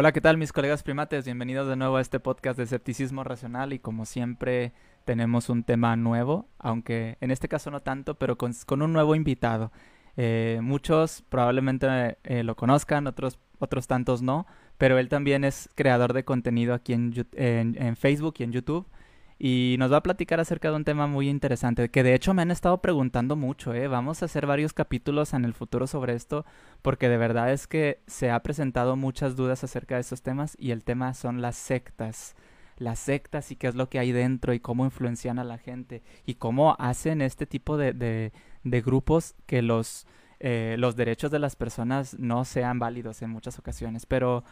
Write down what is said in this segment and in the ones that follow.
Hola, ¿qué tal mis colegas primates? Bienvenidos de nuevo a este podcast de escepticismo racional y como siempre tenemos un tema nuevo, aunque en este caso no tanto, pero con, un nuevo invitado. Eh, muchos probablemente eh, lo conozcan, otros, otros tantos no, pero él también es creador de contenido aquí en, en Facebook y en YouTube y nos va a platicar acerca de un tema muy interesante, que de hecho me han estado preguntando mucho, ¿eh? Vamos a hacer varios capítulos en el futuro sobre esto, porque de verdad es que se ha presentado muchas dudas acerca de estos temas y el tema son las sectas. Las sectas y qué es lo que hay dentro y cómo influencian a la gente y cómo hacen este tipo de, de, de grupos que los, eh, los derechos de las personas no sean válidos en muchas ocasiones. Pero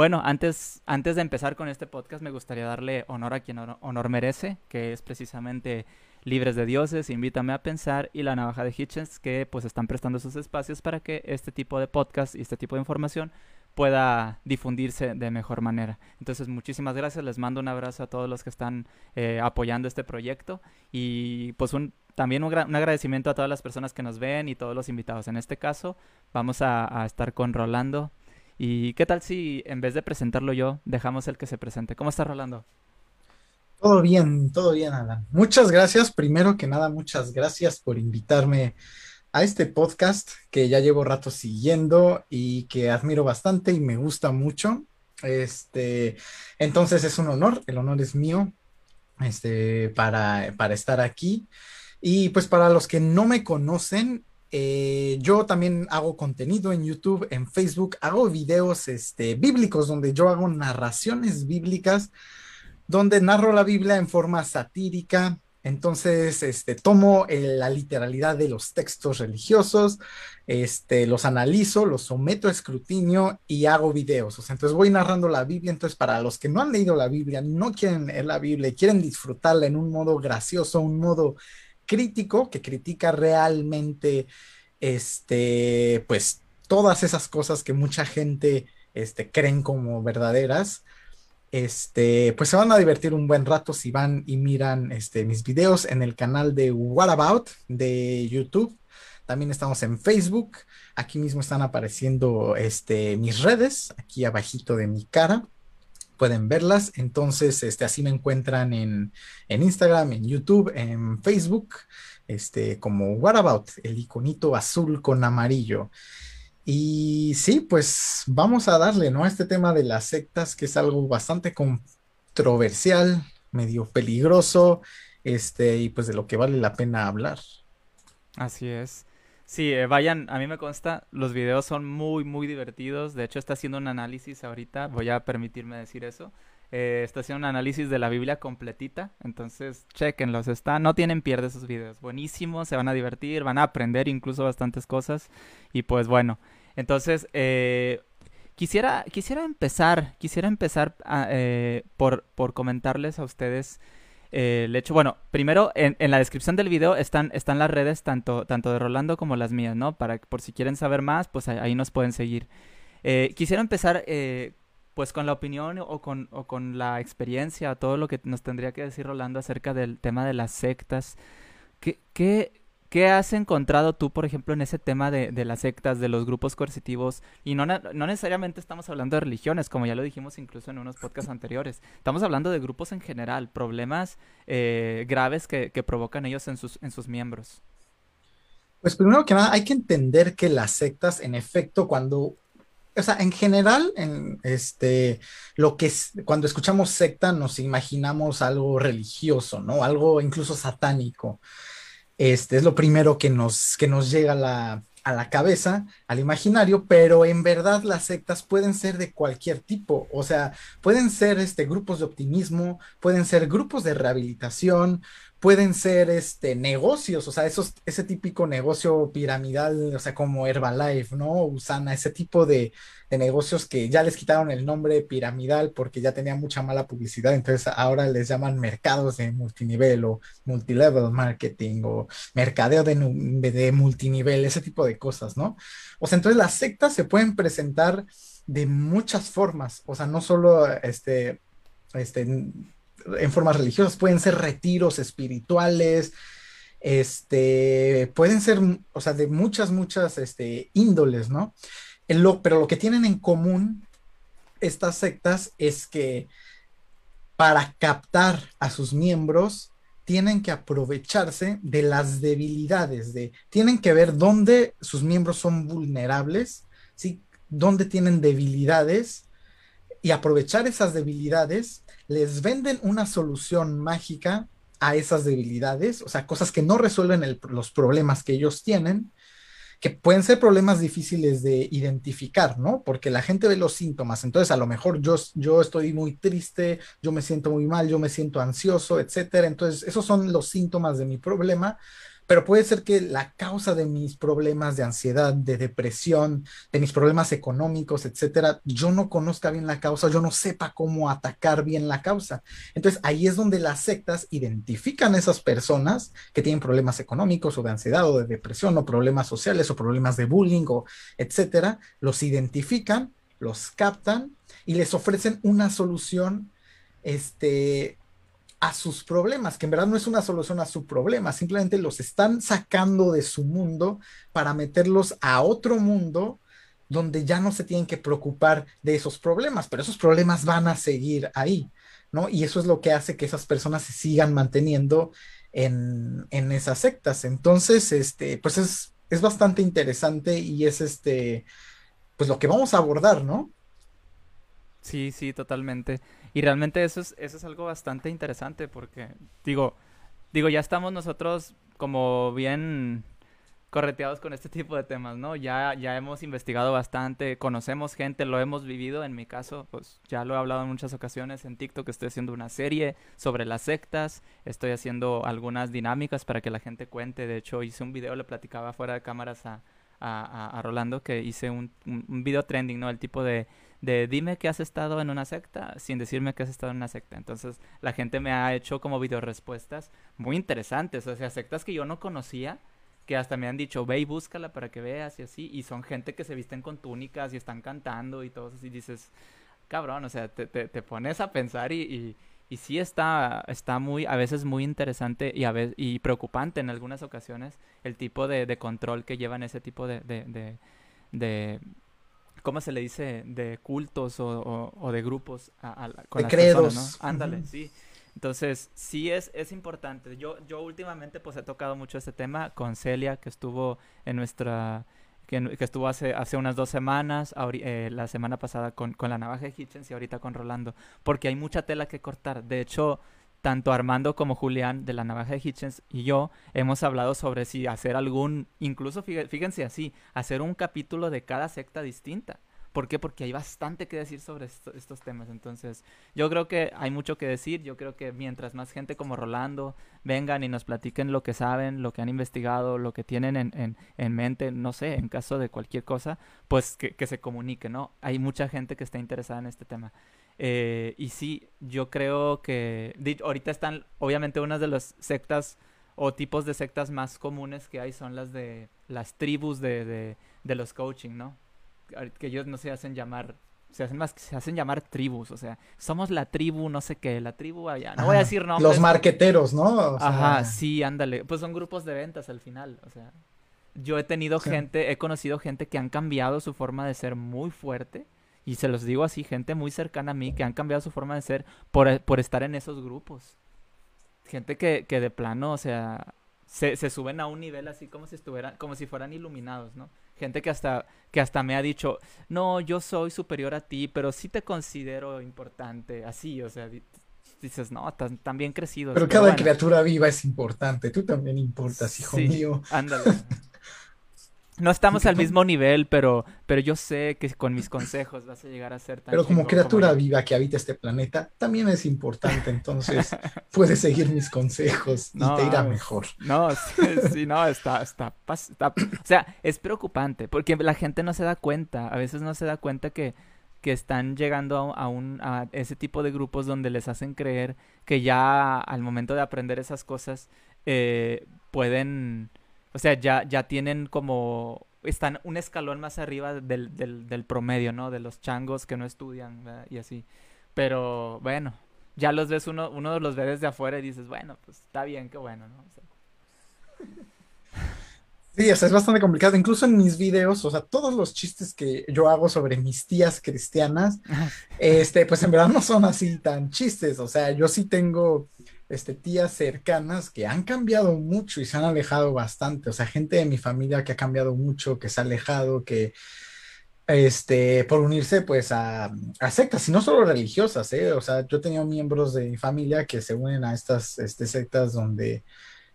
bueno, antes, antes de empezar con este podcast me gustaría darle honor a quien honor, merece, que es precisamente Libres de Dioses, Invítame a Pensar y La Navaja de Hitchens, que pues están prestando sus espacios para que este tipo de podcast y este tipo de información pueda difundirse de mejor manera. Entonces, muchísimas gracias, les mando un abrazo a todos los que están eh, apoyando este proyecto y pues un, también un, agradecimiento a todas las personas que nos ven y todos los invitados. En este caso, vamos a estar con Rolando ¿Y qué tal si en vez de presentarlo yo, dejamos el que se presente? ¿Cómo está Rolando? Todo bien, todo bien, Alan. Muchas gracias. Primero que nada, muchas gracias por invitarme a este podcast que ya llevo rato siguiendo y que admiro bastante y me gusta mucho. Este, entonces es un honor, el honor es mío, este, para, para estar aquí. Y pues para los que no me conocen, eh, yo también hago contenido en YouTube, en Facebook, hago videos este, bíblicos donde yo hago narraciones bíblicas, donde narro la Biblia en forma satírica. Entonces, este, tomo eh, la literalidad de los textos religiosos, este, los analizo, los someto a escrutinio y hago videos. O sea, entonces voy narrando la Biblia. Entonces, para los que no han leído la Biblia, no quieren leer la Biblia quieren disfrutarla en un modo gracioso, un modo crítico que critica realmente, este, pues todas esas cosas que mucha gente, este, creen como verdaderas. Este, pues se van a divertir un buen rato si van y miran este, mis videos en el canal de What About de YouTube. También estamos en Facebook. Aquí mismo están apareciendo este, mis redes, aquí abajito de mi cara pueden verlas. Entonces, este, así me encuentran en, Instagram, en YouTube, en Facebook, este, como What About, el iconito azul con amarillo. Y sí, pues vamos a darle, ¿no? A este tema de las sectas, que es algo bastante controversial, medio peligroso, este, y pues de lo que vale la pena hablar. Así es. Sí, eh, vayan, a mí me consta, los videos son muy, muy divertidos. De hecho, está haciendo un análisis ahorita, voy a permitirme decir eso. Eh, está haciendo un análisis de la Biblia completita, entonces chequenlos, está, no tienen pierde esos videos, buenísimos, se van a divertir, van a aprender incluso bastantes cosas y pues bueno, entonces eh, quisiera, quisiera empezar, quisiera empezar ah, por, por comentarles a ustedes eh, el hecho, bueno, primero en, la descripción del video están, están las redes tanto, tanto de Rolando como las mías, ¿no? Para por si quieren saber más, pues ahí, nos pueden seguir. Eh, quisiera empezar eh, pues con la opinión o con, o con la experiencia, todo lo que nos tendría que decir Rolando acerca del tema de las sectas. ¿Qué, qué, ¿Qué has encontrado tú, por ejemplo, en ese tema de, las sectas, de los grupos coercitivos? Y no, no, necesariamente estamos hablando de religiones, como ya lo dijimos incluso en unos podcasts anteriores. Estamos hablando de grupos en general, problemas eh, graves que, provocan ellos en sus, en sus miembros. Pues primero que nada, hay que entender que las sectas, en efecto, cuando o sea, en general, en este, lo que es, cuando escuchamos secta nos imaginamos algo religioso, ¿no? Algo incluso satánico. Este es lo primero que nos, que nos llega a la, a la cabeza, al imaginario, pero en verdad las sectas pueden ser de cualquier tipo, o sea, pueden ser este, grupos de optimismo, pueden ser grupos de rehabilitación, pueden ser este, negocios, o sea, esos, ese típico negocio piramidal, o sea, como Herbalife, ¿no? Usana, ese tipo de, de negocios que ya les quitaron el nombre piramidal porque ya tenía mucha mala publicidad, entonces ahora les llaman mercados de multinivel o multilevel marketing o mercadeo de, de multinivel, ese tipo de cosas, ¿no? O sea, entonces las sectas se pueden presentar de muchas formas, o sea, no solo este, este, en formas religiosas, pueden ser retiros espirituales, este, pueden ser, o sea, de muchas, muchas este, índoles, ¿no? pero lo que tienen en común estas sectas es que para captar a sus miembros tienen que aprovecharse de las debilidades, de, tienen que ver dónde sus miembros son vulnerables, ¿sí? dónde tienen debilidades y aprovechar esas debilidades, les venden una solución mágica a esas debilidades, o sea, cosas que no resuelven los problemas que ellos tienen, que pueden ser problemas difíciles de identificar, ¿no? Porque la gente ve los síntomas, entonces a lo mejor yo, yo estoy muy triste, yo me siento muy mal, yo me siento ansioso, etcétera, entonces esos son los síntomas de mi problema, pero puede ser que la causa de mis problemas de ansiedad, de depresión, de mis problemas económicos, etcétera, yo no conozca bien la causa, yo no sepa cómo atacar bien la causa. Entonces ahí es donde las sectas identifican a esas personas que tienen problemas económicos o de ansiedad o de depresión o problemas sociales o problemas de bullying o etcétera, los identifican, los captan y les ofrecen una solución este, a sus problemas, que en verdad no es una solución a su problema, simplemente los están sacando de su mundo para meterlos a otro mundo donde ya no se tienen que preocupar de esos problemas, pero esos problemas van a seguir ahí, ¿no? Y eso es lo que hace que esas personas se sigan manteniendo en, en esas sectas. Entonces, este, pues es, es bastante interesante y es este, pues lo que vamos a abordar, ¿no? Sí, sí, totalmente. Y realmente eso es, eso es algo bastante interesante porque, digo, digo, ya estamos nosotros como bien correteados con este tipo de temas, ¿no? Ya, ya hemos investigado bastante, conocemos gente, lo hemos vivido, en mi caso, pues ya lo he hablado en muchas ocasiones en TikTok, estoy haciendo una serie sobre las sectas, estoy haciendo algunas dinámicas para que la gente cuente, de hecho hice un video, le platicaba fuera de cámaras a, a, Rolando que hice un, un video trending, ¿no? El tipo de de dime que has estado en una secta sin decirme que has estado en una secta. Entonces la gente me ha hecho como video respuestas muy interesantes, o sea, sectas que yo no conocía, que hasta me han dicho, ve y búscala para que veas y así, y son gente que se visten con túnicas y están cantando y todo y dices, cabrón, o sea, te, te, pones a pensar y, y, sí está, está muy, a veces muy interesante y, a veces, y preocupante en algunas ocasiones el tipo de, de control que llevan ese tipo de, de, de ¿cómo se le dice? De cultos o, o, de grupos a, con de credos. ¿no? Ándale, sí. Entonces, sí es, es importante. Yo, yo últimamente pues he tocado mucho este tema con Celia, que estuvo en nuestra, que, que estuvo hace, hace unas dos semanas, eh, la semana pasada con, con la navaja de Hitchens y ahorita con Rolando, porque hay mucha tela que cortar. De hecho, tanto Armando como Julián de la Navaja de Hitchens y yo hemos hablado sobre si hacer algún, incluso fíjense así, hacer un capítulo de cada secta distinta. ¿Por qué? Porque hay bastante que decir sobre estos temas. Entonces, yo creo que hay mucho que decir. Yo creo que mientras más gente como Rolando vengan y nos platiquen lo que saben, lo que han investigado, lo que tienen en, en, mente, no sé, en caso de cualquier cosa, pues que, que se comunique, ¿no? Hay mucha gente que está interesada en este tema. Eh, y sí, yo creo que ahorita están, obviamente, unas de las sectas o tipos de sectas más comunes que hay son las de las tribus de, de, los coaching, ¿no? Que ellos no se hacen llamar se hacen más se hacen llamar tribus, o sea, somos la tribu, no sé qué, la tribu allá, no voy a decir nombres. Los marqueteros, ¿no? Ajá, sí, ándale, pues son grupos de ventas al final, o sea, yo he tenido gente, he conocido gente que han cambiado su forma de ser muy fuerte y se los digo así, gente muy cercana a mí que han cambiado su forma de ser por, eh, por estar en esos grupos. Gente que, que de plano, o sea, se, se, suben a un nivel así como si estuvieran, como si fueran iluminados, ¿no? Gente que hasta, que hasta me ha dicho, no, yo soy superior a ti, pero sí te considero importante, así, o sea, dices, no, tan, tan bien crecido. Pero, cada criatura viva es importante, tú también importas, hijo mío. Ándale. No estamos al mismo nivel, pero, pero yo sé que con mis consejos vas a llegar a ser tan Pero como criatura viva que habita este planeta, también es importante, entonces puedes seguir mis consejos y te irá mejor. No, sí, no, está, está, está, o sea, es preocupante, porque la gente no se da cuenta, a veces no se da cuenta que, que están llegando a, un, a ese tipo de grupos donde les hacen creer que ya al momento de aprender esas cosas eh, pueden o sea, ya, ya tienen como, están un escalón más arriba del, del, del promedio, ¿no? De los changos que no estudian y así. Pero bueno, ya los ves, uno, uno los ve desde afuera y dices, bueno, pues está bien, qué bueno, ¿no? Sí, o sea, es bastante complicado. Incluso en mis videos, o sea, todos los chistes que yo hago sobre mis tías cristianas, este, pues en verdad no son así tan chistes. O sea, yo sí tengo, este, tías cercanas que han cambiado mucho y se han alejado bastante. O sea, gente de mi familia que ha cambiado mucho, que se ha alejado, que este, por unirse pues a, sectas, y no solo religiosas, ¿eh? O sea, yo he tenido miembros de mi familia que se unen a estas este, sectas donde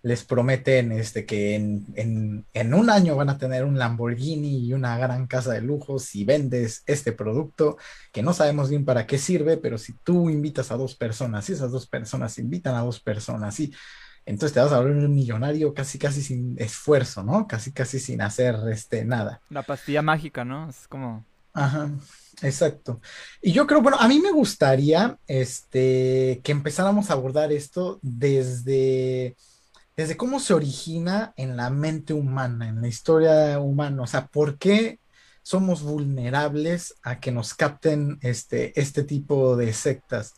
les prometen este, que en, en, en, un año van a tener un Lamborghini y una gran casa de lujo si vendes este producto, que no sabemos bien para qué sirve, pero si tú invitas a dos personas y esas dos personas invitan a dos personas y entonces te vas a volver un millonario casi, casi sin esfuerzo, ¿no? Casi, casi sin hacer este, nada. La pastilla mágica, ¿no? Es como... Ajá, exacto. Y yo creo, bueno, a mí me gustaría este, que empezáramos a abordar esto desde, desde cómo se origina en la mente humana, en la historia humana. O sea, ¿por qué somos vulnerables a que nos capten este, este tipo de sectas?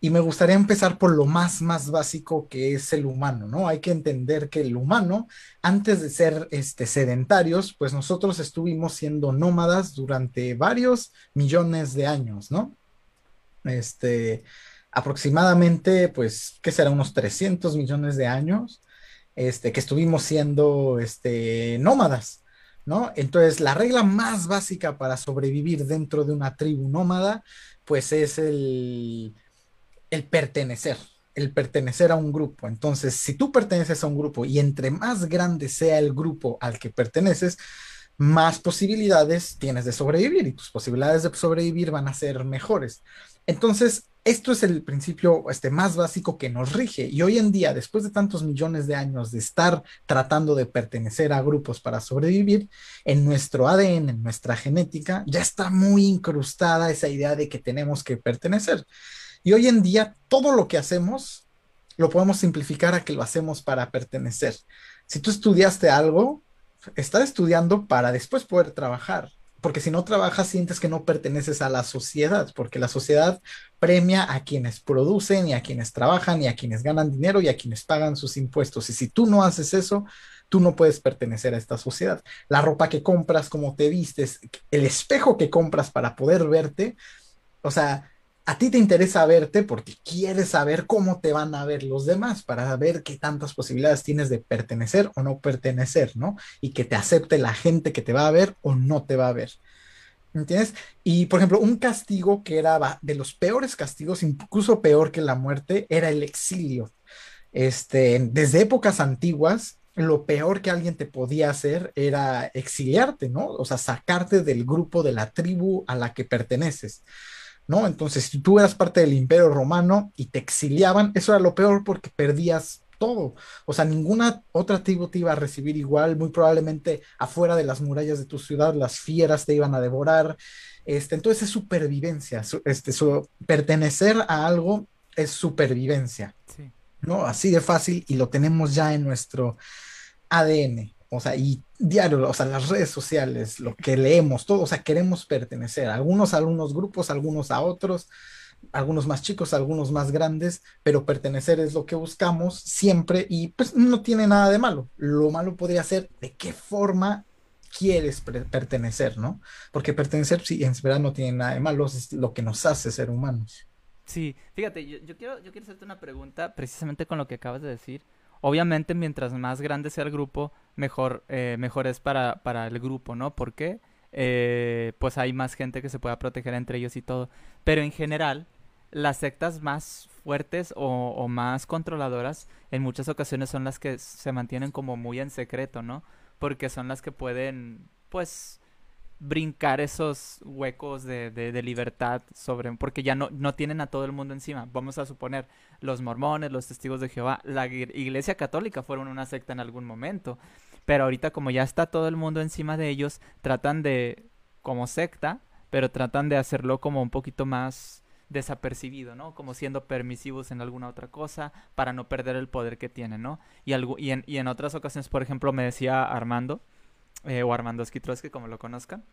Y me gustaría empezar por lo más, más básico que es el humano, ¿no? Hay que entender que el humano, antes de ser este, sedentarios, pues nosotros estuvimos siendo nómadas durante varios millones de años, ¿no? Este, aproximadamente, pues, ¿qué será? Unos 300 millones de años, este, que estuvimos siendo, este, nómadas. ¿No? Entonces, la regla más básica para sobrevivir dentro de una tribu nómada, pues es el, el pertenecer, el pertenecer a un grupo. Entonces, si tú perteneces a un grupo y entre más grande sea el grupo al que perteneces, más posibilidades tienes de sobrevivir y tus posibilidades de sobrevivir van a ser mejores. Entonces, esto es el principio este, más básico que nos rige. Y hoy en día, después de tantos millones de años de estar tratando de pertenecer a grupos para sobrevivir, en nuestro ADN, en nuestra genética, ya está muy incrustada esa idea de que tenemos que pertenecer. Y hoy en día todo lo que hacemos lo podemos simplificar a que lo hacemos para pertenecer. Si tú estudiaste algo, estás estudiando para después poder trabajar, porque si no trabajas sientes que no perteneces a la sociedad, porque la sociedad premia a quienes producen y a quienes trabajan y a quienes ganan dinero y a quienes pagan sus impuestos. Y si tú no haces eso, tú no puedes pertenecer a esta sociedad. La ropa que compras, como te vistes, el espejo que compras para poder verte, o sea, a ti te interesa verte porque quieres saber cómo te van a ver los demás, para ver qué tantas posibilidades tienes de pertenecer o no pertenecer, ¿no? Y que te acepte la gente que te va a ver o no te va a ver. ¿Entiendes? Y por ejemplo, un castigo que era de los peores castigos, incluso peor que la muerte, era el exilio. Este, desde épocas antiguas, lo peor que alguien te podía hacer era exiliarte, ¿no? O sea, sacarte del grupo, de la tribu a la que perteneces. ¿No? Entonces, si tú eras parte del imperio romano y te exiliaban, eso era lo peor porque perdías todo. O sea, ninguna otra tribu te iba a recibir igual, muy probablemente afuera de las murallas de tu ciudad las fieras te iban a devorar. Este, entonces es supervivencia, este, su, pertenecer a algo es supervivencia, ¿no? Así de fácil y lo tenemos ya en nuestro ADN o sea, y diario, o sea, las redes sociales, lo que leemos, todo, o sea, queremos pertenecer, algunos a algunos grupos, algunos a otros, algunos más chicos, algunos más grandes, pero pertenecer es lo que buscamos siempre y pues no tiene nada de malo. Lo malo podría ser de qué forma quieres pertenecer, ¿no? Porque pertenecer, sí, en verdad no tiene nada de malo, es lo que nos hace ser humanos. Sí, fíjate, yo, quiero, yo quiero hacerte una pregunta precisamente con lo que acabas de decir. Obviamente, mientras más grande sea el grupo, mejor, eh, mejor es para, para el grupo, ¿no? Porque eh, pues hay más gente que se pueda proteger entre ellos y todo. Pero en general, las sectas más fuertes o, o, más controladoras en muchas ocasiones son las que se mantienen como muy en secreto, ¿no? Porque son las que pueden, pues, brincar esos huecos de, de, libertad sobre porque ya no, no tienen a todo el mundo encima. Vamos a suponer los mormones, los testigos de Jehová, la iglesia católica fueron una secta en algún momento. Pero ahorita como ya está todo el mundo encima de ellos, tratan de, como secta, pero tratan de hacerlo como un poquito más desapercibido, ¿no? Como siendo permisivos en alguna otra cosa para no perder el poder que tienen, ¿no? Y, y, en, y en otras ocasiones, por ejemplo, me decía Armando, eh, o Armando Skitroski, como lo conozcan,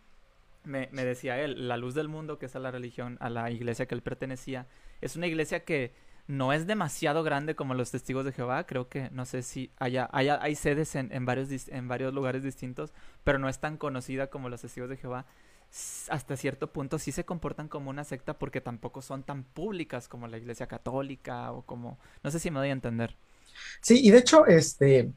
me, decía él, la luz del mundo, que es a la religión, a la iglesia que él pertenecía, es una iglesia que no es demasiado grande como los testigos de Jehová. Creo que, no sé si haya, haya hay sedes en, en, varios, en varios lugares distintos, pero no es tan conocida como los testigos de Jehová. Hasta cierto punto sí se comportan como una secta porque tampoco son tan públicas como la Iglesia Católica o como, no sé si me doy a entender. Sí, y de hecho, este,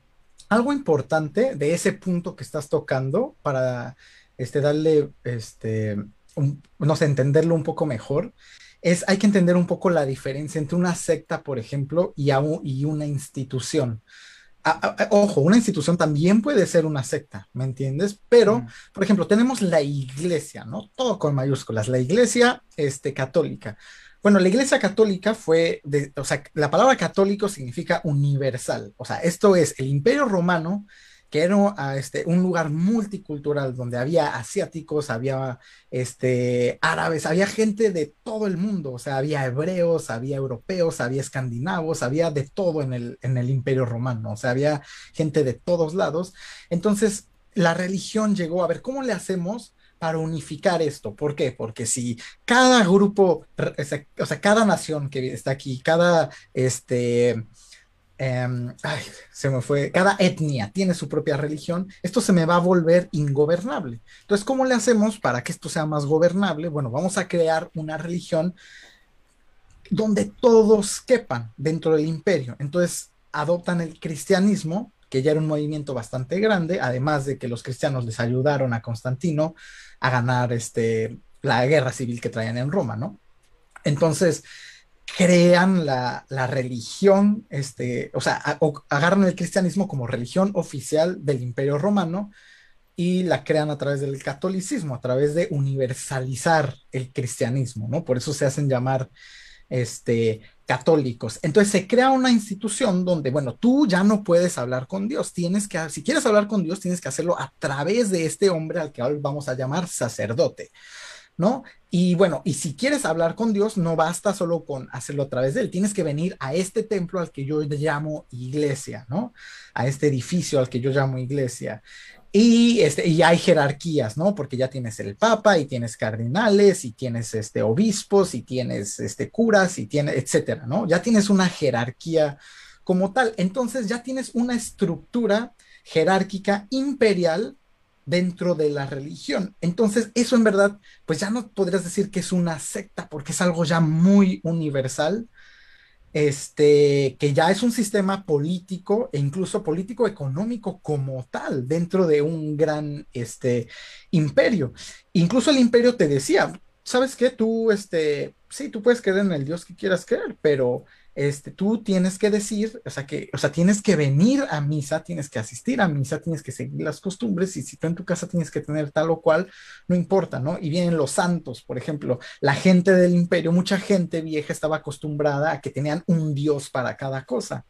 algo importante de ese punto que estás tocando para este, darle, este, no sé, entenderlo un poco mejor, es, hay que entender un poco la diferencia entre una secta, por ejemplo, y, y una institución. ojo, una institución también puede ser una secta, ¿me entiendes? Pero, por ejemplo, tenemos la iglesia, ¿no? Todo con mayúsculas, la iglesia este, católica. Bueno, la iglesia católica fue, de, o sea, la palabra católico significa universal, o sea, esto es el imperio romano que era este, un lugar multicultural donde había asiáticos, había este, árabes, había gente de todo el mundo, o sea, había hebreos, había europeos, había escandinavos, había de todo en el, en el imperio romano, o sea, había gente de todos lados. Entonces, la religión llegó. A ver cómo le hacemos para unificar esto. ¿Por qué? Porque si cada grupo, o sea, cada nación que está aquí, cada este, Em, ay, se me fue, cada etnia tiene su propia religión, esto se me va a volver ingobernable. Entonces, ¿cómo le hacemos para que esto sea más gobernable? Bueno, vamos a crear una religión donde todos quepan dentro del imperio. Entonces, adoptan el cristianismo, que ya era un movimiento bastante grande, además de que los cristianos les ayudaron a Constantino a ganar este, la guerra civil que traían en Roma, ¿no? Entonces, crean la, religión, este, o sea, agarran el cristianismo como religión oficial del imperio romano y la crean a través del catolicismo, a través de universalizar el cristianismo, ¿no? Por eso se hacen llamar este, católicos. Entonces se crea una institución donde, bueno, tú ya no puedes hablar con Dios, tienes que, si quieres hablar con Dios, tienes que hacerlo a través de este hombre al que hoy vamos a llamar sacerdote. ¿no? Y bueno, y si quieres hablar con Dios, no basta solo con hacerlo a través de Él, tienes que venir a este templo al que yo llamo iglesia, ¿no? A este edificio al que yo llamo iglesia. Y, este, y hay jerarquías, ¿no? Porque ya tienes el papa y tienes cardinales y tienes este, obispos y tienes este, curas y tienes, etcétera, ¿no? Ya tienes una jerarquía como tal. Entonces ya tienes una estructura jerárquica imperial dentro de la religión. Entonces, eso en verdad, pues ya no podrías decir que es una secta, porque es algo ya muy universal, este, que ya es un sistema político e incluso político económico como tal, dentro de un gran este, imperio. Incluso el imperio te decía, ¿sabes qué? Tú, este, sí, tú puedes creer en el Dios que quieras creer, pero este, tú tienes que decir, o sea, que, o sea, tienes que venir a misa, tienes que asistir a misa, tienes que seguir las costumbres y si tú en tu casa tienes que tener tal o cual, no importa, ¿no? Y vienen los santos, por ejemplo, la gente del imperio, mucha gente vieja estaba acostumbrada a que tenían un dios para cada cosa.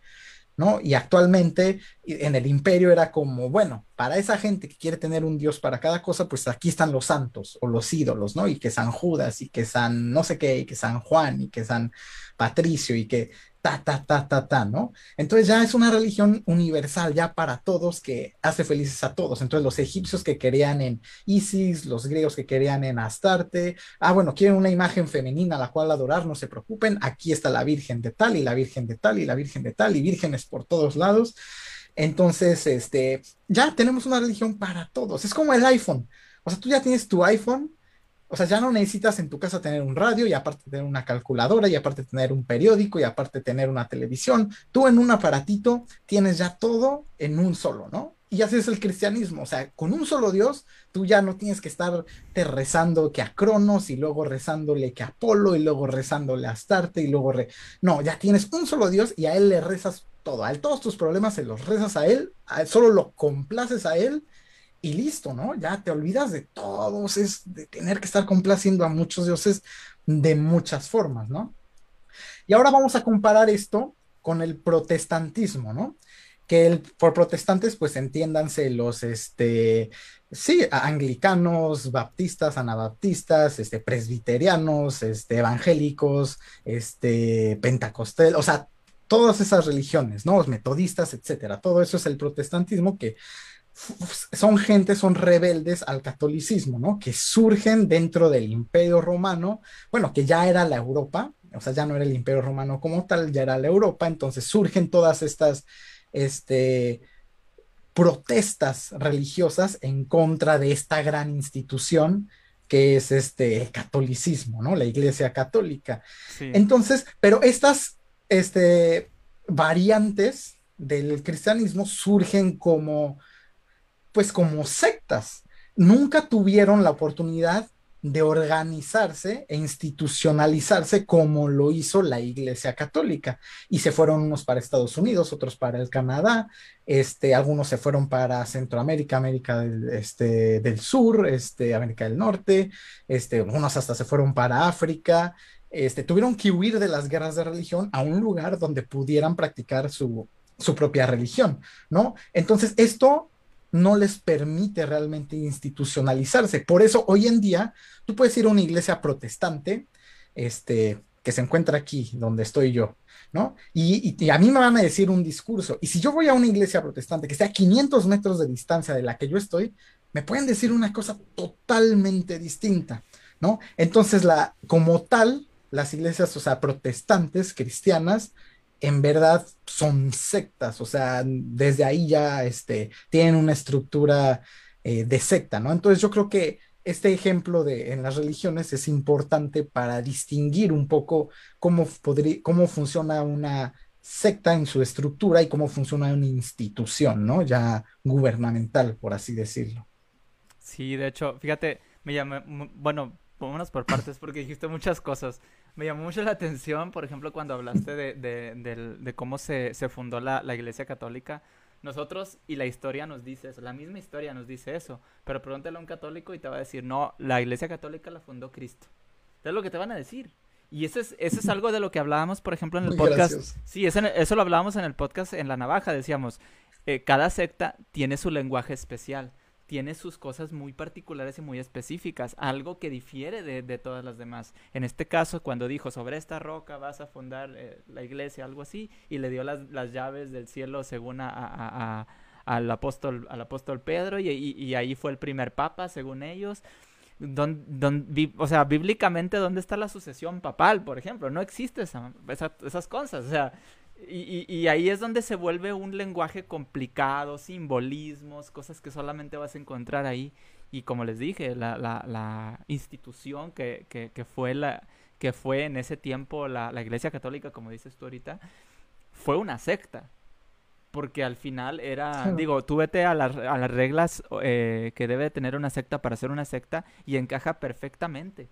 ¿No? Y actualmente en el imperio era como, bueno, para esa gente que quiere tener un dios para cada cosa, pues aquí están los santos o los ídolos, ¿no? Y que San Judas y que San no sé qué, y que San Juan y que San Patricio y que ta, ta, ta, ta, ta, ¿no? Entonces ya es una religión universal, ya para todos, que hace felices a todos. Entonces los egipcios que querían en Isis, los griegos que querían en Astarte, ah, bueno, quieren una imagen femenina a la cual adorar, no se preocupen, aquí está la Virgen de tal y la Virgen de tal y la Virgen de tal y vírgenes por todos lados. Entonces, este, ya tenemos una religión para todos. Es como el iPhone. O sea, tú ya tienes tu iPhone o sea, ya no necesitas en tu casa tener un radio y aparte tener una calculadora y aparte tener un periódico y aparte tener una televisión. Tú en un aparatito tienes ya todo en un solo, ¿no? Y así es el cristianismo, o sea, con un solo Dios, tú ya no tienes que estar te rezando que a Cronos y luego rezándole que a Apolo y luego rezándole a Astarte y luego re... No, ya tienes un solo Dios y a él le rezas todo, a él todos tus problemas se los rezas a él, a él solo lo complaces a él y listo, ¿no? Ya te olvidas de todos, es de tener que estar complaciendo a muchos dioses de muchas formas, ¿no? Y ahora vamos a comparar esto con el protestantismo, ¿no? Que el, por protestantes, pues entiéndanse los, este, sí, anglicanos, baptistas, anabaptistas, este, presbiterianos, este, evangélicos, este, pentecostés, o sea, todas esas religiones, ¿no? Los metodistas, etcétera. Todo eso es el protestantismo que son gente, son rebeldes al catolicismo, ¿no? Que surgen dentro del imperio romano, bueno, que ya era la Europa, o sea, ya no era el imperio romano como tal, ya era la Europa, entonces surgen todas estas, este, protestas religiosas en contra de esta gran institución que es este catolicismo, ¿no? La Iglesia Católica. Entonces, pero estas este, variantes del cristianismo surgen como, pues como sectas. Nunca tuvieron la oportunidad de organizarse e institucionalizarse como lo hizo la Iglesia Católica. Y se fueron unos para Estados Unidos, otros para el Canadá, este, algunos se fueron para Centroamérica, América del, este, del Sur, este, América del Norte, este, unos hasta se fueron para África. Este, tuvieron que huir de las guerras de religión a un lugar donde pudieran practicar su, su propia religión, ¿no? Entonces, esto no les permite realmente institucionalizarse. Por eso hoy en día tú puedes ir a una iglesia protestante, este, que se encuentra aquí, donde estoy yo, ¿no? Y, a mí me van a decir un discurso. Y si yo voy a una iglesia protestante que esté a 500 metros de distancia de la que yo estoy, me pueden decir una cosa totalmente distinta, ¿no? Entonces, la, como tal, las iglesias, o sea, protestantes, cristianas, en verdad son sectas, o sea, desde ahí ya este, tienen una estructura eh, de secta, ¿no? Entonces yo creo que este ejemplo de en las religiones es importante para distinguir un poco cómo, podría, cómo funciona una secta en su estructura y cómo funciona una institución, ¿no? Ya gubernamental, por así decirlo. Sí, de hecho, fíjate, me llama, bueno, vámonos por partes porque dijiste muchas cosas. Me llamó mucho la atención, por ejemplo, cuando hablaste de, de, de, cómo se, se fundó la, la, Iglesia Católica. Nosotros, y la historia nos dice eso, la misma historia nos dice eso, pero pregúntale a un católico y te va a decir, no, la Iglesia Católica la fundó Cristo. Es lo que te van a decir. Y eso es, eso es algo de lo que hablábamos, por ejemplo, en el podcast. Sí, eso, eso, lo hablábamos en el podcast en La Navaja. Decíamos, eh, cada secta tiene su lenguaje especial tiene sus cosas muy particulares y muy específicas, algo que difiere de, todas las demás. En este caso, cuando dijo, sobre esta roca vas a fundar eh, la iglesia, algo así, y le dio las, llaves del cielo según a, al, apóstol, al apóstol Pedro, y, ahí fue el primer papa, según ellos. o sea, bíblicamente, ¿dónde está la sucesión papal, por ejemplo? No existe esa, esas cosas. O sea, y, ahí es donde se vuelve un lenguaje complicado, simbolismos, cosas que solamente vas a encontrar ahí. Y como les dije, la, la, la institución que, que, que, fue la, que fue en ese tiempo la, la, Iglesia Católica, como dices tú ahorita, fue una secta. Porque al final era, digo, tú vete a, a las reglas eh, que debe tener una secta para ser una secta y encaja perfectamente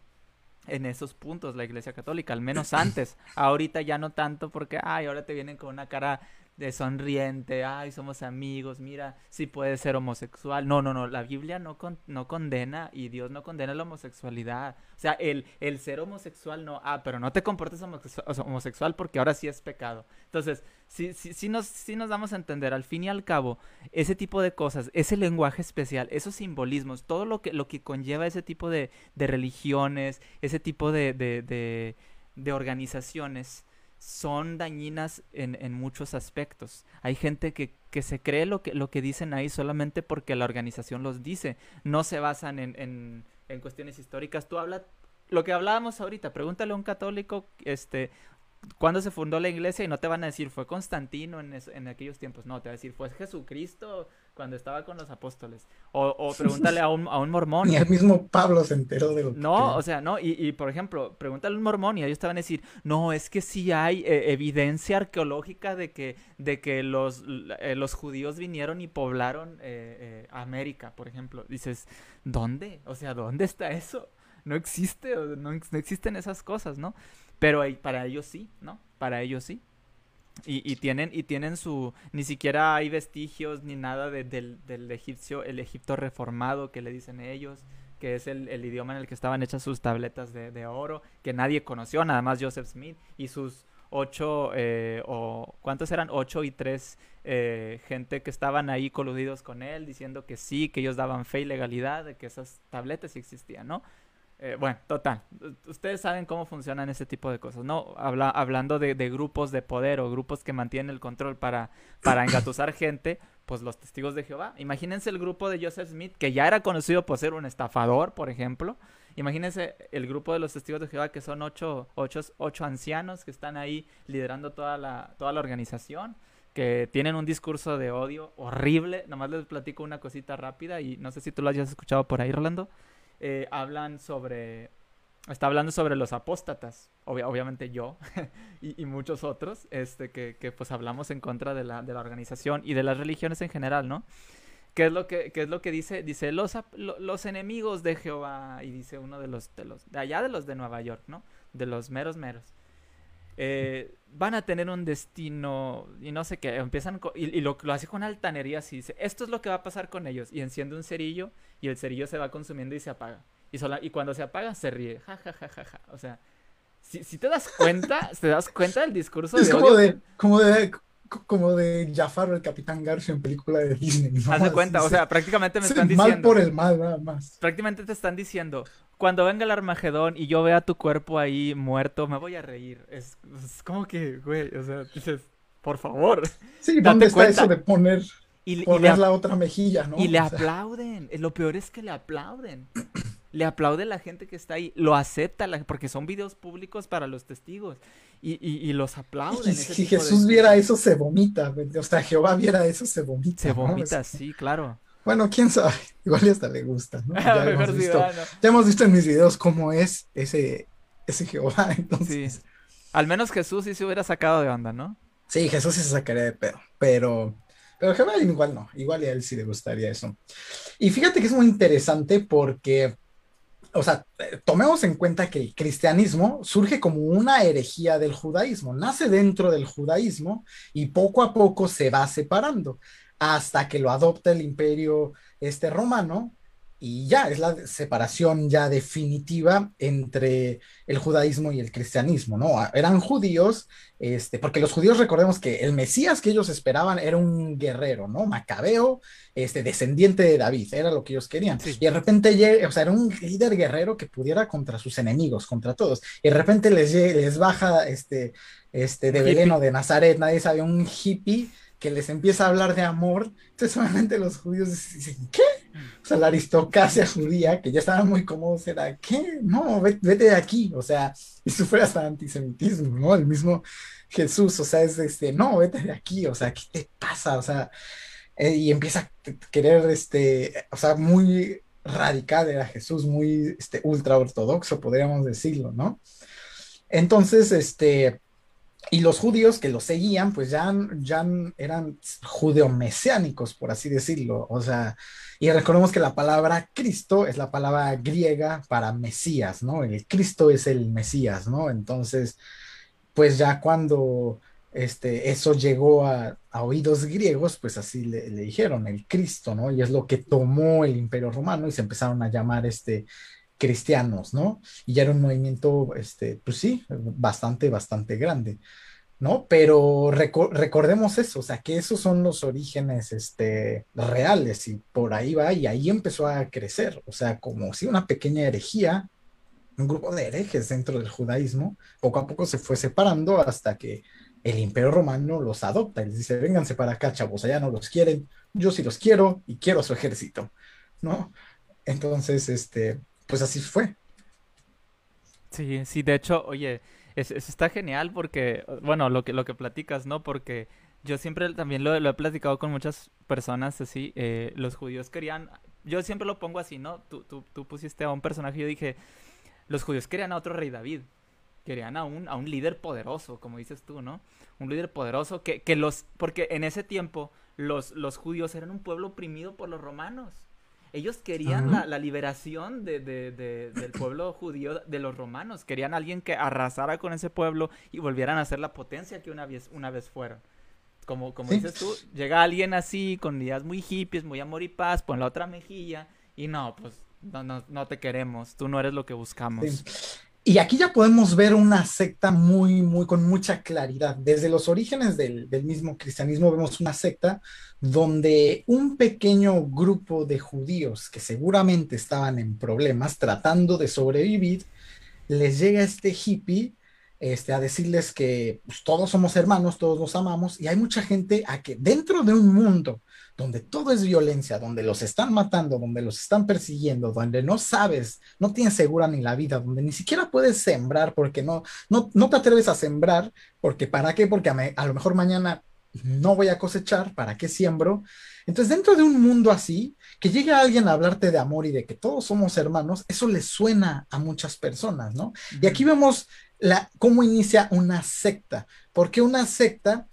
en esos puntos la Iglesia Católica, al menos antes. Ahorita ya no tanto porque, ay, ahora te vienen con una cara de sonriente, ay, somos amigos, mira, si puedes ser homosexual. No, no, no, la Biblia no, no condena y Dios no condena la homosexualidad. O sea, el, el ser homosexual no, ah, pero no te comportes homosexual porque ahora sí es pecado. Entonces, si, si, si, nos, si nos damos a entender, al fin y al cabo, ese tipo de cosas, ese lenguaje especial, esos simbolismos, todo lo que, lo que conlleva ese tipo de, de religiones, ese tipo de, de, de organizaciones, son dañinas en, en, muchos aspectos. Hay gente que, que, se cree lo que, lo que dicen ahí solamente porque la organización los dice. No se basan en, en, en cuestiones históricas. Tú hablas, lo que hablábamos ahorita, pregúntale a un católico, este, cuándo se fundó la iglesia y no te van a decir fue Constantino en, en aquellos tiempos, no, te va a decir fue Jesucristo cuando estaba con los apóstoles. O, o pregúntale a un, a un mormón. Ni el mismo Pablo se enteró de lo No, o sea, no, y, y, por ejemplo, pregúntale a un mormón y ellos te van a decir, no, es que sí hay eh, evidencia arqueológica de que, de que los, eh, los judíos vinieron y poblaron eh, América, por ejemplo. Dices, ¿dónde? O sea, ¿dónde está eso? No existe, no, no existen esas cosas, ¿no? Pero para ellos sí, ¿no? Para ellos sí. Y, y, tienen, y tienen su, ni siquiera hay vestigios ni nada del, del, egipcio, el Egipto reformado que le dicen ellos, que es el, el idioma en el que estaban hechas sus tabletas de, de, oro, que nadie conoció, nada más Joseph Smith y sus ocho, eh, o ¿cuántos eran? Ocho y tres eh, gente que estaban ahí coludidos con él, diciendo que sí, que ellos daban fe y legalidad de que esas tabletas sí existían, ¿no? Eh, bueno, total. Ustedes saben cómo funcionan ese tipo de cosas, ¿no? Habla, hablando de, grupos de poder o grupos que mantienen el control para, para engatusar gente, pues los testigos de Jehová. Imagínense el grupo de Joseph Smith, que ya era conocido por ser un estafador, por ejemplo, Imagínense el grupo de los testigos de Jehová que son ocho, ocho, ocho ancianos que están ahí liderando toda la, toda la organización, que tienen un discurso de odio horrible. Nomás les platico una cosita rápida y no sé si tú lo hayas escuchado por ahí, Rolando. Eh, hablan sobre está hablando sobre los apóstatas, obviamente yo y, muchos otros, este, que, que, pues hablamos en contra de la, de la organización y de las religiones en general, ¿no? ¿Qué es lo que, qué es lo que dice? Dice los, los enemigos de Jehová y dice uno de los, de los, de allá de los de Nueva York, ¿no? De los meros meros. Eh, van a tener un destino y no sé qué, empiezan y, lo, lo, hace con altanería así, dice, esto es lo que va a pasar con ellos y enciende un cerillo y el cerillo se va consumiendo y se apaga. Y, sola, y cuando se apaga, se ríe. Ja, ja, ja, ja, ja. O sea, si, si te das cuenta, te das cuenta del discurso es como de, como de, como de Jafar el Capitán Garfio en película de Disney. ¿no? Haz de cuenta, o sea, prácticamente me están diciendo. Mal por el mal, nada más. Prácticamente te están diciendo, cuando venga el Armagedón y yo vea tu cuerpo ahí muerto, me voy a reír. Es, es como que, güey, o sea, dices, por favor. Sí, ¿dónde está eso de poner, y, poner la otra mejilla, no? Y le aplauden. Lo peor es que le aplauden le aplaude la gente que está ahí, lo acepta, porque son videos públicos para los testigos, y, y, los aplauden. Y si Jesús viera eso, se vomita, o sea, Jehová viera eso, se vomita. Se vomita, sí, claro. Bueno, quién sabe, igual hasta le gusta, ¿no? Ya, hemos, visto, ya hemos visto en mis videos cómo es ese, ese Jehová, entonces. Sí. Al menos Jesús sí se hubiera sacado de onda, ¿no? Sí, Jesús sí se sacaría de pedo, pero pero Jehová igual no, igual a él sí le gustaría eso. Y fíjate que es muy interesante porque o sea, tomemos en cuenta que el cristianismo surge como una herejía del judaísmo, nace dentro del judaísmo y poco a poco se va separando hasta que lo adopta el imperio este romano y ya es la separación ya definitiva entre el judaísmo y el cristianismo, ¿no? Eran judíos, este, porque los judíos recordemos que el Mesías que ellos esperaban era un guerrero, ¿no? Macabeo, este, descendiente de David, era lo que ellos querían. Y de repente, o sea, era un líder guerrero que pudiera contra sus enemigos, contra todos. Y de repente les, les baja este, este, de Belén o de Nazaret, nadie sabe, un hippie que les empieza a hablar de amor, entonces solamente los judíos dicen, ¿qué? O sea, la aristocracia judía, que ya estaba muy cómodos, era, ¿qué? No, vete, de aquí, o sea, eso fue hasta antisemitismo, ¿no? El mismo Jesús, o sea, es este, no, vete de aquí, o sea, ¿qué te pasa? O sea, eh, y empieza a querer, este, o sea, muy radical era Jesús, muy este, ultra ortodoxo, podríamos decirlo, ¿no? Entonces, este, y los judíos que lo seguían, pues ya, ya eran judeomesiánicos, por así decirlo. O sea, y recordemos que la palabra Cristo es la palabra griega para Mesías, ¿no? El Cristo es el Mesías, ¿no? Entonces, pues ya cuando este, eso llegó a, oídos griegos, pues así le, le, dijeron, el Cristo, ¿no? Y es lo que tomó el imperio romano y se empezaron a llamar este cristianos, ¿no? Y ya era un movimiento, este, pues sí, bastante, bastante grande, ¿no? Pero recordemos eso, o sea, que esos son los orígenes, este, reales y por ahí va y ahí empezó a crecer, o sea, como si una pequeña herejía, un grupo de herejes dentro del judaísmo, poco a poco se fue separando hasta que el imperio romano los adopta y les dice, vénganse para acá, chavos, allá no los quieren, yo sí los quiero y quiero su ejército, ¿no? Entonces, este, pues así fue. Sí, sí, de hecho, oye, eso, está genial porque, bueno, lo que, lo que platicas, ¿no? Porque yo siempre también lo, he platicado con muchas personas así, eh, los judíos querían, yo siempre lo pongo así, ¿no? Tú, tú, tú pusiste a un personaje y yo dije, los judíos querían a otro rey David, querían a un, a un líder poderoso, como dices tú, ¿no? Un líder poderoso que, que los, porque en ese tiempo los, los judíos eran un pueblo oprimido por los romanos. Ellos querían la, liberación de, del pueblo judío de los romanos. Querían alguien que arrasara con ese pueblo y volvieran a ser la potencia que una vez, una vez fueron. Como, como dices tú, llega alguien así, con ideas muy hippies, muy amor y paz, pon la otra mejilla, y no, pues no, no, no te queremos, tú no eres lo que buscamos. Y aquí ya podemos ver una secta muy, muy, con mucha claridad. Desde los orígenes del, mismo cristianismo vemos una secta donde un pequeño grupo de judíos que seguramente estaban en problemas tratando de sobrevivir, les llega este hippie este, a decirles que pues, todos somos hermanos, todos nos amamos, y hay mucha gente a que dentro de un mundo donde todo es violencia, donde los están matando, donde los están persiguiendo, donde no sabes, no tienes segura ni la vida, donde ni siquiera puedes sembrar porque no, no, no te atreves a sembrar, porque ¿para qué? Porque a, a lo mejor mañana no voy a cosechar, ¿para qué siembro? Entonces, dentro de un mundo así, que llegue alguien a hablarte de amor y de que todos somos hermanos, eso le suena a muchas personas, ¿no? Y aquí vemos la, cómo inicia una secta, porque una secta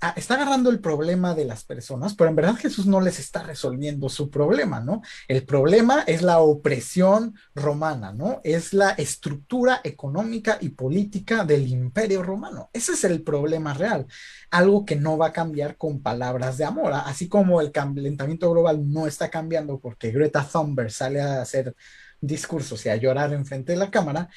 Ah, está agarrando el problema de las personas, pero en verdad Jesús no les está resolviendo su problema, ¿no? El problema es la opresión romana, ¿no? Es la estructura económica y política del imperio romano. Ese es el problema real, algo que no va a cambiar con palabras de amor, ¿ah? así como el calentamiento global no está cambiando porque Greta Thunberg sale a hacer discursos y a llorar enfrente de la cámara,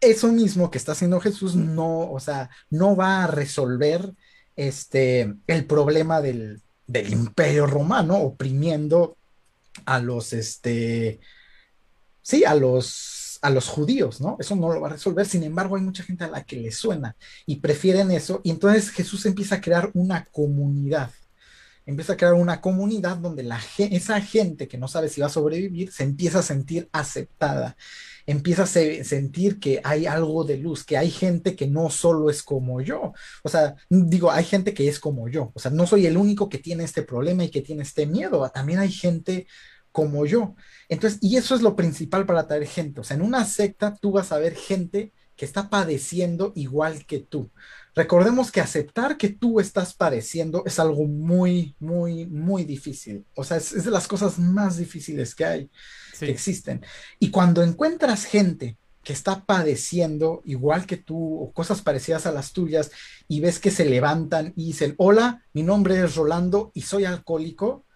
eso mismo que está haciendo Jesús no, o sea, no va a resolver este, el problema del, imperio romano oprimiendo a los, este, sí, a los, a los judíos, ¿no? Eso no lo va a resolver, sin embargo hay mucha gente a la que le suena y prefieren eso, y entonces Jesús empieza a crear una comunidad, empieza a crear una comunidad donde la, esa gente que no sabe si va a sobrevivir se empieza a sentir aceptada empieza a sentir que hay algo de luz, que hay gente que no solo es como yo. O sea, digo, hay gente que es como yo. O sea, no soy el único que tiene este problema y que tiene este miedo. También hay gente como yo. Entonces, y eso es lo principal para atraer gente. O sea, en una secta tú vas a ver gente que está padeciendo igual que tú. Recordemos que aceptar que tú estás padeciendo es algo muy, muy, muy difícil. O sea, es, de las cosas más difíciles que hay, que existen. Y cuando encuentras gente que está padeciendo igual que tú o cosas parecidas a las tuyas y ves que se levantan y dicen, hola, mi nombre es Rolando y soy alcohólico,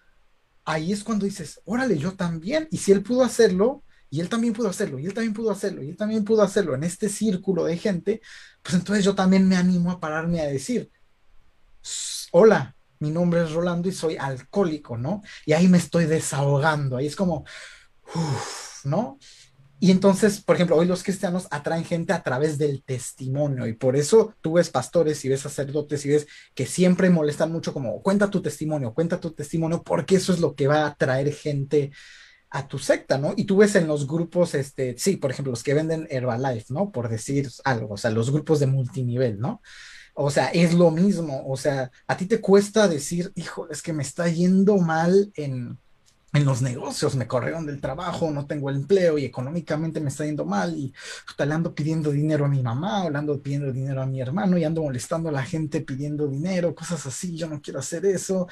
ahí es cuando dices, órale, yo también. Y si él pudo hacerlo, y él también pudo hacerlo, y él también pudo hacerlo, y él también pudo hacerlo en este círculo de gente, pues entonces yo también me animo a pararme a decir, hola, mi nombre es Rolando y soy alcohólico, ¿no? Y ahí me estoy desahogando, ahí es como, ¿no? Y entonces, por ejemplo, hoy los cristianos atraen gente a través del testimonio y por eso tú ves pastores y ves sacerdotes y ves que siempre molestan mucho como, cuenta tu testimonio, cuenta tu testimonio, porque eso es lo que va a atraer gente a tu secta, ¿no? Y tú ves en los grupos, este, sí, por ejemplo, los que venden Herbalife, ¿no? Por decir algo, o sea, los grupos de multinivel, ¿no? O sea, es lo mismo, o sea, a ti te cuesta decir, hijo, es que me está yendo mal en, en los negocios, me corrieron del trabajo, no tengo empleo y económicamente me está yendo mal y le ando pidiendo dinero a mi mamá, o le ando pidiendo dinero a mi hermano y ando molestando a la gente pidiendo dinero, cosas así, yo no quiero hacer eso.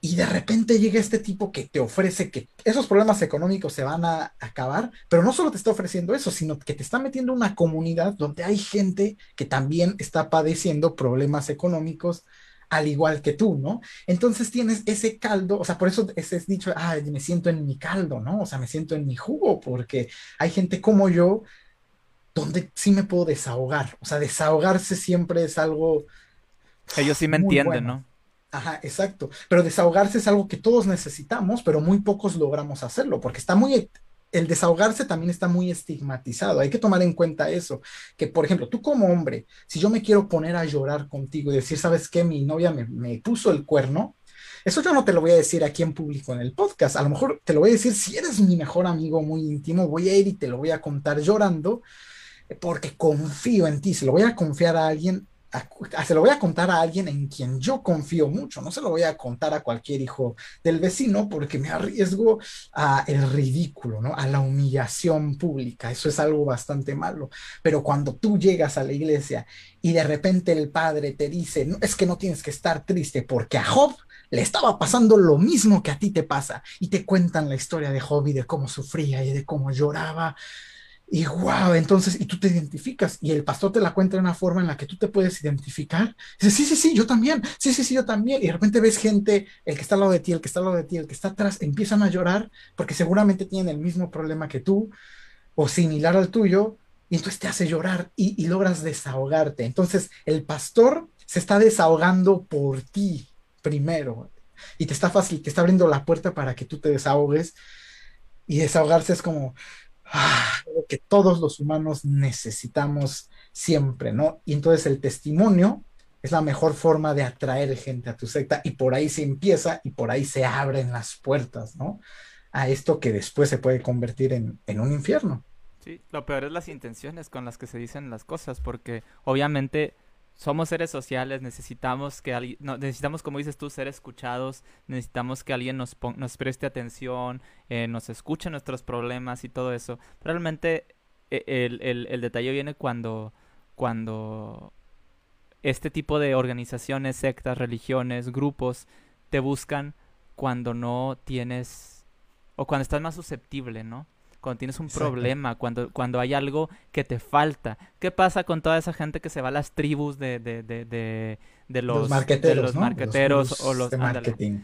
Y de repente llega este tipo que te ofrece que esos problemas económicos se van a acabar, pero no solo te está ofreciendo eso, sino que te está metiendo una comunidad donde hay gente que también está padeciendo problemas económicos al igual que tú, ¿no? Entonces tienes ese caldo, o sea, por eso ese es dicho, ah, me siento en mi caldo, ¿no? O sea, me siento en mi jugo, porque hay gente como yo donde sí me puedo desahogar, o sea, desahogarse siempre es algo... Ellos sí me entienden, ¿no? Ajá, exacto. Pero desahogarse es algo que todos necesitamos, pero muy pocos logramos hacerlo, porque está muy, el desahogarse también está muy estigmatizado. Hay que tomar en cuenta eso, que por ejemplo, tú como hombre, si yo me quiero poner a llorar contigo y decir, ¿sabes qué? Mi novia me, puso el cuerno. Eso yo no te lo voy a decir aquí en público en el podcast. A lo mejor te lo voy a decir si eres mi mejor amigo muy íntimo, voy a ir y te lo voy a contar llorando porque confío en ti. Se lo voy a confiar a alguien se lo voy a contar a alguien en quien yo confío mucho, no se lo voy a contar a cualquier hijo del vecino porque me arriesgo a el ridículo, ¿no? A la humillación pública, eso es algo bastante malo. Pero cuando tú llegas a la iglesia y de repente el padre te dice, no, es que no tienes que estar triste porque a Job le estaba pasando lo mismo que a ti te pasa y te cuentan la historia de Job y de cómo sufría y de cómo lloraba y wow, entonces, y tú te identificas y el pastor te la cuenta de una forma en la que tú te puedes identificar. Dices, sí, sí, sí, yo también, sí, sí, sí, yo también. Y de repente ves gente, el que está al lado de ti, el que está al lado de ti, el que está atrás, empiezan a llorar porque seguramente tienen el mismo problema que tú o similar al tuyo y entonces te hace llorar y, y logras desahogarte. Entonces, el pastor se está desahogando por ti primero y te está fácil, te está abriendo la puerta para que tú te desahogues y desahogarse es como ah, que todos los humanos necesitamos siempre, ¿no? Y entonces el testimonio es la mejor forma de atraer gente a tu secta y por ahí se empieza y por ahí se abren las puertas, ¿no? A esto que después se puede convertir en, en un infierno. Sí, lo peor es las intenciones con las que se dicen las cosas, porque obviamente somos seres sociales, necesitamos que alguien, no, necesitamos, como dices tú, ser escuchados, necesitamos que alguien nos, nos preste atención, eh, nos escuche nuestros problemas y todo eso. Realmente e, el, el, el, detalle viene cuando, cuando este tipo de organizaciones, sectas, religiones, grupos te buscan cuando no tienes o cuando estás más susceptible, ¿no? Cuando tienes un problema, cuando, cuando hay algo que te falta. ¿Qué pasa con toda esa gente que se va a las tribus de, de, de, de, los, marqueteros, marqueteros o los de marketing?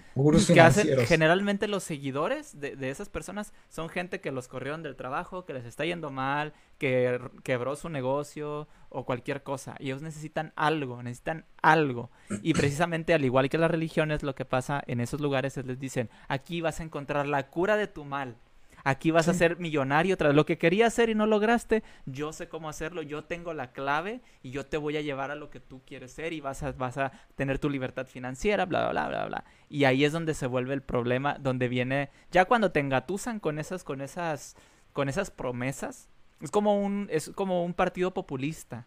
que hacen, generalmente los seguidores de, de esas personas son gente que los corrieron del trabajo, que les está yendo mal, que quebró su negocio o cualquier cosa. Y ellos necesitan algo, necesitan algo. Y precisamente al igual que las religiones, lo que pasa en esos lugares es les dicen, aquí vas a encontrar la cura de tu mal aquí vas a ser millonario tras lo que quería hacer y no lograste, yo sé cómo hacerlo, yo tengo la clave y yo te voy a llevar a lo que tú quieres ser y vas a, vas a tener tu libertad financiera, bla, bla, bla, bla, bla. Y ahí es donde se vuelve el problema, donde viene, ya cuando te engatusan con esas, con esas, con esas promesas, es como un, es como un partido populista.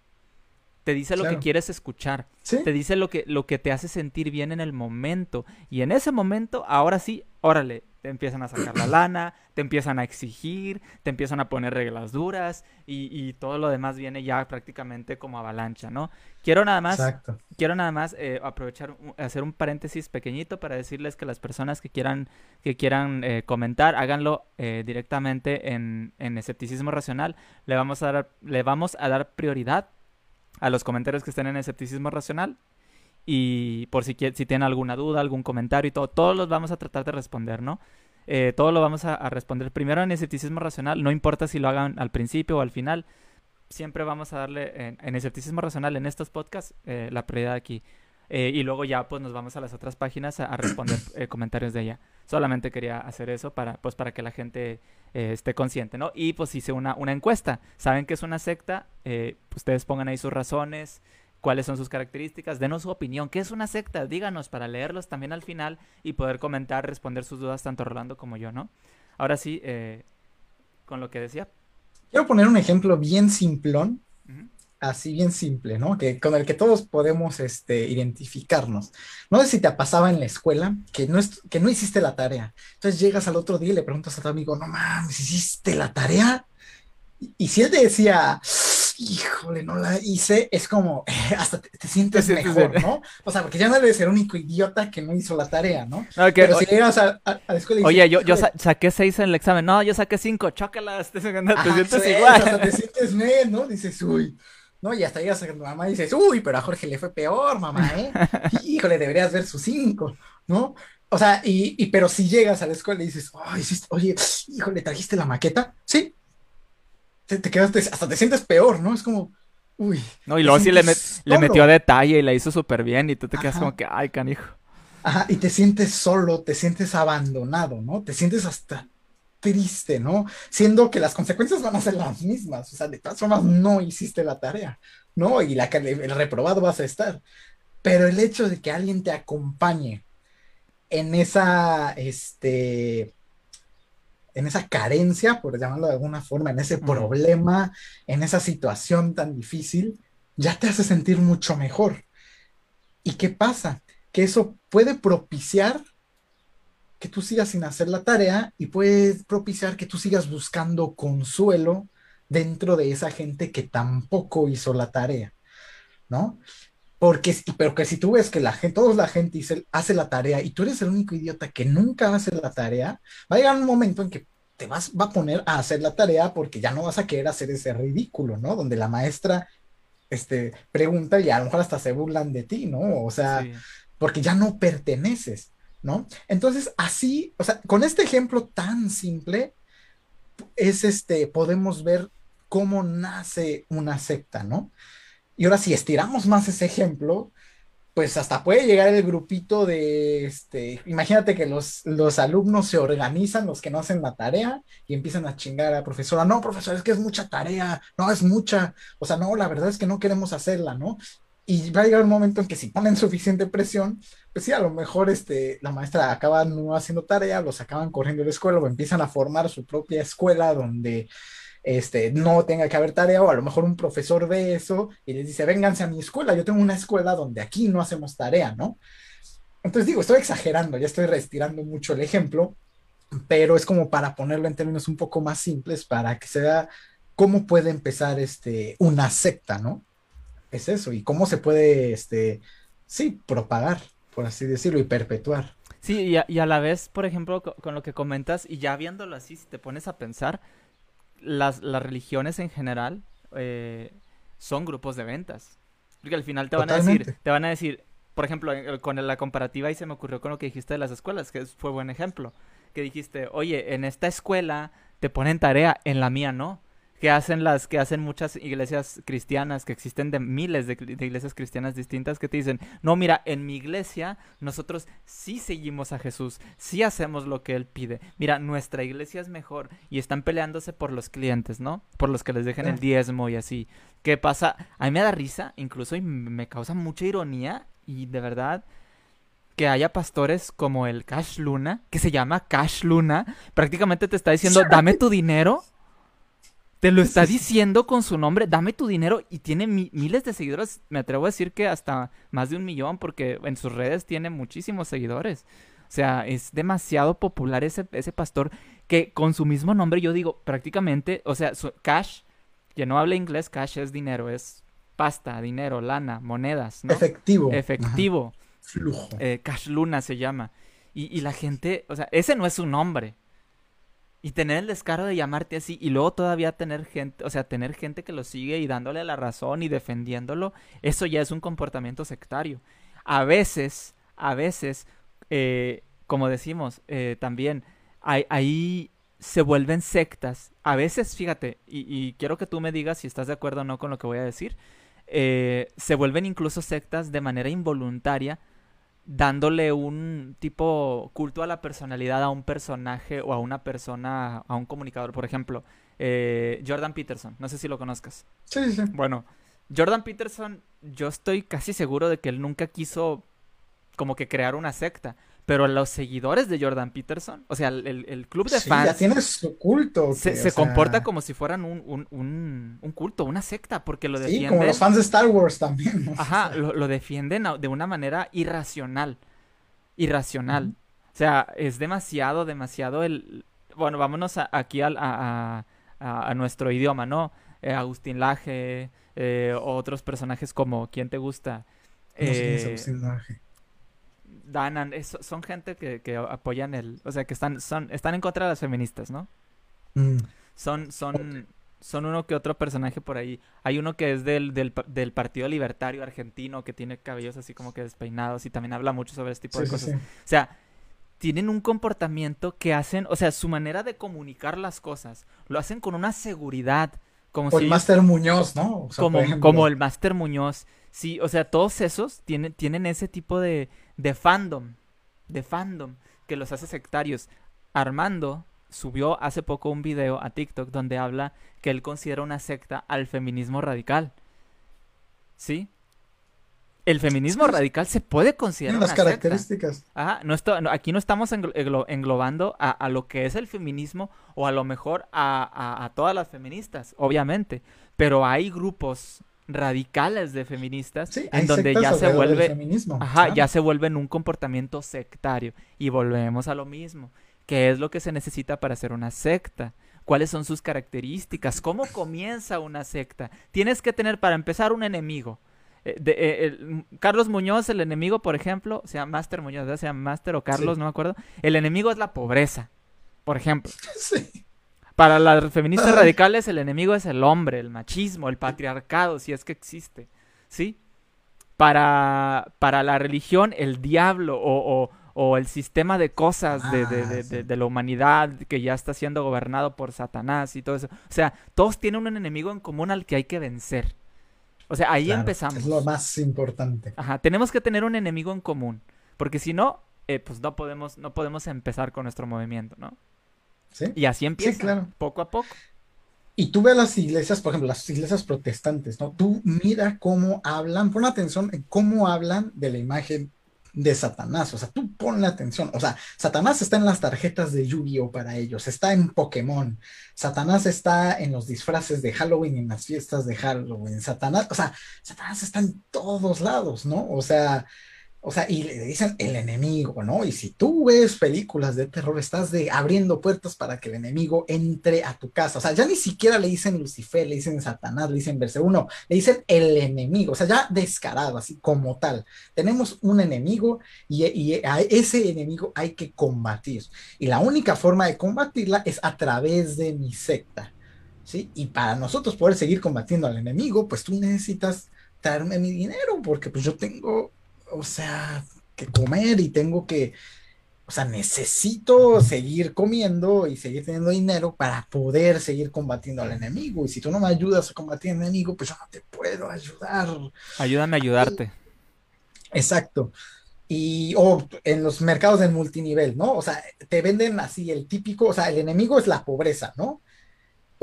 Te dice lo que quieres escuchar. Te dice lo que, lo que te hace sentir bien en el momento. Y en ese momento, ahora sí, órale, te empiezan a sacar la lana, te empiezan a exigir, te empiezan a poner reglas duras y, todo lo demás viene ya prácticamente como avalancha, ¿no? Quiero nada más, quiero nada más eh, aprovechar, hacer un paréntesis pequeñito para decirles que las personas que quieran, que quieran eh, comentar, háganlo eh, directamente en, en escepticismo racional. Le vamos a dar, le vamos a dar prioridad a los comentarios que estén en escepticismo racional y por si, si tienen alguna duda, algún comentario y todo, todos los vamos a tratar de responder, ¿no? Eh, todo lo vamos a, responder primero en escepticismo racional, no importa si lo hagan al principio o al final, siempre vamos a darle en, escepticismo racional en estos podcasts eh, la prioridad aquí. Eh, y luego ya pues nos vamos a las otras páginas a, responder comentarios de ella. Solamente quería hacer eso para, pues, para que la gente esté consciente, ¿no? Y pues hice una, una encuesta. Saben que es una secta, ustedes pongan ahí sus razones, cuáles son sus características, denos su opinión, qué es una secta, díganos para leerlos también al final y poder comentar, responder sus dudas tanto Rolando como yo, ¿no? Ahora sí, eh, con lo que decía. Quiero poner un ejemplo bien simplón, así bien simple, ¿no? Que con el que todos podemos este, identificarnos. No sé si te pasaba en la escuela que no, es, que no hiciste la tarea. Entonces llegas al otro día y le preguntas a tu amigo, no mames, ¿hiciste la tarea? Y, y si él te decía, híjole, no la hice, es como, hasta te, sientes mejor, ¿no? O sea, porque ya no ser el único idiota que no hizo la tarea, ¿no? Pero si llegas a, la escuela y Oye, yo, yo saqué seis en el examen, no, yo saqué cinco, chócalas, te, sientes igual. O sea, te sientes bien, ¿no? Dices, uy, ¿no? Y hasta llegas a tu mamá y dices, uy, pero a Jorge le fue peor, mamá, ¿eh? Híjole, deberías ver sus cinco, ¿no? O sea, y, y, pero si llegas a la escuela y dices, ay, oye, híjole, ¿trajiste la maqueta? Sí, te, quedaste, hasta te sientes peor, ¿no? Es como, uy. No, y luego sí le, le, metió detalle y la hizo súper bien y tú te quedas como que, ay, canijo. Ajá, y te sientes solo, te sientes abandonado, ¿no? Te sientes hasta triste, ¿no? Siendo que las consecuencias van a ser las mismas, o sea, de todas formas no hiciste la tarea, ¿no? Y la, el reprobado vas a estar. Pero el hecho de que alguien te acompañe en esa, este, en esa carencia, por llamarlo de alguna forma, en ese problema, en esa situación tan difícil, ya te hace sentir mucho mejor. ¿Y qué pasa? Que eso puede propiciar que tú sigas sin hacer la tarea y puede propiciar que tú sigas buscando consuelo dentro de esa gente que tampoco hizo la tarea, ¿no? Porque, pero que si tú ves que la gente, toda la gente hace la tarea y tú eres el único idiota que nunca hace la tarea, va a llegar un momento en que te vas va a poner a hacer la tarea porque ya no vas a querer hacer ese ridículo, ¿no? Donde la maestra este, pregunta y a lo mejor hasta se burlan de ti, ¿no? O sea, porque ya no perteneces, ¿no? Entonces, así, o sea, con este ejemplo tan simple, es este, podemos ver cómo nace una secta, ¿no? Y ahora si estiramos más ese ejemplo, pues hasta puede llegar el grupito de, este, imagínate que los, los alumnos se organizan, los que no hacen la tarea, y empiezan a chingar a la profesora, no, profesor, es que es mucha tarea, no, es mucha, o sea, no, la verdad es que no queremos hacerla, ¿no? Y va a llegar un momento en que si ponen suficiente presión, pues sí, a lo mejor este, la maestra acaba no haciendo tarea, los acaban corriendo de la escuela o empiezan a formar su propia escuela donde este, no tenga que haber tarea o a lo mejor un profesor ve eso y les dice, vénganse a mi escuela, yo tengo una escuela donde aquí no hacemos tarea, ¿no? Entonces digo, estoy exagerando, ya estoy reestirando mucho el ejemplo, pero es como para ponerlo en términos un poco más simples para que se vea cómo puede empezar este, una secta, ¿no? Es eso, y cómo se puede, este, sí, propagar, por así decirlo, y perpetuar. Sí, y a, y a la vez, por ejemplo, con, con, lo que comentas, y ya viéndolo así, si te pones a pensar, las, las religiones en general eh, son grupos de ventas. Porque al final te van Totalmente. a decir, te van a decir, por ejemplo, con la comparativa y se me ocurrió con lo que dijiste de las escuelas, que fue buen ejemplo, que dijiste, oye, en esta escuela te ponen tarea, en la mía no que hacen las que hacen muchas iglesias cristianas que existen de miles de, de, iglesias cristianas distintas que te dicen no mira en mi iglesia nosotros sí seguimos a Jesús sí hacemos lo que él pide. Mira nuestra iglesia es mejor y están peleándose por los clientes no por los que les dejen el diezmo y así qué pasa a mí me da risa incluso y me causa mucha ironía y de verdad que haya pastores como el Cash Luna, que se llama Cash Luna, prácticamente te está diciendo, dame tu dinero te lo está diciendo con su nombre, dame tu dinero y tiene miles de seguidores. Me atrevo a decir que hasta más de un millón porque en sus redes tiene muchísimos seguidores. O sea, es demasiado popular ese, ese pastor que con su mismo nombre yo digo prácticamente, o sea, su, cash, que no habla inglés, cash es dinero, es pasta, dinero, lana, monedas. ¿no? Efectivo. Efectivo. Ajá. Flujo. Eh, cash Luna se llama. Y, y la gente, o sea, ese no es su nombre. Y tener el descaro de llamarte así y luego todavía tener gente, o sea, tener gente que lo sigue y dándole la razón y defendiéndolo, eso ya es un comportamiento sectario. A veces, a veces, eh, como decimos, eh, también, ahí, ahí, se vuelven sectas. A veces, fíjate, y, quiero que tú me digas si estás de acuerdo o no con lo que voy a decir, eh, se vuelven incluso sectas de manera involuntaria dándole un tipo culto a la personalidad a un personaje o a una persona, a un comunicador. Por ejemplo, eh, Jordan Peterson, no sé si lo conozcas. Sí, sí, sí. Bueno, Jordan Peterson, yo estoy casi seguro de que él nunca quiso como que crear una secta. Pero los seguidores de Jordan Peterson, o sea, el, el club de sí, fans. Ya tiene su culto. Se, que, se sea... comporta como si fueran un, un, un, un, culto, una secta, porque lo defienden. Sí, como los fans de Star Wars también. ¿no? Ajá, lo, lo, defienden de una manera irracional. Irracional. O sea, es demasiado, demasiado el. Bueno, vámonos a, aquí a, a, a, nuestro idioma, ¿no? Eh, Agustín Laje, eh, otros personajes como ¿Quién te gusta? No sé quién es Agustín Laje. Danan, es, son gente que, que, apoyan el, o sea, que están, son, están en contra de las feministas, ¿no? Mm. Son, son, son uno que otro personaje por ahí. Hay uno que es del, del, del, Partido Libertario Argentino, que tiene cabellos así como que despeinados y también habla mucho sobre este tipo sí, de cosas. Sí, sí. O sea, tienen un comportamiento que hacen, o sea, su manera de comunicar las cosas, lo hacen con una seguridad. Como o si el Máster Muñoz, ¿no? O sea, como, como el Máster Muñoz. Sí, o sea, todos esos tienen, tienen ese tipo de, de fandom, de fandom, que los hace sectarios. Armando subió hace poco un video a TikTok donde habla que él considera una secta al feminismo radical. ¿Sí? El feminismo radical se puede considerar las una características. Secta. Ajá, no está, no, aquí no estamos englo englobando a, a, lo que es el feminismo o a lo mejor a, a, a todas las feministas, obviamente. Pero hay grupos radicales de feministas sí, en donde ya se vuelve ajá, claro. ya se vuelve en un comportamiento sectario y volvemos a lo mismo qué es lo que se necesita para hacer una secta cuáles son sus características cómo comienza una secta tienes que tener para empezar un enemigo eh, de, eh, el, Carlos Muñoz el enemigo por ejemplo o sea Master Muñoz ¿verdad? sea Master o Carlos sí. no me acuerdo el enemigo es la pobreza por ejemplo sí. Para las feministas Ay. radicales el enemigo es el hombre, el machismo, el patriarcado, si es que existe, ¿sí? Para, para la religión el diablo o, o, o el sistema de cosas ah, de, de, de, sí. de, la humanidad que ya está siendo gobernado por Satanás y todo eso. O sea, todos tienen un enemigo en común al que hay que vencer. O sea, ahí claro, empezamos. Es lo más importante. Ajá, tenemos que tener un enemigo en común, porque si no, eh, pues no podemos, no podemos empezar con nuestro movimiento, ¿no? ¿Sí? Y así empieza, sí, claro. poco a poco. Y tú ves las iglesias, por ejemplo, las iglesias protestantes, ¿no? Tú mira cómo hablan, pon atención en cómo hablan de la imagen de Satanás. O sea, tú ponle atención. O sea, Satanás está en las tarjetas de Yu-Gi-Oh para ellos, está en Pokémon. Satanás está en los disfraces de Halloween en las fiestas de Halloween. Satanás, o sea, Satanás está en todos lados, ¿no? O sea, o sea, y le dicen el enemigo, ¿no? Y si tú ves películas de terror, estás de abriendo puertas para que el enemigo entre a tu casa. O sea, ya ni siquiera le dicen Lucifer, le dicen Satanás, le dicen uno, le dicen el enemigo. O sea, ya descarado, así como tal. Tenemos un enemigo y, y a ese enemigo hay que combatir. Y la única forma de combatirla es a través de mi secta. ¿Sí? Y para nosotros poder seguir combatiendo al enemigo, pues tú necesitas darme mi dinero, porque pues yo tengo o sea, que comer y tengo que, o sea, necesito seguir comiendo y seguir teniendo dinero para poder seguir combatiendo al enemigo. Y si tú no me ayudas a combatir al enemigo, pues yo no te puedo ayudar. Ayúdame a ayudarte. Exacto. Y, o en los mercados del multinivel, ¿no? O sea, te venden así el típico, o sea, el enemigo es la pobreza, ¿no?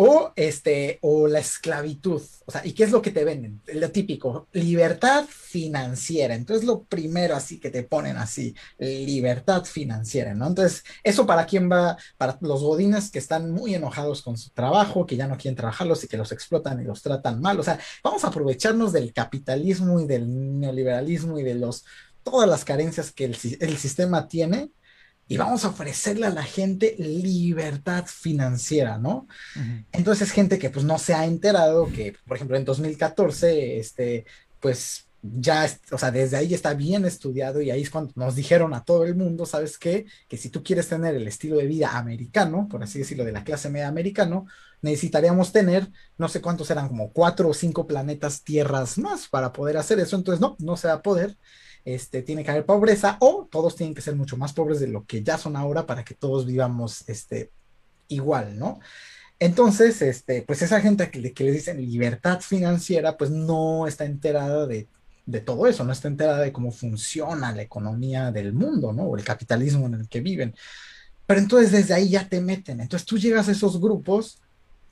O, este, o la esclavitud. O sea, ¿y qué es lo que te venden? Lo típico, libertad financiera. Entonces, lo primero así que te ponen así, libertad financiera, ¿no? Entonces, ¿eso para quién va? Para los godines que están muy enojados con su trabajo, que ya no quieren trabajarlos y que los explotan y los tratan mal. O sea, vamos a aprovecharnos del capitalismo y del neoliberalismo y de los todas las carencias que el, el sistema tiene y vamos a ofrecerle a la gente libertad financiera, ¿no? Entonces, gente que pues no se ha enterado que, por ejemplo, en 2014, este, pues ya, o sea, desde ahí está bien estudiado y ahí es cuando nos dijeron a todo el mundo, ¿sabes qué? Que si tú quieres tener el estilo de vida americano, por así decirlo, de la clase media americano, necesitaríamos tener, no sé cuántos eran, como cuatro o cinco planetas tierras más para poder hacer eso. Entonces, no, no se va a poder este, tiene que haber pobreza o todos tienen que ser mucho más pobres de lo que ya son ahora para que todos vivamos este, igual, ¿no? Entonces, este, pues esa gente que, que le dicen libertad financiera, pues no está enterada de, todo eso, no está enterada de cómo funciona la economía del mundo, ¿no? O el capitalismo en el que viven. Pero entonces desde ahí ya te meten. Entonces tú llegas a esos grupos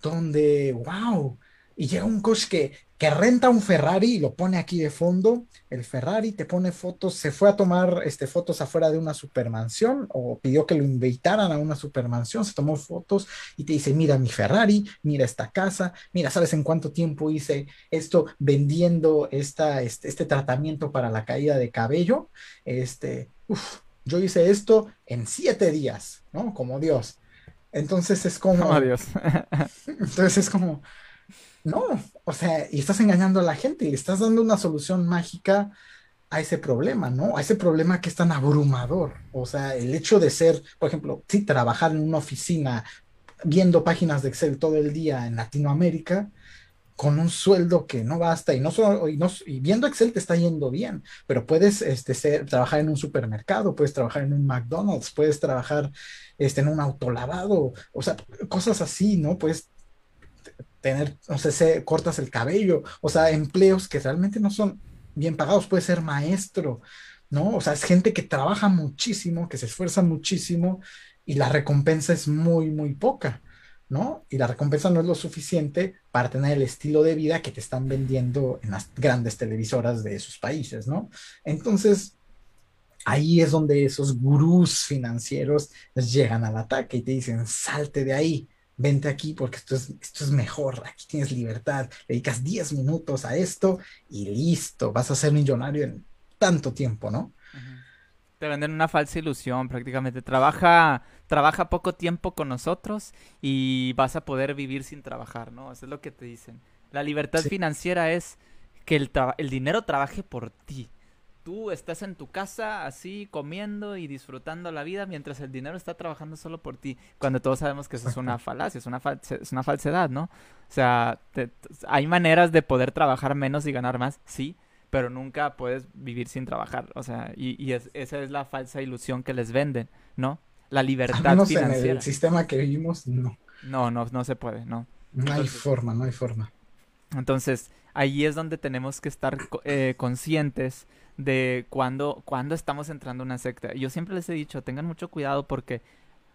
donde, wow, y llega un coach que, que renta un Ferrari y lo pone aquí de fondo, el Ferrari te pone fotos, se fue a tomar este, fotos afuera de una supermansión o pidió que lo invitaran a una supermansión, se tomó fotos y te dice, mira mi Ferrari, mira esta casa, mira, ¿sabes en cuánto tiempo hice esto vendiendo esta, este, este tratamiento para la caída de cabello? Este, yo hice esto en siete días, ¿no? Como Dios. Entonces es como... Como Dios. entonces es como no, o sea, y estás engañando a la gente y le estás dando una solución mágica a ese problema, ¿no? A ese problema que es tan abrumador. O sea, el hecho de ser, por ejemplo, sí, trabajar en una oficina viendo páginas de Excel todo el día en Latinoamérica con un sueldo que no basta y no solo y, no, y viendo Excel te está yendo bien, pero puedes este, ser, trabajar en un supermercado, puedes trabajar en un McDonald's, puedes trabajar este, en un autolavado, o sea, cosas así, ¿no? Puedes tener, no sé, se, cortas el cabello, o sea, empleos que realmente no son bien pagados, puede ser maestro, ¿no? O sea, es gente que trabaja muchísimo, que se esfuerza muchísimo y la recompensa es muy, muy poca, ¿no? Y la recompensa no es lo suficiente para tener el estilo de vida que te están vendiendo en las grandes televisoras de esos países, ¿no? Entonces, ahí es donde esos gurús financieros llegan al ataque y te dicen, salte de ahí, vente aquí porque esto es, esto es mejor, aquí tienes libertad, dedicas 10 minutos a esto y listo, vas a ser millonario en tanto tiempo, ¿no? Te venden una falsa ilusión prácticamente. Trabaja, trabaja poco tiempo con nosotros y vas a poder vivir sin trabajar, ¿no? Eso es lo que te dicen. La libertad financiera es que el, el dinero trabaje por ti tú estás en tu casa así comiendo y disfrutando la vida mientras el dinero está trabajando solo por ti, cuando todos sabemos que eso es una falacia, es una, es una falsedad, ¿no? O sea, hay maneras de poder trabajar menos y ganar más, sí, pero nunca puedes vivir sin trabajar, o sea, y, esa es la falsa ilusión que les venden, ¿no? La libertad financiera. En el sistema que vivimos, no. No, no, no se puede, no. No hay forma, no hay forma. Entonces, ahí es donde tenemos que estar eh, conscientes de cuando, cuando estamos entrando a una secta. Yo siempre les he dicho, tengan mucho cuidado porque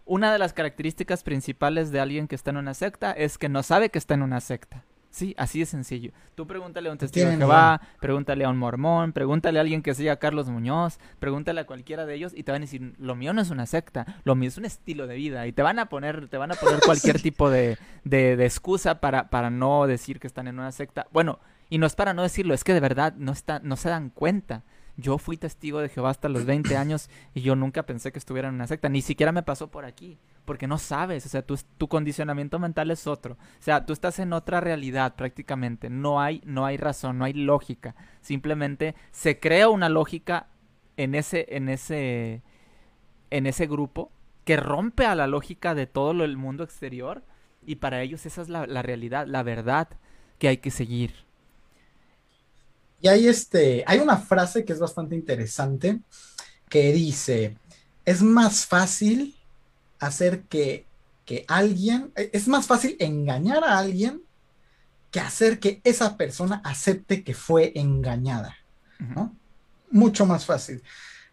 una de las características principales de alguien que está en una secta es que no sabe que está en una secta. Sí, así de sencillo. Tú pregúntale a un testigo de Jehová, pregúntale a un mormón, pregúntale a alguien que se llama Carlos Muñoz, pregúntale a cualquiera de ellos y te van a decir, lo mío no es una secta, lo mío es un estilo de vida. Y te van a poner, te van a poner cualquier tipo de, de, excusa para, para no decir que están en una secta. Bueno, y no es para no decirlo, es que de verdad no, está, no se dan cuenta. Yo fui testigo de Jehová hasta los 20 años y yo nunca pensé que estuviera en una secta. Ni siquiera me pasó por aquí, porque no sabes. O sea, tu, tu condicionamiento mental es otro. O sea, tú estás en otra realidad prácticamente. No hay, no hay razón, no hay lógica. Simplemente se crea una lógica en ese, en ese, en ese grupo que rompe a la lógica de todo el mundo exterior. Y para ellos esa es la realidad, la verdad que hay que seguir. Y hay, este, hay una frase que es bastante interesante que dice, es más fácil hacer que, que alguien, e, es más fácil engañar a alguien que hacer que esa persona acepte que fue engañada, ¿no? Mucho más fácil.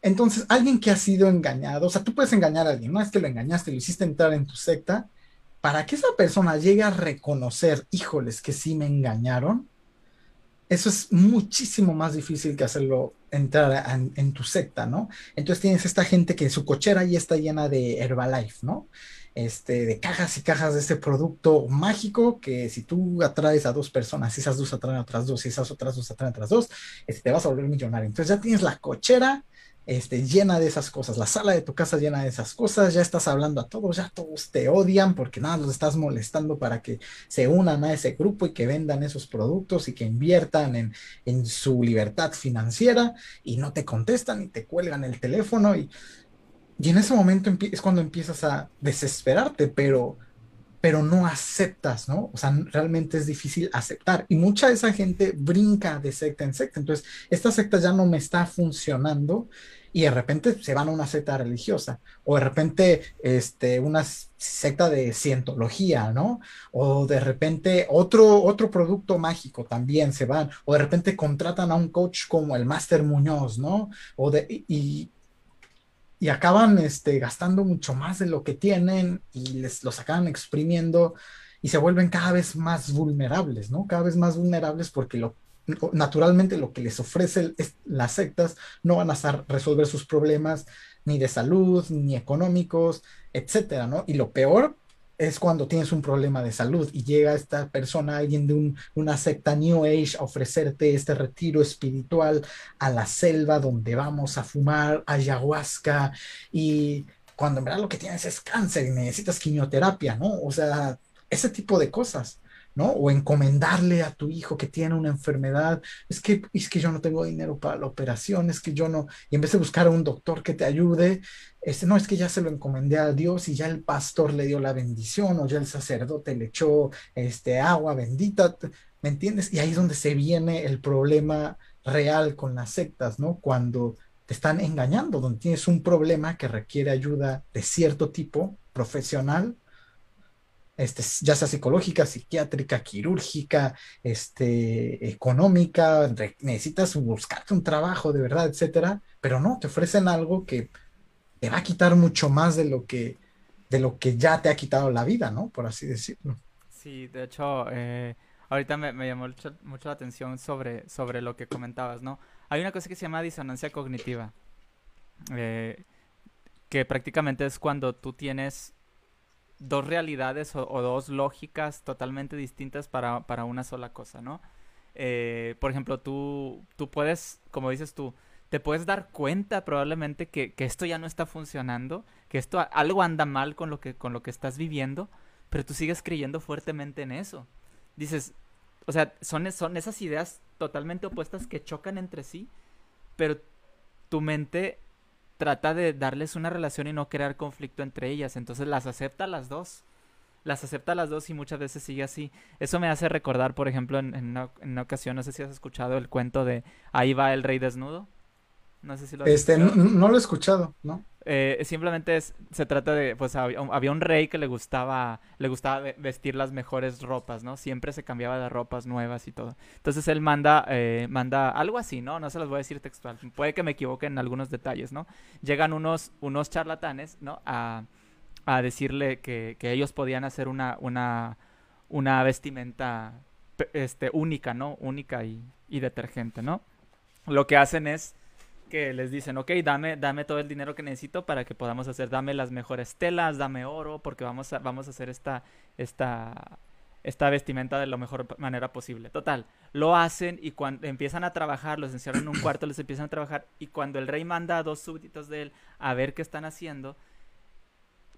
Entonces, alguien que ha sido engañado, o sea, tú puedes engañar a alguien, no es que lo engañaste, lo hiciste entrar en tu secta, para que esa persona llegue a reconocer, híjoles, que sí me engañaron, eso es muchísimo más difícil que hacerlo entrar en, tu secta, ¿no? Entonces tienes esta gente que su cochera ya está llena de Herbalife, ¿no? Este, de cajas y cajas de este producto mágico que si tú atraes a dos personas, esas dos atraen a otras dos, y esas otras dos atraen a otras dos, este, te vas a volver millonario. Entonces ya tienes la cochera este, llena de esas cosas, la sala de tu casa llena de esas cosas, ya estás hablando a todos, ya todos te odian porque nada, los estás molestando para que se unan a ese grupo y que vendan esos productos y que inviertan en, en su libertad financiera y no te contestan y te cuelgan el teléfono y, y en ese momento es cuando empiezas a desesperarte, pero pero no aceptas, ¿no? O sea, realmente es difícil aceptar. Y mucha de esa gente brinca de secta en secta. Entonces, esta secta ya no me está funcionando y de repente se van a una secta religiosa o de repente este, una secta de cientología, ¿no? O de repente otro, otro producto mágico también se van o de repente contratan a un coach como el Master Muñoz, ¿no? O de, y, y acaban este, gastando mucho más de lo que tienen y les los acaban exprimiendo y se vuelven cada vez más vulnerables, ¿no? Cada vez más vulnerables porque lo naturalmente lo que les ofrece las sectas no van a resolver sus problemas ni de salud, ni económicos, etcétera, ¿no? Y lo peor es cuando tienes un problema de salud y llega esta persona, alguien de una secta New Age, a ofrecerte este retiro espiritual a la selva donde vamos a fumar ayahuasca y cuando en verdad lo que tienes es cáncer y necesitas quimioterapia, ¿no? O sea, ese tipo de cosas. ¿No? O encomendarle a tu hijo que tiene una enfermedad, es que, es que yo no tengo dinero para la operación, es que yo no, y en vez de buscar a un doctor que te ayude, este, no, es que ya se lo encomendé a Dios y ya el pastor le dio la bendición o ya el sacerdote le echó este, agua bendita, ¿me entiendes? Y ahí es donde se viene el problema real con las sectas, ¿no? Cuando te están engañando, donde tienes un problema que requiere ayuda de cierto tipo profesional, este, ya sea psicológica, psiquiátrica, quirúrgica, este, económica, necesitas buscarte un trabajo de verdad, etcétera, pero no, te ofrecen algo que te va a quitar mucho más de lo que, de lo que ya te ha quitado la vida, ¿no? Por así decirlo. Sí, de hecho, eh, ahorita me, llamó mucho, la atención sobre, sobre lo que comentabas, ¿no? Hay una cosa que se llama disonancia cognitiva, eh, que prácticamente es cuando tú tienes dos realidades o, dos lógicas totalmente distintas para, para una sola cosa, ¿no? Eh, por ejemplo, tú, tú puedes, como dices tú, te puedes dar cuenta probablemente que, que, esto ya no está funcionando, que esto algo anda mal con lo que, con lo que estás viviendo, pero tú sigues creyendo fuertemente en eso. Dices, o sea, son, son esas ideas totalmente opuestas que chocan entre sí, pero tu mente trata de darles una relación y no crear conflicto entre ellas. Entonces las acepta las dos. Las acepta las dos y muchas veces sigue así. Eso me hace recordar, por ejemplo, en, una, ocasión, no sé si has escuchado el cuento de Ahí va el rey desnudo. No sé si lo has este, No, lo he escuchado, ¿no? Eh, simplemente se trata de, pues había, un rey que le gustaba, le gustaba vestir las mejores ropas, ¿no? Siempre se cambiaba de ropas nuevas y todo. Entonces él manda, eh, manda algo así, ¿no? No se los voy a decir textual. Puede que me equivoque en algunos detalles, ¿no? Llegan unos, unos charlatanes, ¿no? A, a decirle que, ellos podían hacer una, una, una vestimenta este, única, ¿no? Única y, y detergente, ¿no? Lo que hacen es que les dicen, ok, dame, dame todo el dinero que necesito para que podamos hacer, dame las mejores telas, dame oro, porque vamos a, vamos a hacer esta, esta, esta vestimenta de la mejor manera posible. Total, lo hacen y cuando empiezan a trabajar, los encierran en un cuarto, les empiezan a trabajar y cuando el rey manda a dos súbditos de él a ver qué están haciendo,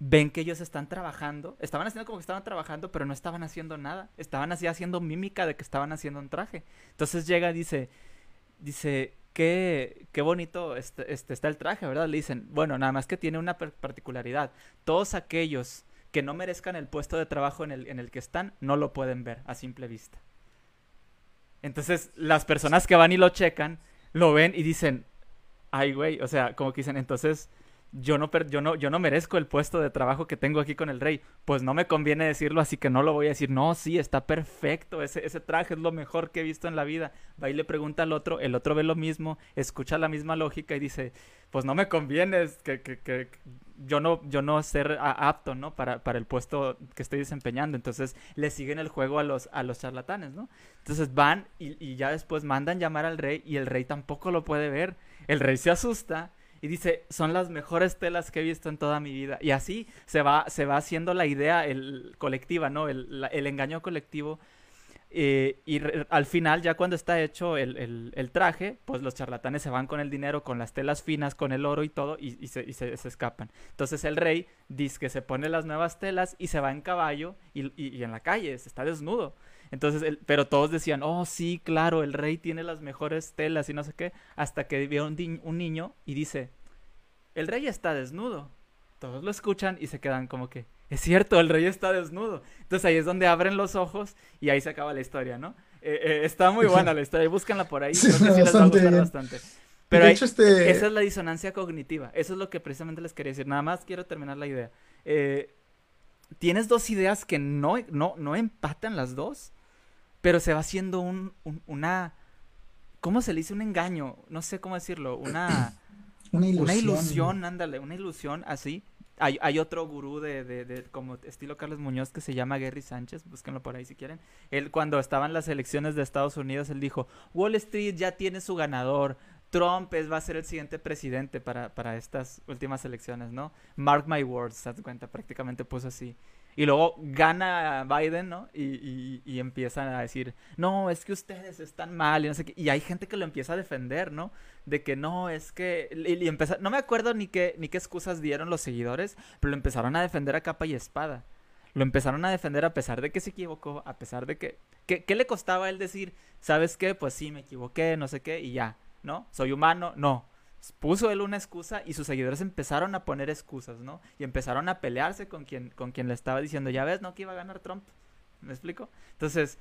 ven que ellos están trabajando, estaban haciendo como que estaban trabajando, pero no estaban haciendo nada, estaban así haciendo mímica de que estaban haciendo un traje. Entonces llega y dice, dice, qué, qué bonito este, este, está el traje, ¿verdad? Le dicen, bueno, nada más que tiene una particularidad. Todos aquellos que no merezcan el puesto de trabajo en el, en el que están, no lo pueden ver a simple vista. Entonces, las personas que van y lo checan, lo ven y dicen, ay, güey, o sea, como que dicen, entonces, yo no, yo, no, yo no merezco el puesto de trabajo que tengo aquí con el rey. Pues no me conviene decirlo, así que no lo voy a decir. No, sí, está perfecto. Ese, ese traje es lo mejor que he visto en la vida. Va y le pregunta al otro, el otro ve lo mismo, escucha la misma lógica y dice, pues no me conviene que, que, que yo no, yo no ser apto, ¿no? Para, para el puesto que estoy desempeñando. Entonces le siguen el juego a los, a los charlatanes, ¿no? Entonces van y, y ya después mandan llamar al rey y el rey tampoco lo puede ver. El rey se asusta y dice, son las mejores telas que he visto en toda mi vida. Y así se va, se va haciendo la idea el, colectiva, ¿no? El, el engaño colectivo. Eh, y al final, ya cuando está hecho el, el, traje, pues los charlatanes se van con el dinero, con las telas finas, con el oro y todo, y, se, y se, escapan. Entonces el rey dice que se pone las nuevas telas y se va en caballo y, y en la calle, está desnudo. Entonces, pero todos decían, oh, sí, claro, el rey tiene las mejores telas y no sé qué, hasta que vio un, un niño y dice, el rey está desnudo. Todos lo escuchan y se quedan como que, es cierto, el rey está desnudo. Entonces ahí es donde abren los ojos y ahí se acaba la historia, ¿no? Eh, eh, está muy buena la historia, búscanla por ahí, creo que sí les va a gustar bastante. Pero este esa es la disonancia cognitiva, eso es lo que precisamente les quería decir. Nada más quiero terminar la idea. Eh, tienes dos ideas que no, no, no empatan las dos, pero se va haciendo un, una... ¿Cómo se le dice? Un engaño, no sé cómo decirlo, una... una ilusión. Una ilusión, ándale, una ilusión así. Hay, hay otro gurú de, de, de, como estilo Carlos Muñoz que se llama Gary Sánchez, búsquenlo por ahí si quieren. Él cuando estaban las elecciones de Estados Unidos, él dijo, Wall Street ya tiene su ganador, Trump es, va a ser el siguiente presidente para, para estas últimas elecciones, ¿no? Mark my words, ¿se cuenta? Prácticamente puso así. Y luego gana Biden, ¿no? Y, y, empiezan a decir, no, es que ustedes están mal y no sé qué. Y hay gente que lo empieza a defender, ¿no? De que no, es que... Y, empezó... No me acuerdo ni qué, ni qué excusas dieron los seguidores, pero lo empezaron a defender a capa y espada. Lo empezaron a defender a pesar de que se equivocó, a pesar de que... ¿Qué, qué le costaba a él decir, sabes qué? Pues sí, me equivoqué, no sé qué, y ya, ¿no? Soy humano, no puso él una excusa y sus seguidores empezaron a poner excusas, ¿no? Y empezaron a pelearse con quien, con quien le estaba diciendo, ya ves, ¿no? Que iba a ganar Trump. ¿Me explico? Entonces,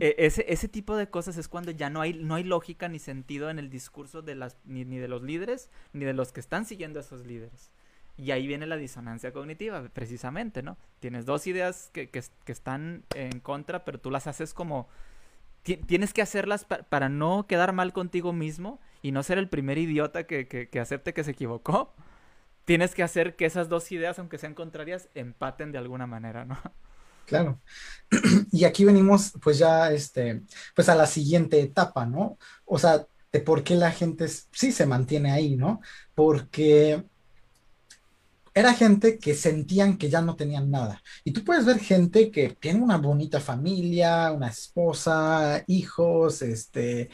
e, ese, ese tipo de cosas es cuando ya no hay, no hay lógica ni sentido en el discurso de las, ni, de los líderes, ni de los que están siguiendo a esos líderes. Y ahí viene la disonancia cognitiva, precisamente, ¿no? Tienes dos ideas que, que, que están en contra, pero tú las haces como... Tienes que hacerlas para no quedar mal contigo mismo y no ser el primer idiota que, que, acepte que se equivocó, tienes que hacer que esas dos ideas, aunque sean contrarias, empaten de alguna manera, ¿no? Claro. Y aquí venimos, pues ya, este, pues a la siguiente etapa, ¿no? O sea, de por qué la gente sí se mantiene ahí, ¿no? Porque era gente que sentían que ya no tenían nada. Y tú puedes ver gente que tiene una bonita familia, una esposa, hijos, este,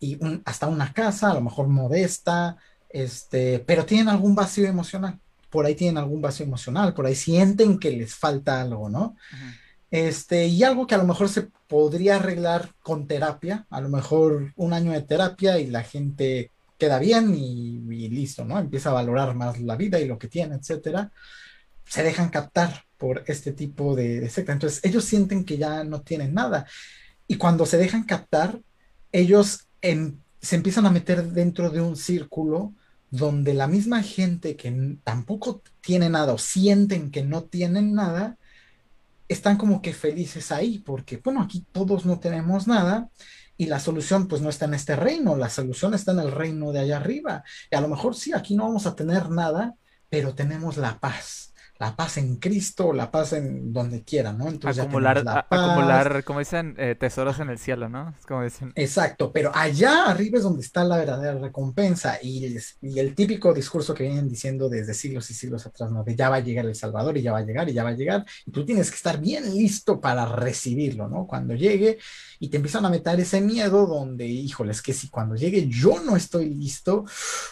y hasta una casa, a lo mejor modesta, este, pero tienen algún vacío emocional. Por ahí tienen algún vacío emocional, por ahí sienten que les falta algo, ¿no? Este, y algo que a lo mejor se podría arreglar con terapia, a lo mejor un año de terapia y la gente queda bien y, listo, ¿no? Empieza a valorar más la vida y lo que tiene, etcétera. Se dejan captar por este tipo de, de secta. Entonces, ellos sienten que ya no tienen nada. Y cuando se dejan captar, ellos se empiezan a meter dentro de un círculo donde la misma gente que tampoco tiene nada o sienten que no tienen nada, están como que felices ahí, porque bueno, aquí todos no tenemos nada y la solución pues no está en este reino, la solución está en el reino de allá arriba. Y a lo mejor sí, aquí no vamos a tener nada, pero tenemos la paz. La paz en Cristo, la paz en donde quiera, ¿no? Entonces acumular, la acumular, como dicen, eh, tesoros en el cielo, ¿no? como dicen. Exacto, pero allá arriba es donde está la verdadera recompensa y, y, el típico discurso que vienen diciendo desde siglos y siglos atrás, ¿no? De ya va a llegar el Salvador y ya va a llegar y ya va a llegar y tú tienes que estar bien listo para recibirlo, ¿no? Cuando llegue y te empiezan a meter ese miedo donde, híjoles, que si cuando llegue yo no estoy listo,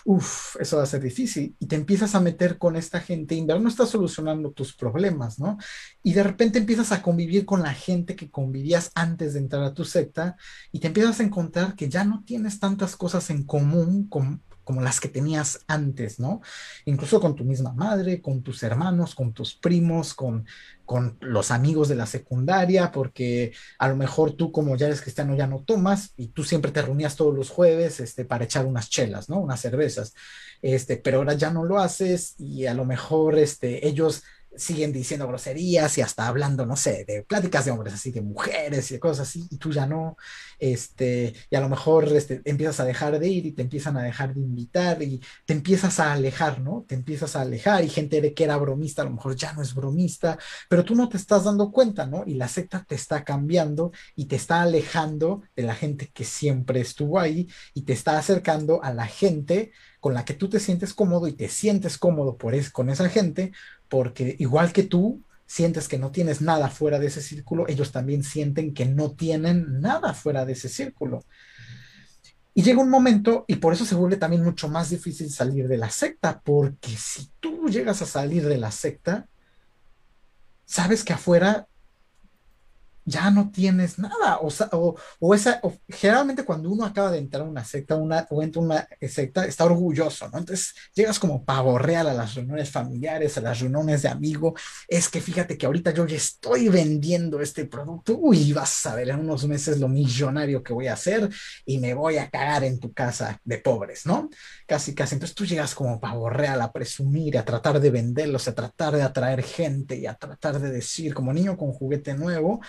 uff, eso va a ser difícil. Y te empiezas a meter con esta gente y no estás solucionando tus problemas, ¿no? Y de repente empiezas a convivir con la gente que convivías antes de entrar a tu secta y te empiezas a encontrar que ya no tienes tantas cosas en común con, como las que tenías antes, ¿no? Incluso con tu misma madre, con tus hermanos, con tus primos, con, con los amigos de la secundaria, porque a lo mejor tú como ya eres cristiano ya no tomas y tú siempre te reunías todos los jueves este, para echar unas chelas, ¿no? Unas cervezas, este, pero ahora ya no lo haces y a lo mejor este, ellos siguen diciendo groserías y hasta hablando, no sé, de pláticas de hombres, así de mujeres y de cosas así, y tú ya no, este, y a lo mejor este, empiezas a dejar de ir y te empiezan a dejar de invitar y te empiezas a alejar, ¿no? Te empiezas a alejar y gente de que era bromista a lo mejor ya no es bromista, pero tú no te estás dando cuenta, ¿no? Y la secta te está cambiando y te está alejando de la gente que siempre estuvo ahí y te está acercando a la gente con la que tú te sientes cómodo y te sientes cómodo por es, con esa gente, porque igual que tú sientes que no tienes nada fuera de ese círculo, ellos también sienten que no tienen nada fuera de ese círculo. Y llega un momento, y por eso se vuelve también mucho más difícil salir de la secta, porque si tú llegas a salir de la secta, sabes que afuera ya no tienes nada. O, sea, o, esa, generalmente cuando uno acaba de entrar a una secta una, o entra a una secta, está orgulloso, ¿no? Entonces llegas como pavo real a las reuniones familiares, a las reuniones de amigo. Es que fíjate que ahorita yo ya estoy vendiendo este producto. Uy, vas a ver en unos meses lo millonario que voy a hacer y me voy a cagar en tu casa de pobres, ¿no? Casi, casi. Entonces tú llegas como pavo real a presumir, a tratar de venderlos, a tratar de atraer gente y a tratar de decir, como niño con juguete nuevo,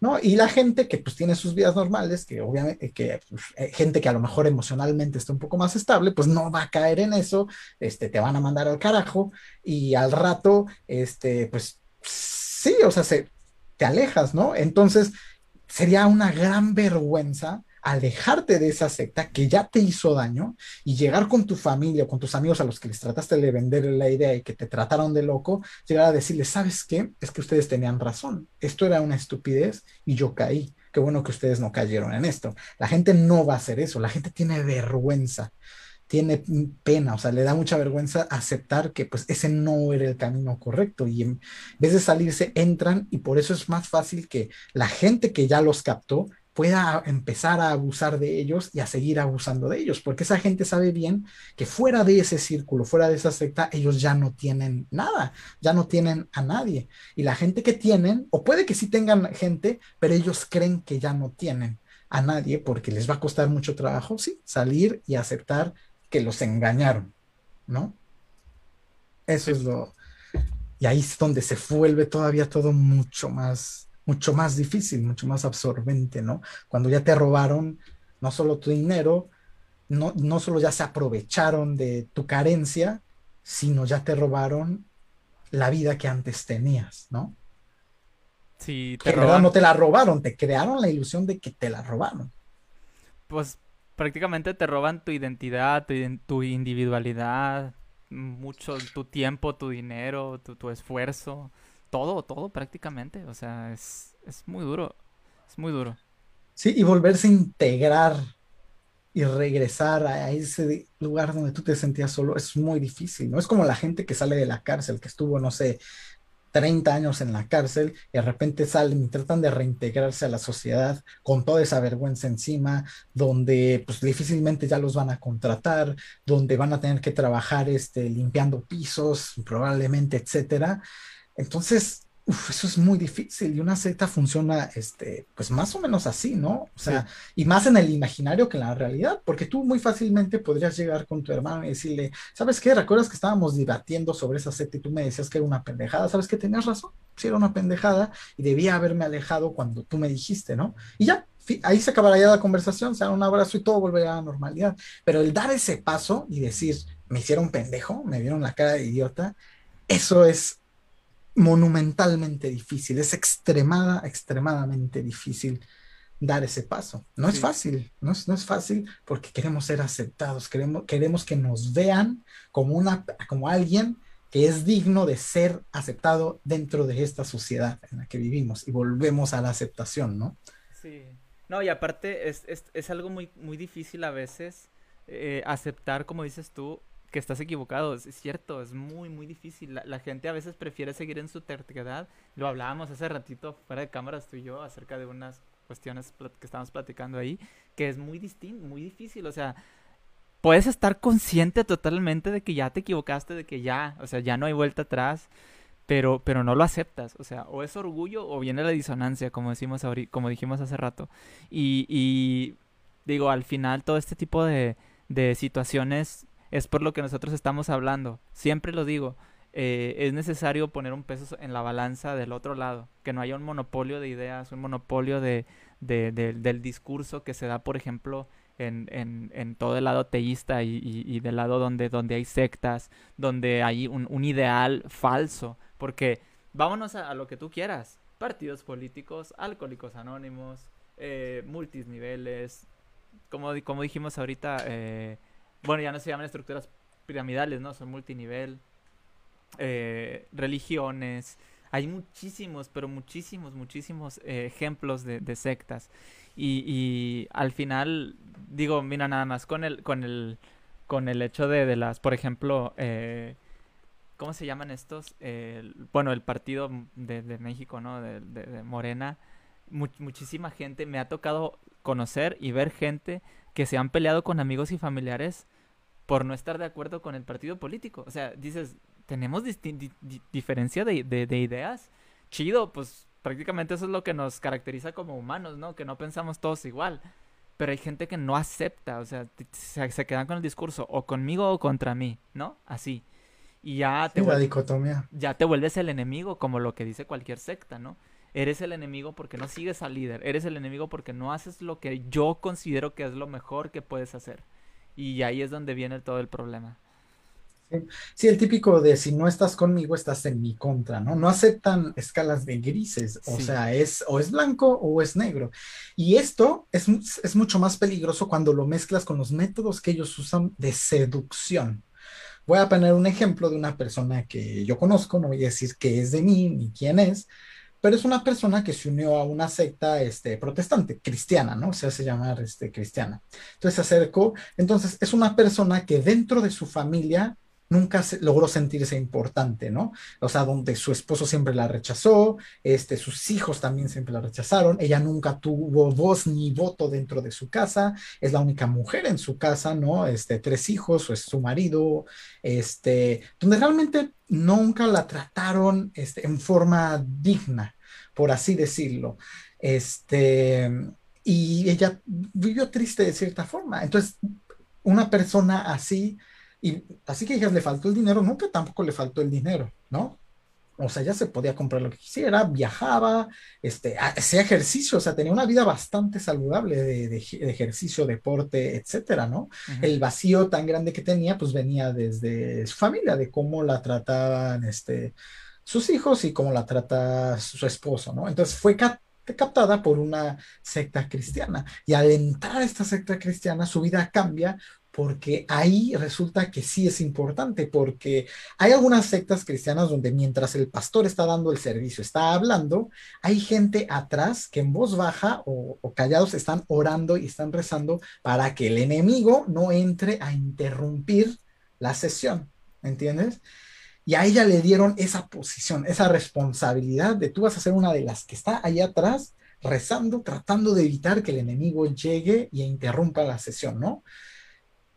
¿no? Y la gente que pues tiene sus vidas normales, que obviamente, que pues, eh, gente que a lo mejor emocionalmente está un poco más estable, pues no va a caer en eso, este, te van a mandar al carajo y al rato, este, pues sí, o sea, se, te alejas, ¿no? Entonces, sería una gran vergüenza alejarte de esa secta que ya te hizo daño y llegar con tu familia o con tus amigos a los que les trataste de vender la idea y que te trataron de loco, llegar a decirles, ¿sabes qué? Es que ustedes tenían razón. Esto era una estupidez y yo caí. Qué bueno que ustedes no cayeron en esto. La gente no va a hacer eso. La gente tiene vergüenza tiene pena, o sea, le da mucha vergüenza aceptar que pues ese no era el camino correcto y en vez de salirse entran y por eso es más fácil que la gente que ya los captó pueda empezar a abusar de ellos y a seguir abusando de ellos, porque esa gente sabe bien que fuera de ese círculo, fuera de esa secta, ellos ya no tienen nada, ya no tienen a nadie. Y la gente que tienen, o puede que sí tengan gente, pero ellos creen que ya no tienen a nadie porque les va a costar mucho trabajo, sí, salir y aceptar que los engañaron, ¿no? Eso es lo... Y ahí es donde se vuelve todavía todo mucho más mucho más difícil, mucho más absorbente, ¿no? Cuando ya te robaron no solo tu dinero, no, no solo ya se aprovecharon de tu carencia, sino ya te robaron la vida que antes tenías, ¿no? Sí, te que verdad no te la robaron, te crearon la ilusión de que te la robaron. Pues prácticamente te roban tu identidad, tu, tu individualidad, mucho tu tiempo, tu dinero, tu, tu esfuerzo todo, todo prácticamente. O sea, es, muy duro. Es muy duro. Sí, y volverse a integrar y regresar a ese lugar donde tú te sentías solo es muy difícil, ¿no? Es como la gente que sale de la cárcel, que estuvo, no sé, 30 años en la cárcel y de repente salen y tratan de reintegrarse a la sociedad con toda esa vergüenza encima, donde pues difícilmente ya los van a contratar, donde van a tener que trabajar este, limpiando pisos, probablemente, etcétera. Entonces, eso es muy difícil y una secta funciona, este, pues más o menos así, ¿no? O sea, y más en el imaginario que en la realidad, porque tú muy fácilmente podrías llegar con tu hermano y decirle, ¿sabes qué? ¿Recuerdas que estábamos debatiendo sobre esa secta y tú me decías que era una pendejada? ¿Sabes que tenías razón? Sí, era una pendejada y debía haberme alejado cuando tú me dijiste, ¿no? Y ya, ahí se acabaría la conversación, se da un abrazo y todo volvería a la normalidad. Pero el dar ese paso y decir, me hicieron pendejo, me vieron la cara de idiota, eso es monumentalmente difícil, es extremada, extremadamente difícil dar ese paso. No es fácil, no es, no es fácil porque queremos ser aceptados, queremos, queremos que nos vean como, una, como alguien que es digno de ser aceptado dentro de esta sociedad en la que vivimos y volvemos a la aceptación, ¿no? Sí. No, y aparte es, es, es algo muy, muy difícil a veces eh, aceptar, como dices tú, que estás equivocado. Es, cierto, es muy, muy difícil. La, la, gente a veces prefiere seguir en su terquedad. Lo hablábamos hace ratito fuera de cámaras tú y yo acerca de unas cuestiones que estábamos platicando ahí, que es muy distinto, muy difícil. O sea, puedes estar consciente totalmente de que ya te equivocaste, de que ya, o sea, ya no hay vuelta atrás, pero, pero no lo aceptas. O sea, o es orgullo o viene la disonancia, como, decimos como dijimos hace rato. Y, y digo, al final todo este tipo de, de situaciones es por lo que nosotros estamos hablando. Siempre lo digo. Eh, es necesario poner un peso en la balanza del otro lado, que no haya un monopolio de ideas, un monopolio de, de, del discurso que se da, por ejemplo, en, en, en todo el lado teísta y, y, del lado donde, donde hay sectas, donde hay un, un ideal falso. Porque vámonos a, lo que tú quieras. Partidos políticos, alcohólicos anónimos, eh, multiniveles, como, como dijimos ahorita, eh, bueno, ya no se llaman estructuras piramidales, ¿no? Son multinivel, eh, religiones. Hay muchísimos, pero muchísimos, muchísimos eh, ejemplos de, de sectas. Y, al final, digo, mira, nada más con el, con el, con el hecho de, de las, por ejemplo, eh, ¿cómo se llaman estos? bueno, el partido de, de México, ¿no? De, de Morena. muchísima gente, me ha tocado conocer y ver gente que se han peleado con amigos y familiares por no estar de acuerdo con el partido político. O sea, dices, tenemos diferencia de, de, ideas. Chido, pues prácticamente eso es lo que nos caracteriza como humanos, ¿no? Que no pensamos todos igual. Pero hay gente que no acepta, o sea, se, quedan con el discurso o conmigo o contra mí, ¿no? Así. Y ya te, la dicotomía. ya te vuelves el enemigo, como lo que dice cualquier secta, ¿no? Eres el enemigo porque no sigues al líder, eres el enemigo porque no haces lo que yo considero que es lo mejor que puedes hacer. Y ahí es donde viene todo el problema. Sí, el típico de si no estás conmigo, estás en mi contra, ¿no? No aceptan escalas de grises, o sea, es o es blanco o es negro. Y esto es, es mucho más peligroso cuando lo mezclas con los métodos que ellos usan de seducción. Voy a poner un ejemplo de una persona que yo conozco, no voy a decir que es de mí ni quién es, pero es una persona que se unió a una secta este, protestante, cristiana, ¿no? Se hace llamar este, cristiana. Entonces se acercó, entonces es una persona que dentro de su familia nunca logró sentirse importante, ¿no? O sea, donde su esposo siempre la rechazó, este, sus hijos también siempre la rechazaron, ella nunca tuvo voz ni voto dentro de su casa, es la única mujer en su casa, ¿no? Este, tres hijos, es su marido, este, donde realmente nunca la trataron este, en forma digna, por así decirlo. Este, y ella vivió triste de cierta forma. Entonces, una persona así y así que dijeras, le faltó el dinero, nunca tampoco le faltó el dinero, ¿no? O sea, ya se podía comprar lo que quisiera, viajaba, este, hacía ejercicio, o sea, tenía una vida bastante saludable de, ejercicio, deporte, etcétera, ¿no? El vacío tan grande que tenía, pues venía desde su familia, de cómo la trataban, este, sus hijos y cómo la trata su esposo, ¿no? Entonces fue captada por una secta cristiana. Y al entrar a esta secta cristiana, su vida cambia porque ahí resulta que sí es importante, porque hay algunas sectas cristianas donde mientras el pastor está dando el servicio, está hablando, hay gente atrás que en voz baja o, callados están orando y están rezando para que el enemigo no entre a interrumpir la sesión, ¿entiendes? Y a ella le dieron esa posición, esa responsabilidad de tú vas a ser una de las que está ahí atrás rezando, tratando de evitar que el enemigo llegue y interrumpa la sesión, ¿no?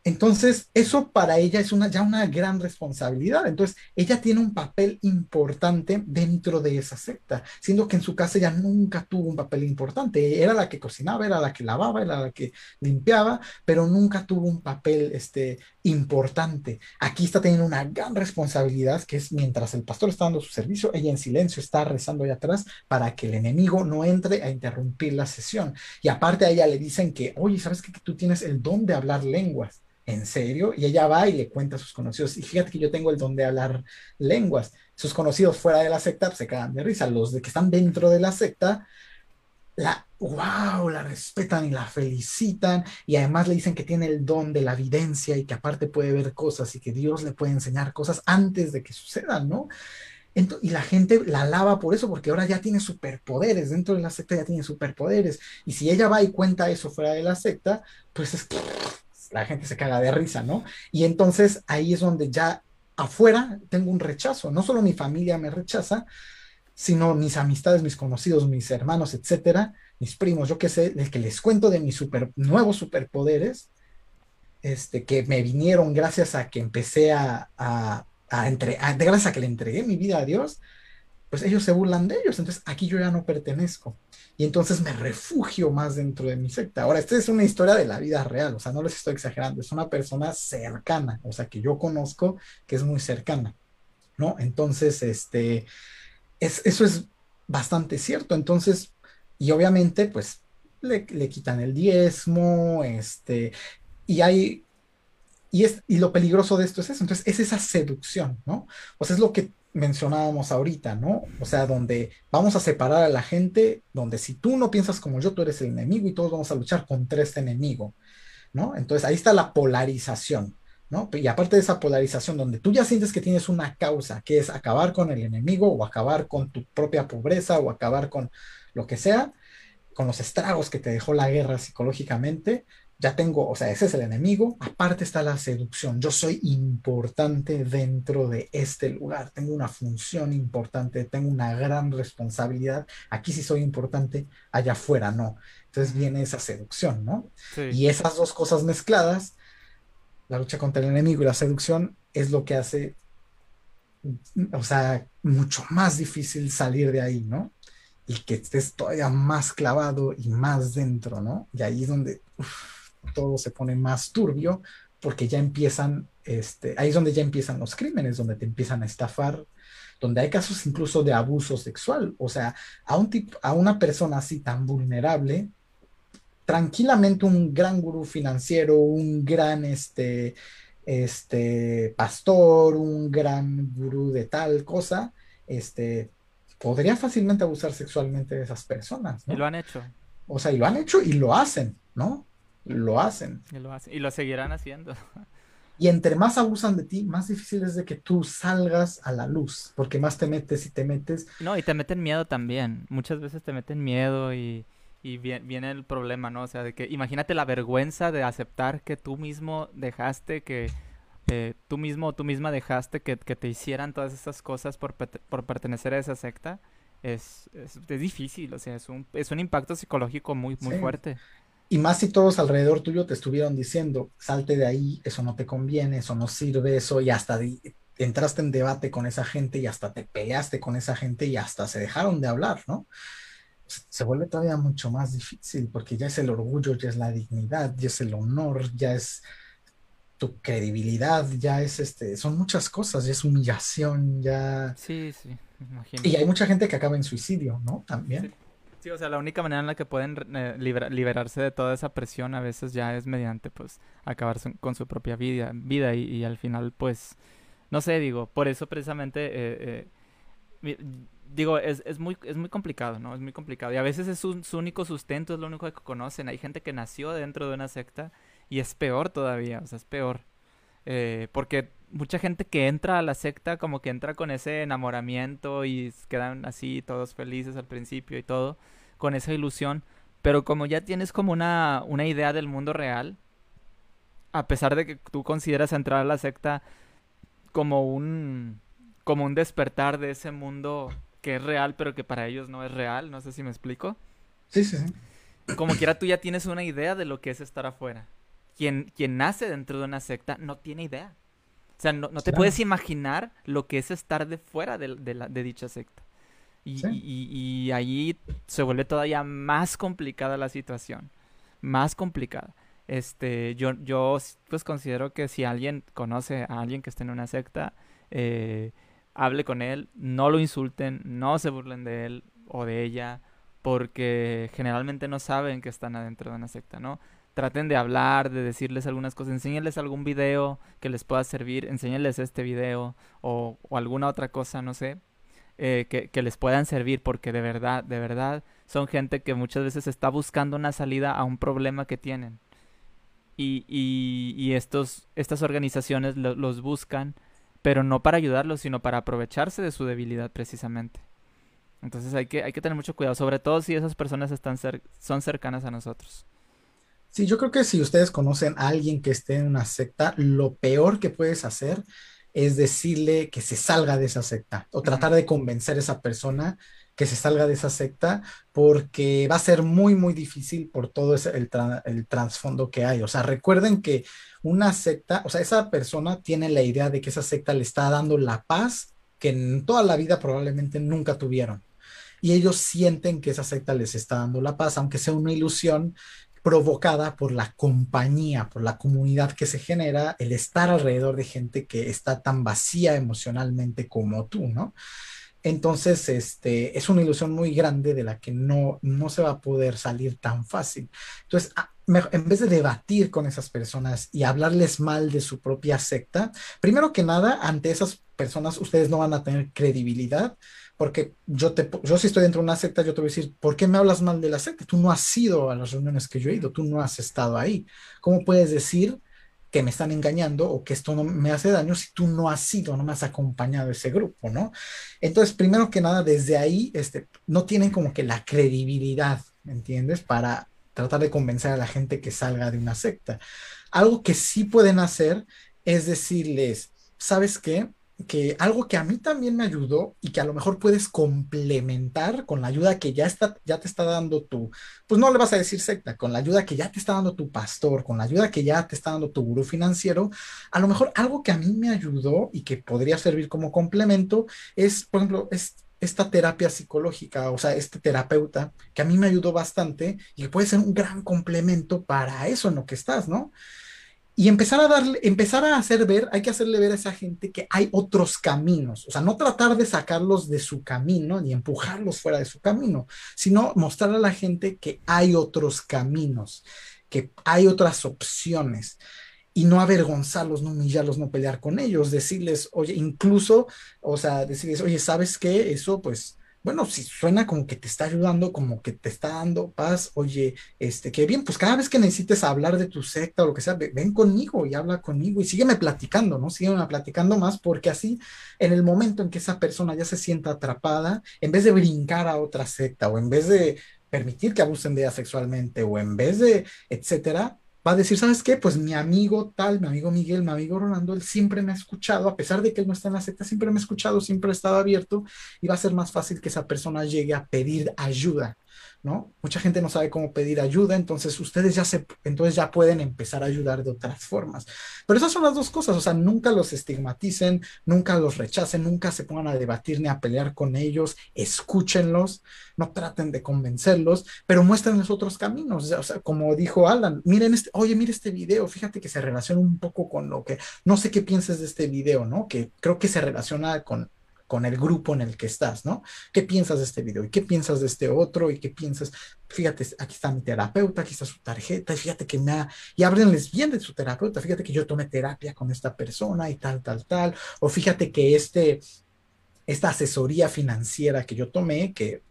Entonces, eso para ella es ya una gran responsabilidad. Entonces, ella tiene un papel importante dentro de esa secta, siendo que en su casa ella nunca tuvo un papel importante. Era la que cocinaba, era la que lavaba, era la que limpiaba, pero nunca tuvo un papel este, importante. Aquí está teniendo una gran responsabilidad, que es mientras el pastor está dando su servicio, ella en silencio está rezando allá atrás para que el enemigo no entre a interrumpir la sesión. Y aparte a ella le dicen que, oye, ¿sabes qué? Que tú tienes el don de hablar lenguas ¿en serio? Y ella va y le cuenta a sus conocidos, y fíjate que yo tengo el don de hablar lenguas. Sus conocidos fuera de la secta pues, se cagan de risa, los que están dentro de la secta, la, wow, la respetan y la felicitan, y además le dicen que tiene el don de la evidencia y que aparte puede ver cosas y que Dios le puede enseñar cosas antes de que sucedan, ¿no? y la gente la alaba por eso, porque ahora ya tiene superpoderes, dentro de la secta ya tiene superpoderes. Y si ella va y cuenta eso fuera de la secta, pues es, la gente se caga de risa, ¿no? Y entonces ahí es donde ya afuera tengo un rechazo. No solo mi familia me rechaza, sino mis amistades, mis conocidos, mis hermanos, etcétera, mis primos, yo qué sé, el que les cuento de mis super, nuevos superpoderes, este, que me vinieron gracias a que empecé a, a, entre, de gracias a que le entregué mi vida a Dios, pues ellos se burlan de ellos. Entonces aquí yo ya no pertenezco. Y entonces me refugio más dentro de mi secta. Ahora, esta es una historia de la vida real, o sea, no les estoy exagerando, es una persona cercana, o sea, que yo conozco que es muy cercana, ¿no? Entonces, este, es, eso es bastante cierto. Entonces, y obviamente, pues, le, le quitan el diezmo, este, y hay y, es, y lo peligroso de esto es eso, entonces es esa seducción, ¿no? O sea, es lo que mencionábamos ahorita, ¿no? O sea, donde vamos a separar a la gente, donde si tú no piensas como yo, tú eres el enemigo y todos vamos a luchar contra este enemigo, ¿no? Entonces ahí está la polarización, ¿no? Y aparte de esa polarización, donde tú ya sientes que tienes una causa, que es acabar con el enemigo o acabar con tu propia pobreza o acabar con lo que sea, con los estragos que te dejó la guerra psicológicamente, ya tengo, o sea, ese es el enemigo, aparte está la seducción, yo soy importante dentro de este lugar, tengo una función importante, tengo una gran responsabilidad, aquí sí soy importante, allá afuera no. Entonces viene esa seducción, ¿no? Y esas dos cosas mezcladas, la lucha contra el enemigo y la seducción, es lo que hace, o sea, mucho más difícil salir de ahí, ¿no? Y que estés todavía más clavado y más dentro, ¿no? Y ahí es donde todo se pone más turbio porque ya empiezan, este, ahí es donde ya empiezan los crímenes, donde te empiezan a estafar, donde hay casos incluso de abuso sexual, o sea, a, un tipo, a una persona así tan vulnerable, tranquilamente un gran gurú financiero, un gran este, este, pastor, un gran gurú de tal cosa, este, podría fácilmente abusar sexualmente de esas personas. Y lo han hecho. O sea, y lo han hecho y lo hacen, ¿no? Lo hacen. Y lo, hacen. y lo seguirán haciendo. Y entre más abusan de ti, más difícil es de que tú salgas a la luz, porque más te metes y te metes. No, y te meten miedo también. Muchas veces te meten miedo y, y viene, el problema, ¿no? O sea, de que imagínate la vergüenza de aceptar que tú mismo dejaste que... Eh, tú mismo tú misma dejaste que, te hicieran todas esas cosas por, por pertenecer a esa secta. Es, es, difícil, o sea, es un, es un impacto psicológico muy, muy fuerte. Y más si todos alrededor tuyo te estuvieron diciendo, salte de ahí, eso no te conviene, eso no sirve, eso, y hasta entraste en debate con esa gente y hasta te peleaste con esa gente y hasta se dejaron de hablar, ¿no? Se vuelve todavía mucho más difícil porque ya es el orgullo, ya es la dignidad, ya es el honor, ya es tu credibilidad, ya es este, son muchas cosas, ya es humillación, ya. Sí, sí, imagino. Y hay mucha gente que acaba en suicidio, ¿no? También. Sí, o sea, la única manera en la que pueden eh, liberarse de toda esa presión a veces ya es mediante, pues, acabar con su propia vida, vida y, al final, pues, no sé, digo, por eso precisamente, eh, eh, digo, es, es, muy, es muy complicado, ¿no? Es muy complicado. Y a veces es su, único sustento, es lo único que conocen. Hay gente que nació dentro de una secta y es peor todavía, o sea, es peor. Porque mucha gente que entra a la secta como que entra con ese enamoramiento y quedan así todos felices al principio y todo, con esa ilusión, pero como ya tienes como una, una idea del mundo real, a pesar de que tú consideras entrar a la secta como un como un despertar de ese mundo que es real pero que para ellos no es real, no sé si me explico. Sí, sí, sí. Como quiera tú ya tienes una idea de lo que es estar afuera. Quien, quien nace dentro de una secta no tiene idea. O sea, no, te puedes imaginar lo que es estar de fuera de, de, dicha secta. Y, y, ahí se vuelve todavía más complicada la situación. Más complicada. Este, yo, yo pues considero que si alguien conoce a alguien que esté en una secta, eh, hable con él, no lo insulten, no se burlen de él o de ella, porque generalmente no saben que están adentro de una secta, ¿no? Traten de hablar, de decirles algunas cosas, enséñenles algún video que les pueda servir, enséñenles este video o, alguna otra cosa, no sé, eh, que, les puedan servir, porque de verdad, de verdad, son gente que muchas veces está buscando una salida a un problema que tienen. Y, y, y estos, estas organizaciones los buscan, pero no para ayudarlos, sino para aprovecharse de su debilidad precisamente. Entonces hay que, hay que tener mucho cuidado, sobre todo si esas personas están son cercanas a nosotros. Sí, yo creo que si ustedes conocen a alguien que esté en una secta, lo peor que puedes hacer es decirle que se salga de esa secta o tratar de convencer a esa persona que se salga de esa secta porque va a ser muy, muy difícil por todo ese, el, el trasfondo que hay. O sea, recuerden que una secta, o sea, esa persona tiene la idea de que esa secta le está dando la paz que en toda la vida probablemente nunca tuvieron. Y ellos sienten que esa secta les está dando la paz, aunque sea una ilusión provocada por la compañía, por la comunidad que se genera, el estar alrededor de gente que está tan vacía emocionalmente como tú, ¿no? Entonces, este, es una ilusión muy grande de la que no, no se va a poder salir tan fácil. Entonces, ah, en vez de debatir con esas personas y hablarles mal de su propia secta, primero que nada, ante esas personas ustedes no van a tener credibilidad, porque yo, te, yo si estoy dentro de una secta, yo te voy a decir, ¿por qué me hablas mal de la secta? Tú no has ido a las reuniones que yo he ido, tú no has estado ahí. ¿Cómo puedes decir que me están engañando o que esto no me hace daño si tú no has sido, no me has acompañado a ese grupo, ¿no? Entonces, primero que nada, desde ahí, este, no tienen como que la credibilidad, ¿me entiendes? Para tratar de convencer a la gente que salga de una secta. Algo que sí pueden hacer es decirles, ¿sabes qué? Que algo que a mí también me ayudó y que a lo mejor puedes complementar con la ayuda que ya, está, ya te está dando tu, pues no le vas a decir secta, con la ayuda que ya te está dando tu pastor, con la ayuda que ya te está dando tu gurú financiero, a lo mejor algo que a mí me ayudó y que podría servir como complemento es, por ejemplo, es esta terapia psicológica, o sea, este terapeuta que a mí me ayudó bastante y que puede ser un gran complemento para eso en lo que estás, ¿no? Y empezar a darle, empezar a hacer ver, hay que hacerle ver a esa gente que hay otros caminos, o sea, no tratar de sacarlos de su camino ni empujarlos fuera de su camino, sino mostrar a la gente que hay otros caminos, que hay otras opciones y no avergonzarlos, no humillarlos, no pelear con ellos, decirles, oye, incluso, o sea, decirles, oye, ¿sabes qué? Eso pues bueno, si suena como que te está ayudando, como que te está dando paz, oye, este, qué bien, pues cada vez que necesites hablar de tu secta o lo que sea, ven conmigo y habla conmigo y sígueme platicando, ¿no? Sígueme platicando más porque así, en el momento en que esa persona ya se sienta atrapada, en vez de brincar a otra secta o en vez de permitir que abusen de ella sexualmente o en vez de, etcétera, va a decir, ¿sabes qué? Pues mi amigo tal, mi amigo Miguel, mi amigo Rolando, él siempre me ha escuchado, a pesar de que él no está en la secta, siempre me ha escuchado, siempre ha estado abierto y va a ser más fácil que esa persona llegue a pedir ayuda. ¿No? Mucha gente no sabe cómo pedir ayuda, entonces ustedes ya se, entonces ya pueden empezar a ayudar de otras formas. Pero esas son las dos cosas, o sea, nunca los estigmaticen, nunca los rechacen, nunca se pongan a debatir ni a pelear con ellos, escúchenlos, no traten de convencerlos, pero muéstrenles otros caminos, o sea, como dijo Alan, miren este, oye, mire este video, fíjate que se relaciona un poco con lo que, no sé qué pienses de este video, ¿no? Que creo que se relaciona con con el grupo en el que estás, ¿no? ¿Qué piensas de este video? ¿Y qué piensas de este otro? ¿Y qué piensas? Fíjate, aquí está mi terapeuta, aquí está su tarjeta, y fíjate que me ha... Y háblenles bien de su terapeuta, fíjate que yo tomé terapia con esta persona y tal, tal, tal, o fíjate que este, esta asesoría financiera que yo tomé, que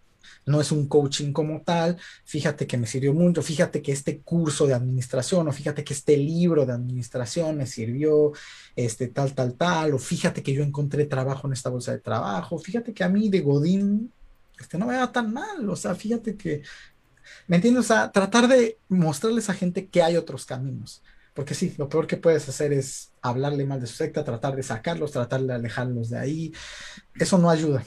no es un coaching como tal, fíjate que me sirvió mucho, fíjate que este curso de administración o fíjate que este libro de administración me sirvió, este tal, tal, tal, o fíjate que yo encontré trabajo en esta bolsa de trabajo, fíjate que a mí de Godín, este no me va tan mal, o sea, fíjate que, ¿me entiendes? O sea, tratar de mostrarles a gente que hay otros caminos. Porque sí, lo peor que puedes hacer es hablarle mal de su secta, tratar de sacarlos, tratar de alejarlos de ahí. Eso no ayuda.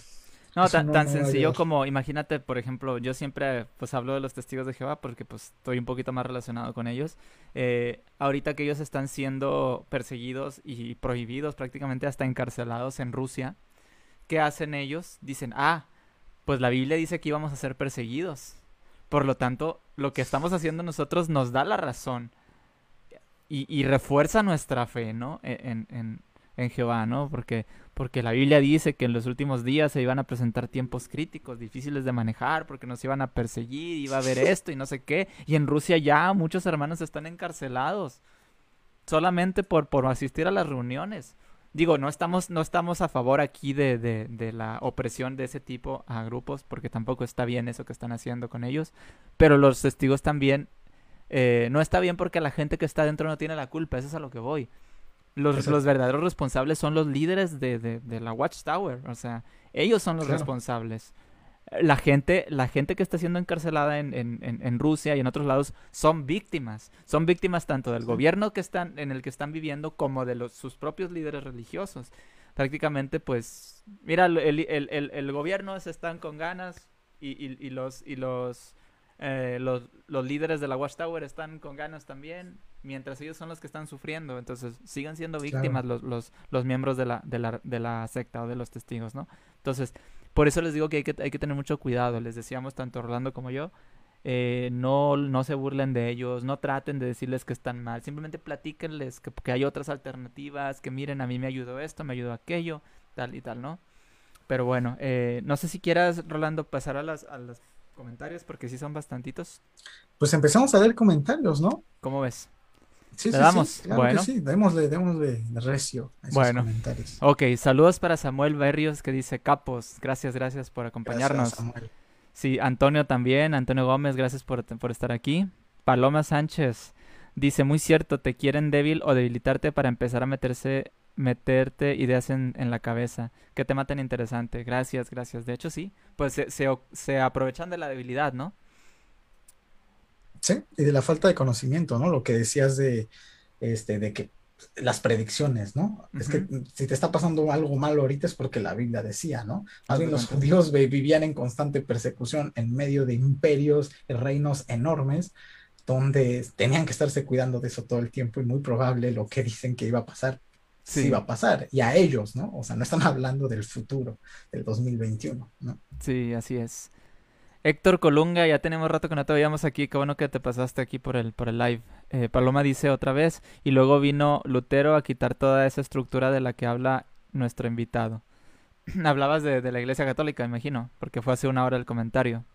No, tan, tan sencillo como, imagínate, por ejemplo, yo siempre pues hablo de los testigos de Jehová porque pues estoy un poquito más relacionado con ellos. Eh, ahorita que ellos están siendo perseguidos y prohibidos, prácticamente hasta encarcelados en Rusia, ¿qué hacen ellos? Dicen, ah, pues la Biblia dice que íbamos a ser perseguidos. Por lo tanto, lo que estamos haciendo nosotros nos da la razón y, y refuerza nuestra fe, ¿no? E, en, en, en Jehová, ¿no? Porque, porque la Biblia dice que en los últimos días se iban a presentar tiempos críticos, difíciles de manejar, porque nos iban a perseguir, iba a haber esto y no sé qué. Y en Rusia ya muchos hermanos están encarcelados solamente por, por asistir a las reuniones. Digo, no estamos, no estamos a favor aquí de, de, de, la opresión de ese tipo a grupos, porque tampoco está bien eso que están haciendo con ellos. Pero los testigos también eh, no está bien porque la gente que está dentro no tiene la culpa, eso es a lo que voy. Los, los verdaderos responsables son los líderes de, de, de, la Watchtower, o sea, ellos son los claro. responsables. La gente, la gente que está siendo encarcelada en, en, en, Rusia y en otros lados son víctimas. Son víctimas tanto del sí. gobierno que están, en el que están viviendo como de los, sus propios líderes religiosos. Prácticamente, pues, mira, el, el, el, el gobierno se están con ganas y, y, y los, y los eh, los, los, líderes de la Watchtower están con ganas también, mientras ellos son los que están sufriendo. Entonces, sigan siendo víctimas claro. los, los, los, miembros de la, de, la, de la secta o de los testigos, ¿no? Entonces, por eso les digo que hay que, hay que tener mucho cuidado. Les decíamos, tanto Rolando como yo, eh, no, no se burlen de ellos, no traten de decirles que están mal, simplemente platíquenles que, que hay otras alternativas, que miren, a mí me ayudó esto, me ayudó aquello, tal y tal, ¿no? Pero bueno, eh, no sé si quieras, Rolando, pasar a las, a las comentarios porque sí son bastantitos. Pues empezamos a leer comentarios, ¿no? ¿Cómo ves? Sí, ¿Le sí, damos? sí, claro bueno. que sí, démosle, démosle recio a esos bueno. comentarios. Ok, saludos para Samuel Berrios que dice Capos, gracias, gracias por acompañarnos. Gracias, sí, Antonio también, Antonio Gómez, gracias por, por estar aquí. Paloma Sánchez dice, muy cierto, te quieren débil o debilitarte para empezar a meterse meterte ideas en, en, la cabeza. Qué tema tan interesante. Gracias, gracias. De hecho, sí. Pues se, se, se, aprovechan de la debilidad, ¿no? Sí, y de la falta de conocimiento, ¿no? Lo que decías de, este, de que las predicciones, ¿no? Uh -huh. Es que si te está pasando algo malo ahorita es porque la Biblia decía, ¿no? Más bien los judíos vivían en constante persecución en medio de imperios, reinos enormes, donde tenían que estarse cuidando de eso todo el tiempo y muy probable lo que dicen que iba a pasar sí. va a pasar, y a ellos, ¿no? O sea, no están hablando del futuro, del 2021, ¿no? Sí, así es. Héctor Colunga, ya tenemos rato que no te veíamos aquí, qué bueno que te pasaste aquí por el, por el live. Eh, Paloma dice otra vez, y luego vino Lutero a quitar toda esa estructura de la que habla nuestro invitado. Hablabas de, de, la Iglesia Católica, imagino, porque fue hace una hora el comentario.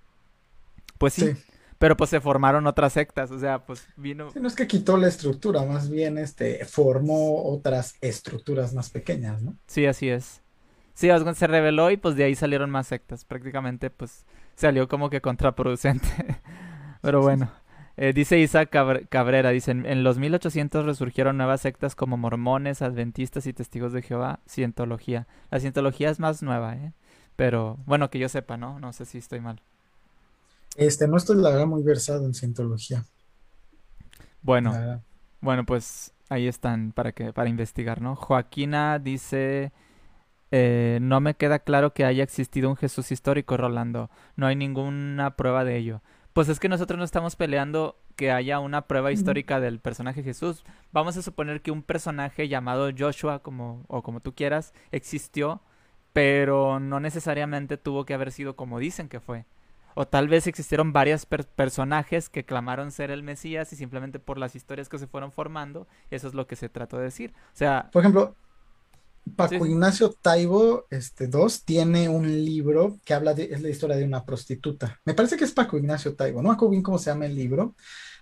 Pues sí. sí. Pero pues se formaron otras sectas, o sea, pues vino... Sí, no es que quitó la estructura, más bien este, formó otras estructuras más pequeñas, ¿no? Sí, así es. Sí, se reveló y pues de ahí salieron más sectas. Prácticamente pues salió como que contraproducente. Pero bueno. Eh, dice Isaac Cabrera, dice, en los 1800 resurgieron nuevas sectas como mormones, adventistas y testigos de Jehová, cientología. La cientología es más nueva, ¿eh? Pero bueno, que yo sepa, ¿no? No sé si estoy mal. Este, no estoy la verdad muy versado en cientología. Bueno, bueno, pues ahí están para que para investigar, ¿no? Joaquina dice, eh, no me queda claro que haya existido un Jesús histórico, Rolando. No hay ninguna prueba de ello. Pues es que nosotros no estamos peleando que haya una prueba histórica del personaje Jesús. Vamos a suponer que un personaje llamado Joshua, como o como tú quieras, existió, pero no necesariamente tuvo que haber sido como dicen que fue. O tal vez existieron varios per personajes que clamaron ser el Mesías y simplemente por las historias que se fueron formando, eso es lo que se trató de decir. O sea, por ejemplo, Paco sí. Ignacio Taibo este, II tiene un libro que habla de, es la historia de una prostituta. Me parece que es Paco Ignacio Taibo, no acuerdo bien cómo se llama el libro,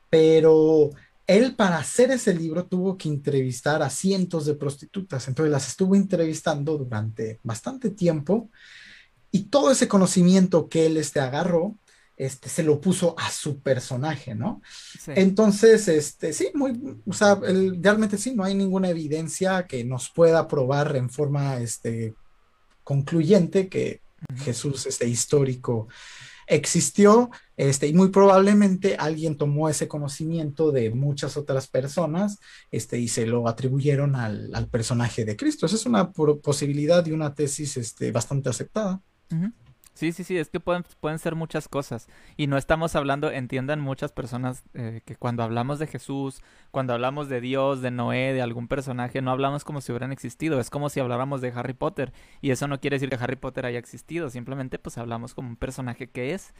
pero él para hacer ese libro tuvo que entrevistar a cientos de prostitutas, entonces las estuvo entrevistando durante bastante tiempo y todo ese conocimiento que él este, agarró, este, se lo puso a su personaje, ¿no? Sí. Entonces, este, sí, muy, o sea, el, realmente sí, no hay ninguna evidencia que nos pueda probar en forma, este, concluyente que uh -huh. Jesús, este, histórico, existió, este, y muy probablemente alguien tomó ese conocimiento de muchas otras personas, este, y se lo atribuyeron al, al personaje de Cristo. Esa es una posibilidad y una tesis, este, bastante aceptada. Uh -huh. Sí, sí, sí, es que pueden, pueden ser muchas cosas. Y no estamos hablando, entiendan muchas personas eh, que cuando hablamos de Jesús, cuando hablamos de Dios, de Noé, de algún personaje, no hablamos como si hubieran existido. Es como si habláramos de Harry Potter. Y eso no quiere decir que Harry Potter haya existido, simplemente pues hablamos como un personaje que es.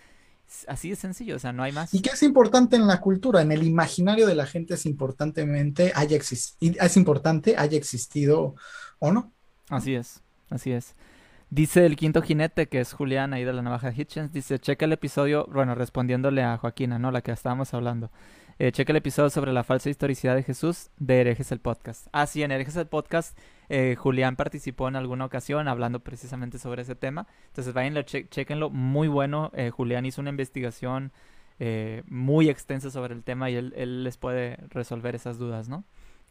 Así de sencillo, o sea, no hay más. ¿Y qué es importante en la cultura? En el imaginario de la gente es importantemente haya existido, es importante haya existido o no. Así es, así es. Dice el quinto jinete, que es Julián ahí de la navaja Hitchens, dice, checa el episodio, bueno, respondiéndole a Joaquina, ¿no? La que estábamos hablando. Eh, checa el episodio sobre la falsa historicidad de Jesús de Herejes el Podcast. Ah, sí, en Herejes el Podcast, eh, Julián participó en alguna ocasión hablando precisamente sobre ese tema. Entonces, váyanlo, chequenlo, muy bueno. Eh, Julián hizo una investigación eh, muy extensa sobre el tema y él, les puede resolver esas dudas, ¿no?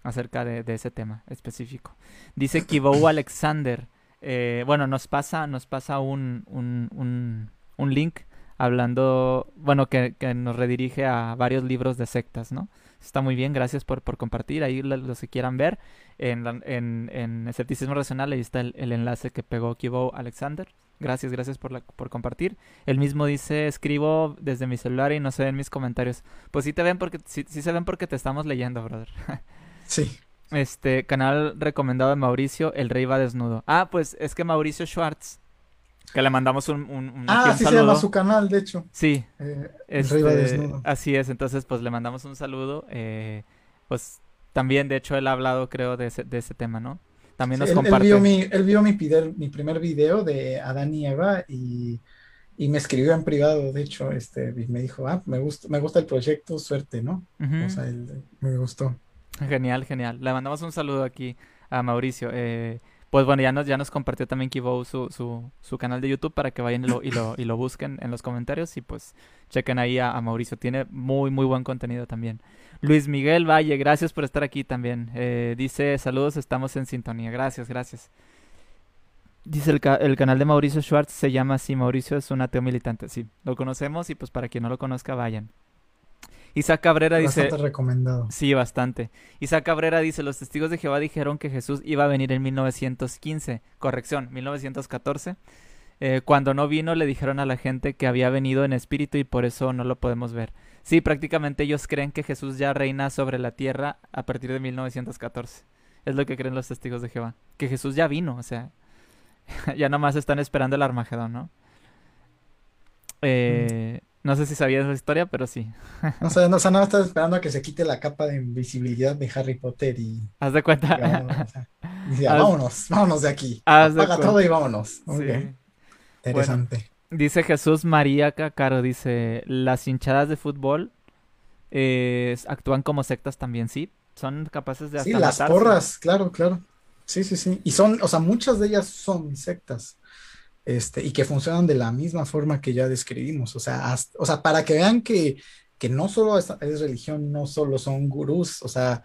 Acerca de, de ese tema específico. Dice Kibou Alexander. Eh, bueno, nos pasa, nos pasa un, un, un, link hablando, bueno, que, nos redirige a varios libros de sectas, ¿no? Está muy bien, gracias por, por compartir. Ahí los que quieran ver en, en, en Escepticismo Racional, ahí está el, enlace que pegó Kibo Alexander. Gracias, gracias por, la, por compartir. Él mismo dice, escribo desde mi celular y no se ven mis comentarios. Pues sí te ven porque, sí, sí se ven porque te estamos leyendo, brother. sí. Este, canal recomendado de Mauricio, El Rey va desnudo. Ah, pues es que Mauricio Schwartz, que le mandamos un, un, ah, así se llama su canal, de hecho. Sí. Eh, el Rey va este, desnudo. Así es, entonces pues le mandamos un saludo. Eh, pues también, de hecho, él ha hablado, creo, de ese, de ese tema, ¿no? También nos comparte. Él vio, mi, él vio mi, mi primer video de Adán y Eva y, y, me escribió en privado, de hecho, este, y me dijo, ah, me gusta, me gusta el proyecto, suerte, ¿no? O sea, él, me gustó. Genial, genial. Le mandamos un saludo aquí a Mauricio. Eh, pues bueno, ya nos, ya nos compartió también Kibo su, su, su canal de YouTube para que vayan y lo, y lo, y lo busquen en los comentarios y pues chequen ahí a, Mauricio. Tiene muy, muy buen contenido también. Luis Miguel Valle, gracias por estar aquí también. Eh, dice, saludos, estamos en sintonía. Gracias, gracias. Dice el, el, canal de Mauricio Schwartz se llama así, Mauricio es un ateo militante. Sí, lo conocemos y pues para quien no lo conozca, vayan. Isaac Cabrera dice... Bastante recomendado. Sí, bastante. Isaac Cabrera dice, los testigos de Jehová dijeron que Jesús iba a venir en 1915. Corrección, 1914. Eh, cuando no vino le dijeron a la gente que había venido en espíritu y por eso no lo podemos ver. Sí, prácticamente ellos creen que Jesús ya reina sobre la tierra a partir de 1914. Es lo que creen los testigos de Jehová. Que Jesús ya vino, o sea, ya nomás están esperando el Armagedón, ¿no? Eh, no sé si sabías esa historia, pero sí. No sé, no, o sea, no estás esperando a que se quite la capa de invisibilidad de Harry Potter y. Haz de cuenta. vámonos, vámonos de aquí. Apaga todo y vámonos. Interesante. dice Jesús María Caro, dice, las hinchadas de fútbol eh, actúan como sectas también, ¿sí? Son capaces de hasta Sí, las porras, claro, claro. Sí, sí, sí. Y son, o sea, muchas de ellas son sectas. Este, y que funcionan de la misma forma que ya describimos. O sea, o sea para que vean que, que no solo es, religión, no solo son gurús, o sea,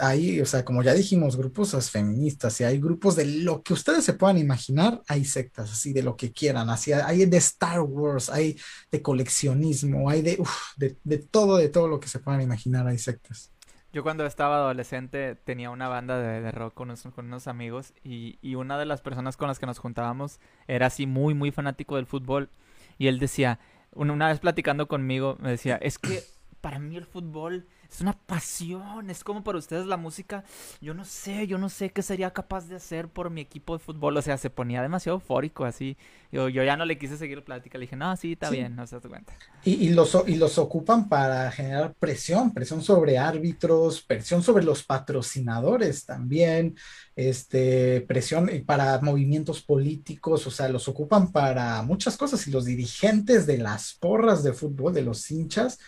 hay, o sea, como ya dijimos, grupos feministas y hay grupos de lo que ustedes se puedan imaginar, hay sectas, así de lo que quieran, así hay de Star Wars, hay de coleccionismo, hay de, de, de todo, de todo lo que se puedan imaginar, hay sectas. Yo cuando estaba adolescente tenía una banda de, rock con unos, con unos amigos y, y, una de las personas con las que nos juntábamos era así muy, muy fanático del fútbol y él decía, una vez platicando conmigo, me decía, es que para mí el fútbol es una pasión, es como para ustedes la música. Yo no sé, yo no sé qué sería capaz de hacer por mi equipo de fútbol. O sea, se ponía demasiado eufórico así. Yo, yo ya no le quise seguir la plática. Le dije, no, sí, está bien, no se das cuenta. Y, y, los, y los ocupan para generar presión, presión sobre árbitros, presión sobre los patrocinadores también, este, presión para movimientos políticos. O sea, los ocupan para muchas cosas. Y los dirigentes de las porras de fútbol, de los hinchas,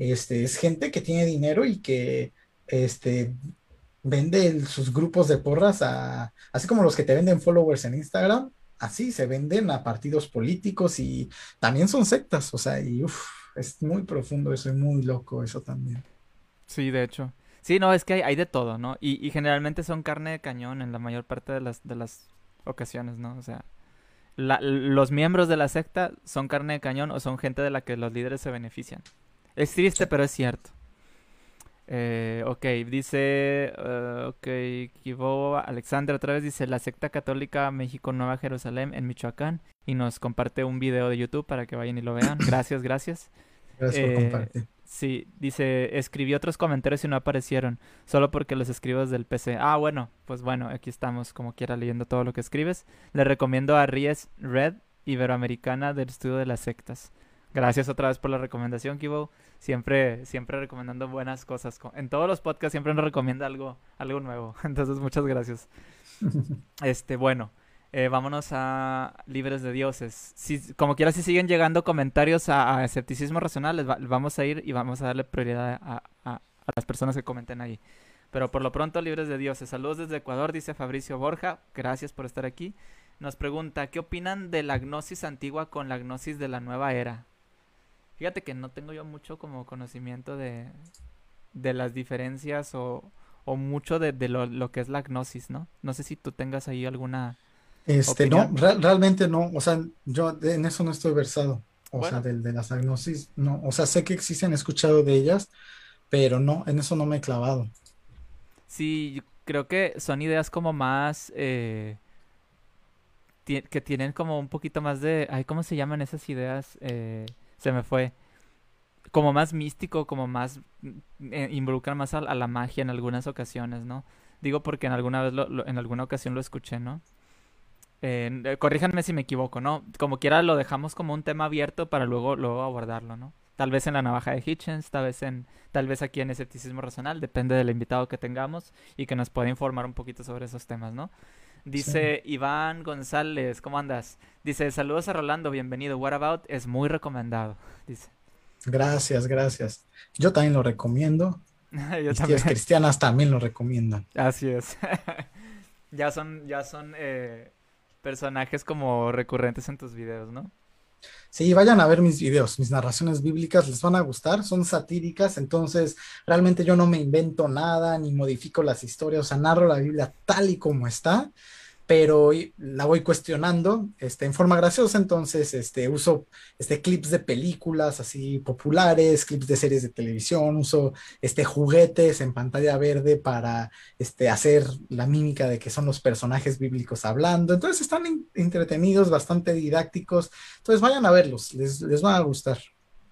este, es gente que tiene dinero y que este, vende sus grupos de porras a, así como los que te venden followers en Instagram, así se venden a partidos políticos y también son sectas, o sea, y es muy profundo eso y muy loco eso también. Sí, de hecho. Sí, no, es que hay, hay de todo, ¿no? Y, generalmente son carne de cañón en la mayor parte de las ocasiones, ¿no? O sea, los miembros de la secta son carne de cañón o son gente de la que los líderes se benefician. Es triste, pero es cierto. Eh, ok, dice, uh, ok, Kibo Alexander otra vez dice la secta católica México Nueva Jerusalén en Michoacán y nos comparte un video de YouTube para que vayan y lo vean. Gracias, gracias. Gracias por eh, compartir. Sí, dice, escribí otros comentarios y no aparecieron, solo porque los escribo desde el PC. Ah, bueno, pues bueno, aquí estamos como quiera leyendo todo lo que escribes. Le recomiendo a Ries Red, Iberoamericana del estudio de las sectas. Gracias otra vez por la recomendación, Kibo. Siempre, siempre recomendando buenas cosas. En todos los podcasts siempre nos recomienda algo, algo nuevo. Entonces, muchas gracias. Este, bueno, eh, vámonos a Libres de Dioses. Si, como quiera, si siguen llegando comentarios a, escepticismo racional, les, vamos a ir y vamos a darle prioridad a, a, las personas que comenten ahí. Pero por lo pronto, Libres de Dioses. Saludos desde Ecuador, dice Fabricio Borja. Gracias por estar aquí. Nos pregunta, ¿qué opinan de la gnosis antigua con la gnosis de la nueva era? Fíjate que no tengo yo mucho como conocimiento de, de las diferencias o, o mucho de, de lo, lo, que es la gnosis, ¿no? No sé si tú tengas ahí alguna este, no, realmente no, o sea, yo en eso no estoy versado, o sea, del de las agnosis, no, o sea, sé que existen, he escuchado de ellas, pero no, en eso no me he clavado. Sí, creo que son ideas como más, eh, que tienen como un poquito más de, ay, ¿cómo se llaman esas ideas? Eh, se me fue. Como más místico, como más, eh, involucran más a, la magia en algunas ocasiones, ¿no? Digo porque en alguna vez, en alguna ocasión lo escuché, ¿no? Eh, corríjanme si me equivoco, ¿no? Como quiera lo dejamos como un tema abierto para luego, luego abordarlo, ¿no? Tal vez en la navaja de Hitchens, tal vez en, tal vez aquí en escepticismo racional, depende del invitado que tengamos y que nos pueda informar un poquito sobre esos temas, ¿no? Dice Iván González, ¿cómo andas? Dice, saludos a Rolando, bienvenido. What About es muy recomendado. Dice. Gracias, gracias. Yo también lo recomiendo. Yo Mis cristianas también lo recomiendan. Así es. ya son, ya son eh, personajes como recurrentes en tus videos, ¿no? Sí, vayan a ver mis videos, mis narraciones bíblicas les van a gustar, son satíricas, entonces realmente yo no me invento nada ni modifico las historias, o sea, narro la Biblia tal y como está pero la voy cuestionando este, en forma graciosa, entonces este, uso este, clips de películas así populares, clips de series de televisión, uso este, juguetes en pantalla verde para este, hacer la mímica de que son los personajes bíblicos hablando, entonces están entretenidos, bastante didácticos, entonces vayan a verlos, les, les van a gustar.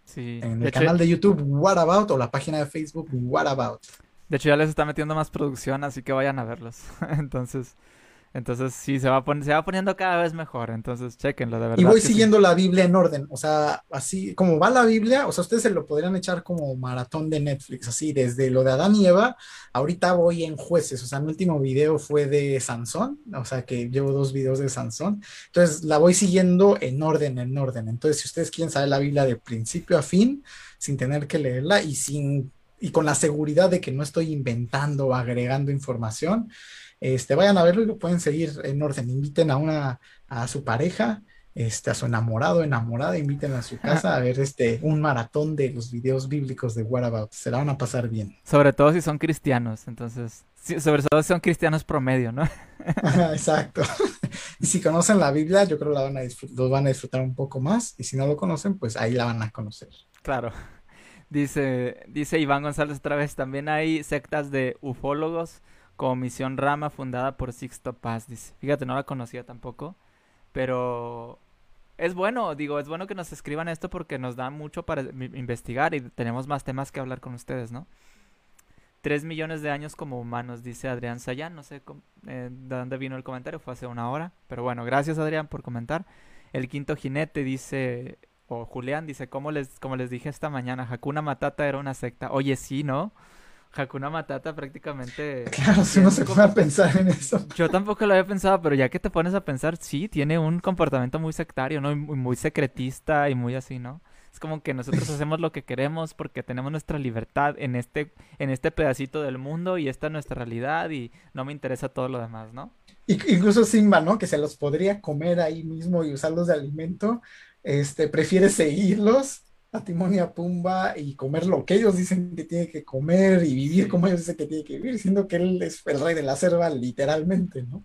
Sí. En el canal de YouTube What About o la página de Facebook What About. De hecho ya les está metiendo más producción, así que vayan a verlos. entonces... Entonces sí, se va, se va poniendo cada vez mejor. Entonces, chequenlo, de verdad. Y voy siguiendo la Biblia en orden. O sea, así como va la Biblia, o sea, ustedes se lo podrían echar como maratón de Netflix, así, desde lo de Adán y Eva. Ahorita voy en jueces. O sea, mi último video fue de Sansón. O sea, que llevo dos videos de Sansón. Entonces, la voy siguiendo en orden, en orden. Entonces, si ustedes quieren saber la Biblia de principio a fin, sin tener que leerla y sin y con la seguridad de que no estoy inventando o agregando información, este, vayan a verlo y lo pueden seguir en orden. Inviten a una, a su pareja, este, a su enamorado, enamorada, inviten a su casa a ver este, un maratón de los videos bíblicos de What About. Se la van a pasar bien. Sobre todo si son cristianos, entonces, sobre todo si son cristianos promedio, ¿no? Exacto. y si conocen la Biblia, yo creo que la van a los van a disfrutar un poco más. Y si no lo conocen, pues ahí la van a conocer. Claro. Dice, dice Iván González otra vez, también hay sectas de ufólogos como Misión Rama fundada por Sixto Paz, dice. Fíjate, no la conocía tampoco, pero es bueno, digo, es bueno que nos escriban esto porque nos da mucho para investigar y tenemos más temas que hablar con ustedes, ¿no? Tres millones de años como humanos, dice Adrián Sayán. No sé eh, de dónde vino el comentario, fue hace una hora. Pero bueno, gracias Adrián por comentar. El quinto jinete dice, o Julián dice, como les, como les dije esta mañana, Hakuna Matata era una secta. Oye, sí, ¿no? Hakuna Matata prácticamente... Claro, si uno se pone a pensar en eso. Yo tampoco lo había pensado, pero ya que te pones a pensar, sí, tiene un comportamiento muy sectario, ¿no? Muy, muy secretista y muy así, ¿no? Es como que nosotros hacemos lo que queremos porque tenemos nuestra libertad en este, en este pedacito del mundo y esta es nuestra realidad y no me interesa todo lo demás, ¿no? Incluso Simba, ¿no? Que se los podría comer ahí mismo y usarlos de alimento, este, prefiere seguirlos a Timón y a Pumba y comer lo que ellos dicen que tiene que comer y vivir como ellos dicen que tiene que vivir, siendo que él es el rey de la selva literalmente, ¿no?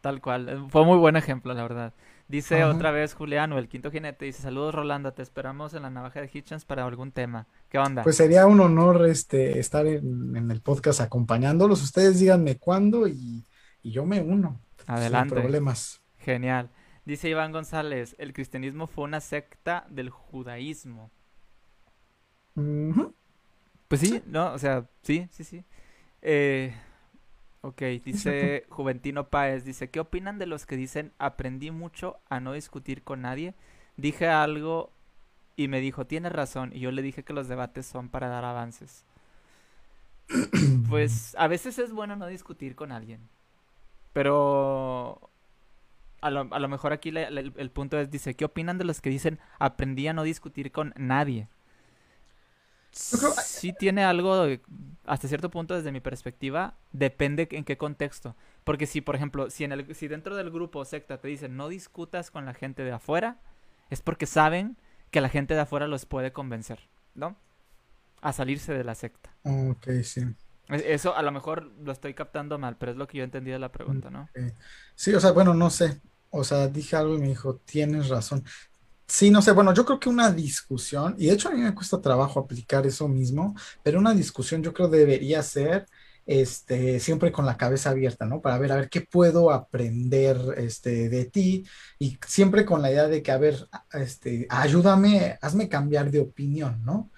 Tal cual, eh, fue muy buen ejemplo, la verdad. Dice otra vez Juliano, el quinto jinete, dice, saludos Rolando, te esperamos en la navaja de Hitchens para algún tema. ¿Qué onda? Pues sería un honor este, estar en, el podcast acompañándolos. Ustedes díganme cuándo y, y yo me uno. Adelante. Sin problemas. Genial. Dice Iván González, el cristianismo fue una secta del judaísmo. Pues sí, no, o sea, sí, sí, sí. Eh, ok, dice Juventino Páez, dice, ¿qué opinan de los que dicen aprendí mucho a no discutir con nadie? Dije algo y me dijo, tienes razón, y yo le dije que los debates son para dar avances. pues a veces es bueno no discutir con alguien, pero a lo, a lo mejor aquí el, punto es, dice, ¿qué opinan de los que dicen aprendí a no discutir con nadie? Sí tiene algo, hasta cierto punto desde mi perspectiva, depende en qué contexto. Porque si, por ejemplo, si, en el, si dentro del grupo o secta te dicen no discutas con la gente de afuera, es porque saben que la gente de afuera los puede convencer, ¿no? A salirse de la secta. Ok, sí. Eso a lo mejor lo estoy captando mal, pero es lo que yo entendí de la pregunta, ¿no? Sí, o sea, bueno, no sé. O sea, dije algo y me dijo, tienes razón. Sí, no sé, bueno, yo creo que una discusión, y de hecho a mí me cuesta trabajo aplicar eso mismo, pero una discusión yo creo debería ser este, siempre con la cabeza abierta, ¿no? Para ver, a ver, ¿qué puedo aprender este, de ti? Y siempre con la idea de que, a ver, este, ayúdame, hazme cambiar de opinión, ¿no?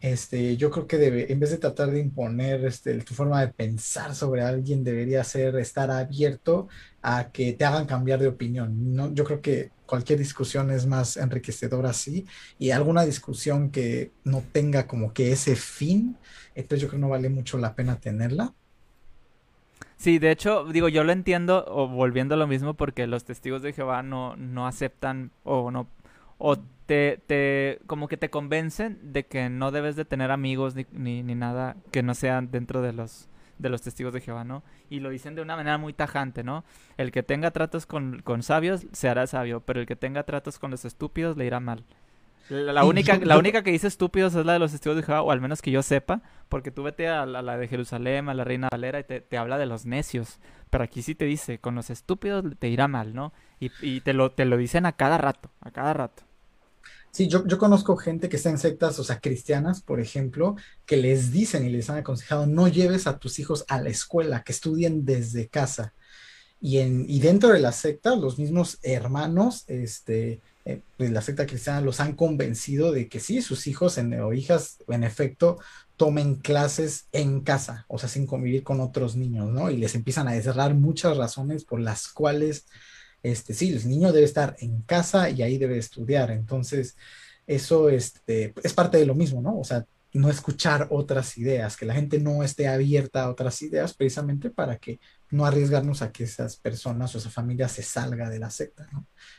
Este, yo creo que debe, en vez de tratar de imponer este, tu forma de pensar sobre alguien, debería ser estar abierto a que te hagan cambiar de opinión. ¿no? Yo creo que cualquier discusión es más enriquecedora así y alguna discusión que no tenga como que ese fin, entonces yo creo que no vale mucho la pena tenerla. Sí, de hecho, digo, yo lo entiendo, o volviendo a lo mismo, porque los testigos de Jehová no, no aceptan o no o te, te, como que te convencen de que no debes de tener amigos ni, ni, nada que no sean dentro de los, de los testigos de Jehová, ¿no? Y lo dicen de una manera muy tajante, ¿no? El que tenga tratos con, con sabios se hará sabio, pero el que tenga tratos con los estúpidos le irá mal. La, única, la única que dice estúpidos es la de los testigos de Jehová, o al menos que yo sepa, porque tú vete a la, de Jerusalén, a la Reina Valera, y te, te, habla de los necios. Pero aquí sí te dice, con los estúpidos te irá mal, ¿no? Y, y te, lo, te lo dicen a cada rato, a cada rato. Sí, yo, conozco gente que está en sectas, o sea, cristianas, por ejemplo, que les dicen y les han aconsejado, no lleves a tus hijos a la escuela, que estudien desde casa. Y, en, y dentro de la secta, los mismos hermanos este, de la secta cristiana los han convencido de que sí, sus hijos en, o hijas, en efecto, tomen clases en casa, o sea, sin convivir con otros niños, ¿no? Y les empiezan a descerrar muchas razones por las cuales este, sí, el niño debe estar en casa y ahí debe estudiar. Entonces, eso este, es parte de lo mismo, ¿no? O sea, no escuchar otras ideas, que la gente no esté abierta a otras ideas precisamente para que no arriesgarnos a que esas personas o esa familia se salga de la secta.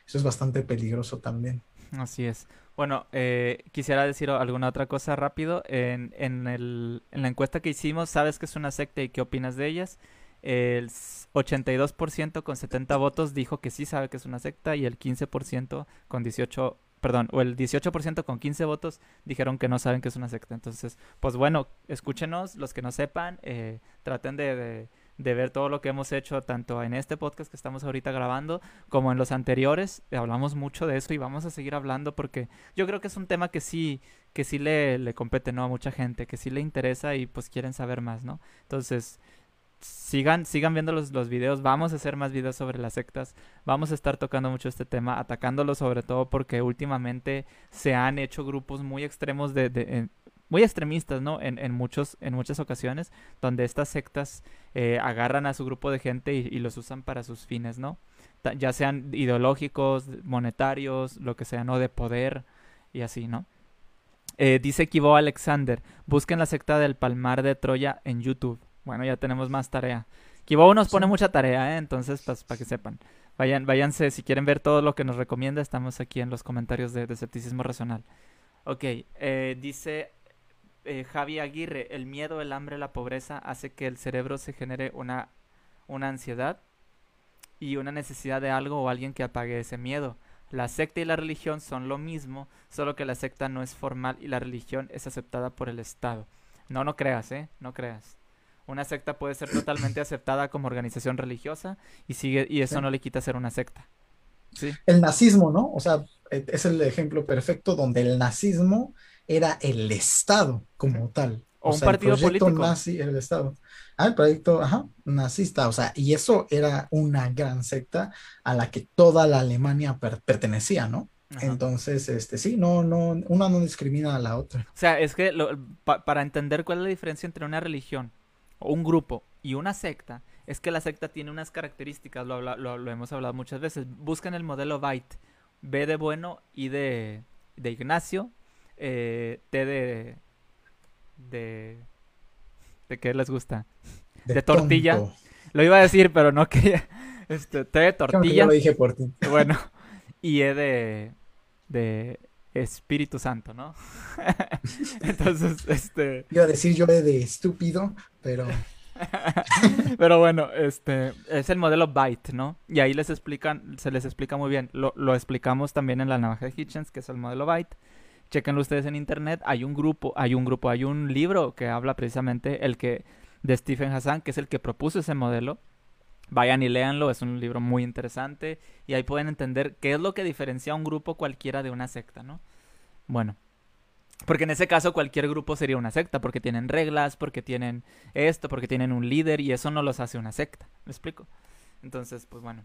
Eso es bastante peligroso también. Así es. Bueno, eh, quisiera decir alguna otra cosa rápido. En, en, el, en la encuesta que hicimos, ¿sabes qué es una secta y qué opinas de ellas? El 82% con 70 votos dijo que sí sabe que es una secta y el 15% con 18, perdón, o el 18% con 15 votos dijeron que no saben que es una secta. Entonces, pues bueno, escúchenos, los que no sepan, eh, traten de, de, ver todo lo que hemos hecho, tanto en este podcast que estamos ahorita grabando, como en los anteriores. Hablamos mucho de eso y vamos a seguir hablando porque yo creo que es un tema que sí, que sí le, le compete, ¿no? A mucha gente, que sí le interesa y pues quieren saber más, ¿no? Entonces, sigan, sigan viendo los, los videos. Vamos a hacer más videos sobre las sectas. Vamos a estar tocando mucho este tema, atacándolo sobre todo porque últimamente se han hecho grupos muy extremos de, muy extremistas, ¿no? En, en, muchos, en muchas ocasiones, donde estas sectas eh, agarran a su grupo de gente y, los usan para sus fines, ¿no? Ya sean ideológicos, monetarios, lo que sea, ¿no? De poder y así, ¿no? Eh, dice Kibo Alexander, busquen la secta del Palmar de Troya en YouTube. Bueno, ya tenemos más tarea. Kibo nos pone mucha tarea, ¿eh? entonces, pues, para que sepan. Vayan, váyanse, si quieren ver todo lo que nos recomienda, estamos aquí en los comentarios de, Escepticismo Racional. Ok, eh, dice eh, Javi Aguirre, el miedo, el hambre, la pobreza hace que el cerebro se genere una, una ansiedad y una necesidad de algo o alguien que apague ese miedo. La secta y la religión son lo mismo, solo que la secta no es formal y la religión es aceptada por el Estado. No, no creas, ¿eh? No creas. Una secta puede ser totalmente aceptada como organización religiosa y sigue y eso no le quita ser una secta. ¿Sí? El nazismo, ¿no? O sea, e, es el ejemplo perfecto donde el nazismo era el Estado como tal. O, un partido el político. nazi el Estado. Ah, el proyecto, ajá, nazista, o sea, y eso era una gran secta a la que toda la Alemania pertenecía, ¿no? Entonces, este, sí, no, no, una no discrimina a la otra. O sea, es que para entender cuál es la diferencia entre una religión un grupo y una secta, es que la secta tiene unas características, lo, lo, hemos hablado muchas veces. Buscan el modelo Byte, B de bueno y de, de Ignacio, eh, té de, de... ¿De qué les gusta? De, tortilla. Lo iba a decir, pero no quería. Este, té de tortilla. lo dije por ti. Bueno, y E de, de Espíritu Santo, ¿no? Entonces, este... Iba a decir yo de estúpido, pero... Pero bueno, este es el modelo Byte, ¿no? Y ahí les explican, se les explica muy bien. Lo, lo explicamos también en la navaja de Hitchens, que es el modelo Byte. Chequenlo ustedes en internet. Hay un grupo, hay un grupo, hay un libro que habla precisamente el que de Stephen Hassan, que es el que propuso ese modelo. Vayan y léanlo, es un libro muy interesante y ahí pueden entender qué es lo que diferencia a un grupo cualquiera de una secta, ¿no? Bueno, porque en ese caso cualquier grupo sería una secta, porque tienen reglas, porque tienen esto, porque tienen un líder y eso no los hace una secta. ¿Me explico? Entonces, pues bueno.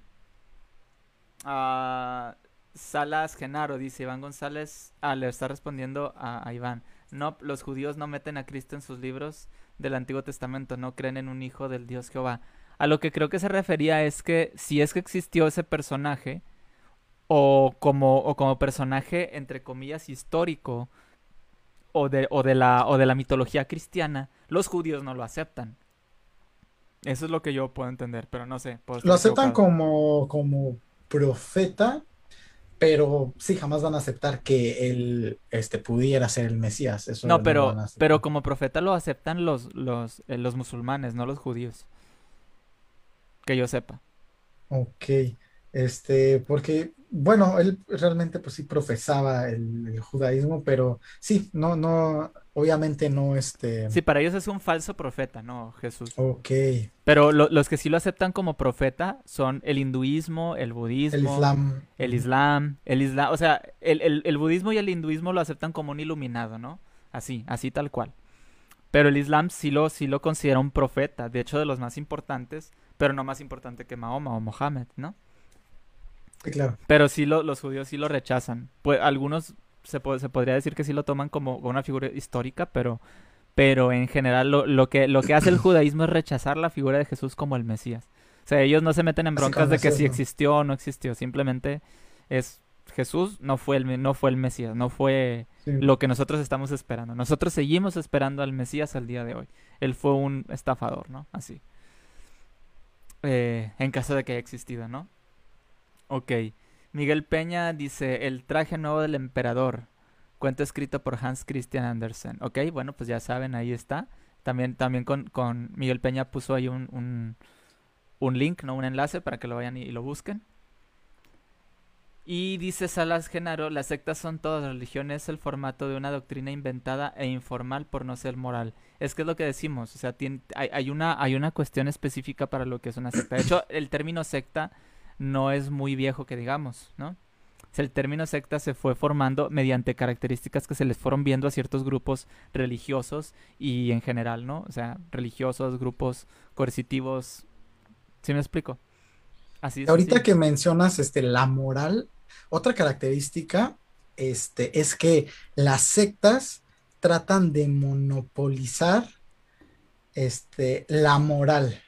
Ah, Salas Genaro dice Iván González. Ah, le está respondiendo a, a Iván. No, los judíos no meten a Cristo en sus libros del Antiguo Testamento, no creen en un hijo del Dios Jehová. A lo que creo que se refería es que si es que existió ese personaje, o como, o como personaje, entre comillas, histórico, o de, o, de la, o de la mitología cristiana, los judíos no lo aceptan. Eso es lo que yo puedo entender, pero no sé. Lo aceptan como, como profeta, pero sí, jamás van a aceptar que él este, pudiera ser el Mesías. Eso no, pero, pero como profeta lo aceptan los, los, eh, los musulmanes, no los judíos. Que yo sepa. Ok, este, porque, bueno, él realmente pues sí profesaba el, el judaísmo, pero sí, no, no, obviamente no, este... Sí, para ellos es un falso profeta, ¿no? Jesús. Ok. Pero lo- los que sí lo aceptan como profeta son el hinduismo, el budismo, El Islam. el islam, el islam, o sea, el, el- el budismo y el hinduismo lo aceptan como un iluminado, ¿no? Así, así tal cual. Pero el islam sí lo, sí lo considera un profeta, de hecho de los más importantes, pero no más importante que Mahoma o Mohammed, ¿no? Sí, claro. Pero sí lo- los judíos sí lo rechazan. Pues algunos se, po- se podría decir que sí lo toman como una figura histórica, pero, pero en general lo, lo que, lo que hace el judaísmo es rechazar la figura de Jesús como el Mesías. O sea, ellos no se meten en broncas de que si existió o no existió. Simplemente es Jesús no fue el, no fue el Mesías, no fue Sí. lo que nosotros estamos esperando. Nosotros seguimos esperando al Mesías al día de hoy. Él fue un estafador, ¿no? Así. Eh, en caso de que haya existido, ¿no? Ok. Miguel Peña dice, el traje nuevo del emperador. Cuento escrito por Hans Christian Andersen. Ok, bueno, pues ya saben, ahí está. También, también con, con Miguel Peña puso ahí un, un, un link, ¿no? Un enlace para que lo vayan y, y lo busquen. Y dice Salas Genaro, las sectas son todas religiones, el formato de una doctrina inventada e informal por no ser moral. Es que es lo que decimos, o sea, tien- hay, hay una, hay una cuestión específica para lo que es una secta. De hecho, el término secta no es muy viejo que digamos, ¿no? El término secta se fue formando mediante características que se les fueron viendo a ciertos grupos religiosos y en general, ¿no? O sea, religiosos, grupos coercitivos. ¿Sí me explico? Así es. Ahorita así. que mencionas este, la moral, otra característica este, es que las sectas tratan de monopolizar este, la moral,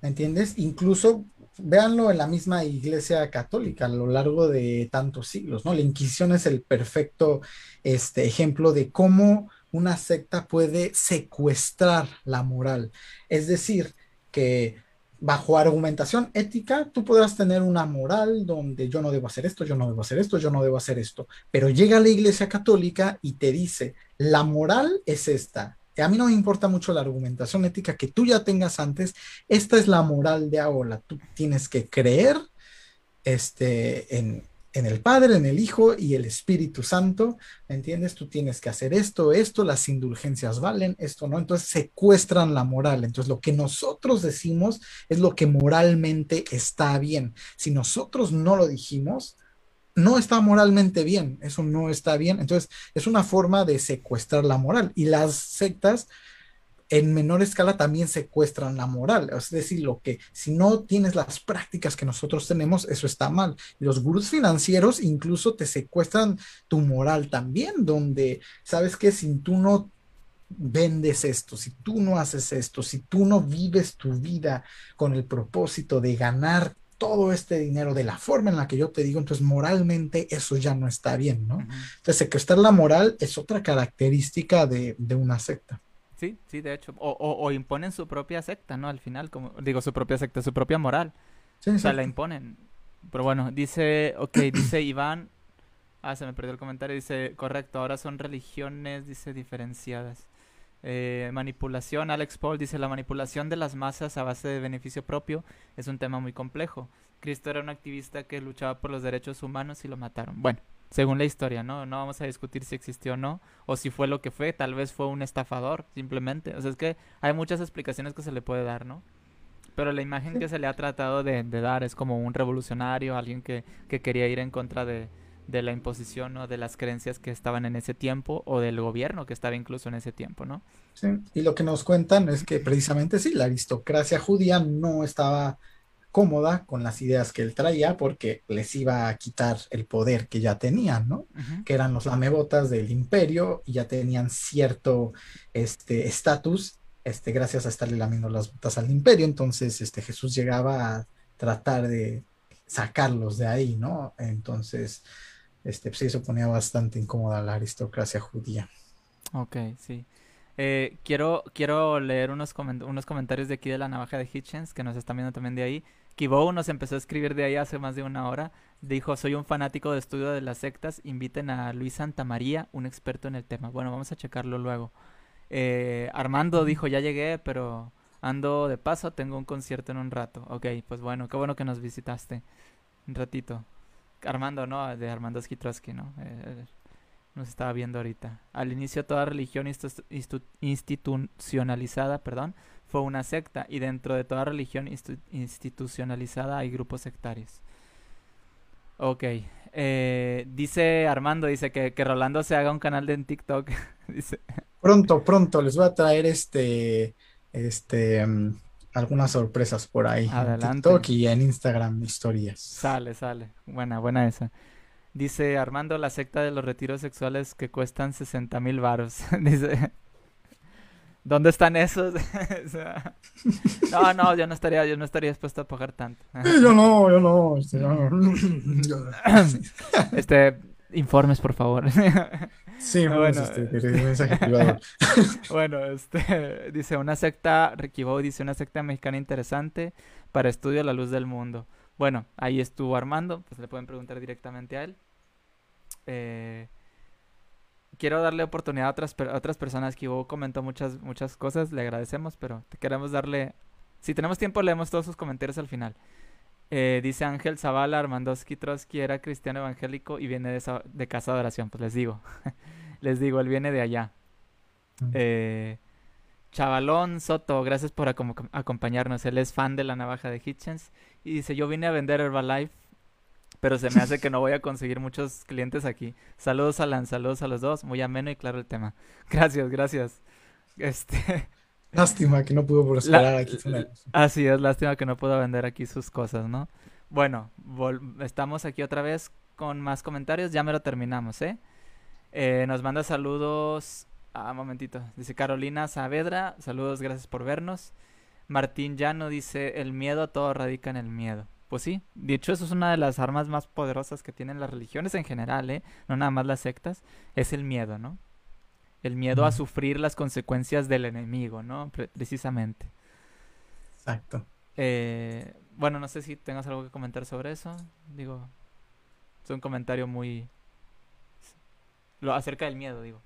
¿me entiendes? Incluso véanlo en la misma iglesia católica a lo largo de tantos siglos, ¿no? La Inquisición es el perfecto este, ejemplo de cómo una secta puede secuestrar la moral. Es decir, que bajo argumentación ética, tú podrás tener una moral donde yo no debo hacer esto, yo no debo hacer esto, yo no debo hacer esto, pero llega la Iglesia Católica y te dice, la moral es esta. A mí no me importa mucho la argumentación ética que tú ya tengas antes, esta es la moral de ahora. Tú tienes que creer este, en, en el Padre, en el Hijo y el Espíritu Santo, ¿me entiendes? Tú tienes que hacer esto, esto, las indulgencias valen, esto no, entonces secuestran la moral. Entonces lo que nosotros decimos es lo que moralmente está bien. Si nosotros no lo dijimos, no está moralmente bien, eso no está bien. Entonces es una forma de secuestrar la moral y las sectas en menor escala también secuestran la moral. Es decir, lo que si no tienes las prácticas que nosotros tenemos, eso está mal. Los gurús financieros incluso te secuestran tu moral también, donde sabes que si tú no vendes esto, si tú no haces esto, si tú no vives tu vida con el propósito de ganar todo este dinero de la forma en la que yo te digo, entonces moralmente eso ya no está bien, ¿no? Entonces secuestrar la moral es otra característica de, una secta. Sí, sí, de hecho. O, imponen su propia secta, ¿no? Al final, como digo, su propia secta, su propia moral. Sí, o sea, la imponen. Pero bueno, dice, ok, dice Iván, ah, se me perdió el comentario, dice, correcto, ahora son religiones, dice, diferenciadas. Eh, manipulación, Alex Paul dice, la manipulación de las masas a base de beneficio propio es un tema muy complejo. Cristo era un activista que luchaba por los derechos humanos y lo mataron. Bueno, según la historia, ¿no? No vamos a discutir si existió o no, o si fue lo que fue, tal vez fue un estafador, simplemente. O sea, es que hay muchas explicaciones que se le puede dar, ¿no? Pero la imagen que se le ha tratado de, dar es como un revolucionario, alguien que, que quería ir en contra de, de la imposición o de las creencias que estaban en ese tiempo o del gobierno que estaba incluso en ese tiempo, ¿no? Sí, y lo que nos cuentan es que precisamente sí, la aristocracia judía no estaba cómoda con las ideas que él traía porque les iba a quitar el poder que ya tenían, ¿no? Que eran los lamebotas del imperio y ya tenían cierto este estatus este gracias a estarle lamiendo las botas al imperio, entonces este Jesús llegaba a tratar de sacarlos de ahí, ¿no? Entonces, este, pues, eso ponía bastante incómoda la aristocracia judía. Ok, sí. Eh, quiero, quiero leer unos, unos comentarios de aquí de la navaja de Hitchens, que nos están viendo también de ahí. Kibou nos empezó a escribir de ahí hace más de una hora. Dijo, soy un fanático de estudio de las sectas, inviten a Luis Santamaría, un experto en el tema. Bueno, vamos a checarlo luego. Eh, Armando dijo, ya llegué, pero ando de paso, tengo un concierto en un rato. Ok, pues bueno, qué bueno que nos visitaste. Un ratito. Armando, ¿no? De Armando Skitrosky, ¿no? Eh, nos estaba viendo ahorita. Al inicio toda religión institucionalizada, perdón, fue una secta y dentro de toda religión institucionalizada hay grupos sectarios. Ok. Eh, dice Armando, dice que, que, Rolando se haga un canal de en TikTok. dice. Pronto, pronto, les voy a traer este, este, mm, algunas sorpresas por ahí. En TikTok y en Instagram historias. Sale, sale. Buena, buena esa. Dice Armando, la secta de los retiros sexuales que cuestan 60 mil varos. Dice, ¿dónde están esos? no, no, yo no estaría, yo no estaría dispuesto a pagar tanto. yo no, yo no. Este, este informes, por favor. Sí, bueno, este, mensaje privado. bueno, este, dice una secta, Ricky dice una secta mexicana interesante para estudio a la luz del mundo. Bueno, ahí estuvo Armando, pues le pueden preguntar directamente a él. Eh, quiero darle oportunidad a otras, otras personas que comentó muchas, muchas cosas, le agradecemos, pero queremos darle, si tenemos tiempo leemos todos sus comentarios al final. Eh, dice Ángel Zavala, Armandowski Trotsky era cristiano evangélico y viene de, de casa de oración. Pues les digo, les digo, él viene de allá. Mm. Eh, Chavalón Soto, gracias por acompañarnos. Él es fan de la navaja de Hitchens y dice, yo vine a vender Herbalife, pero se me hace que no voy a conseguir muchos clientes aquí. Saludos Alan, saludos a los dos, muy ameno y claro el tema. Gracias, gracias. Este... Lástima que no pudo esperar aquí. Así es, lástima que no pudo vender aquí sus cosas, ¿no? Bueno, estamos aquí otra vez con más comentarios. Ya me lo terminamos, ¿eh? eh nos manda saludos. Ah, un momentito. Dice Carolina Saavedra. Saludos, gracias por vernos. Martín Llano dice: El miedo todo radica en el miedo. Pues sí, de hecho, eso es una de las armas más poderosas que tienen las religiones en general, ¿eh? No nada más las sectas. Es el miedo, ¿no? El miedo a sufrir las consecuencias del enemigo, ¿no? precisamente. Exacto. Eh, bueno, no sé si tengas algo que comentar sobre eso. Digo, es un comentario muy... Lo, acerca del miedo, digo.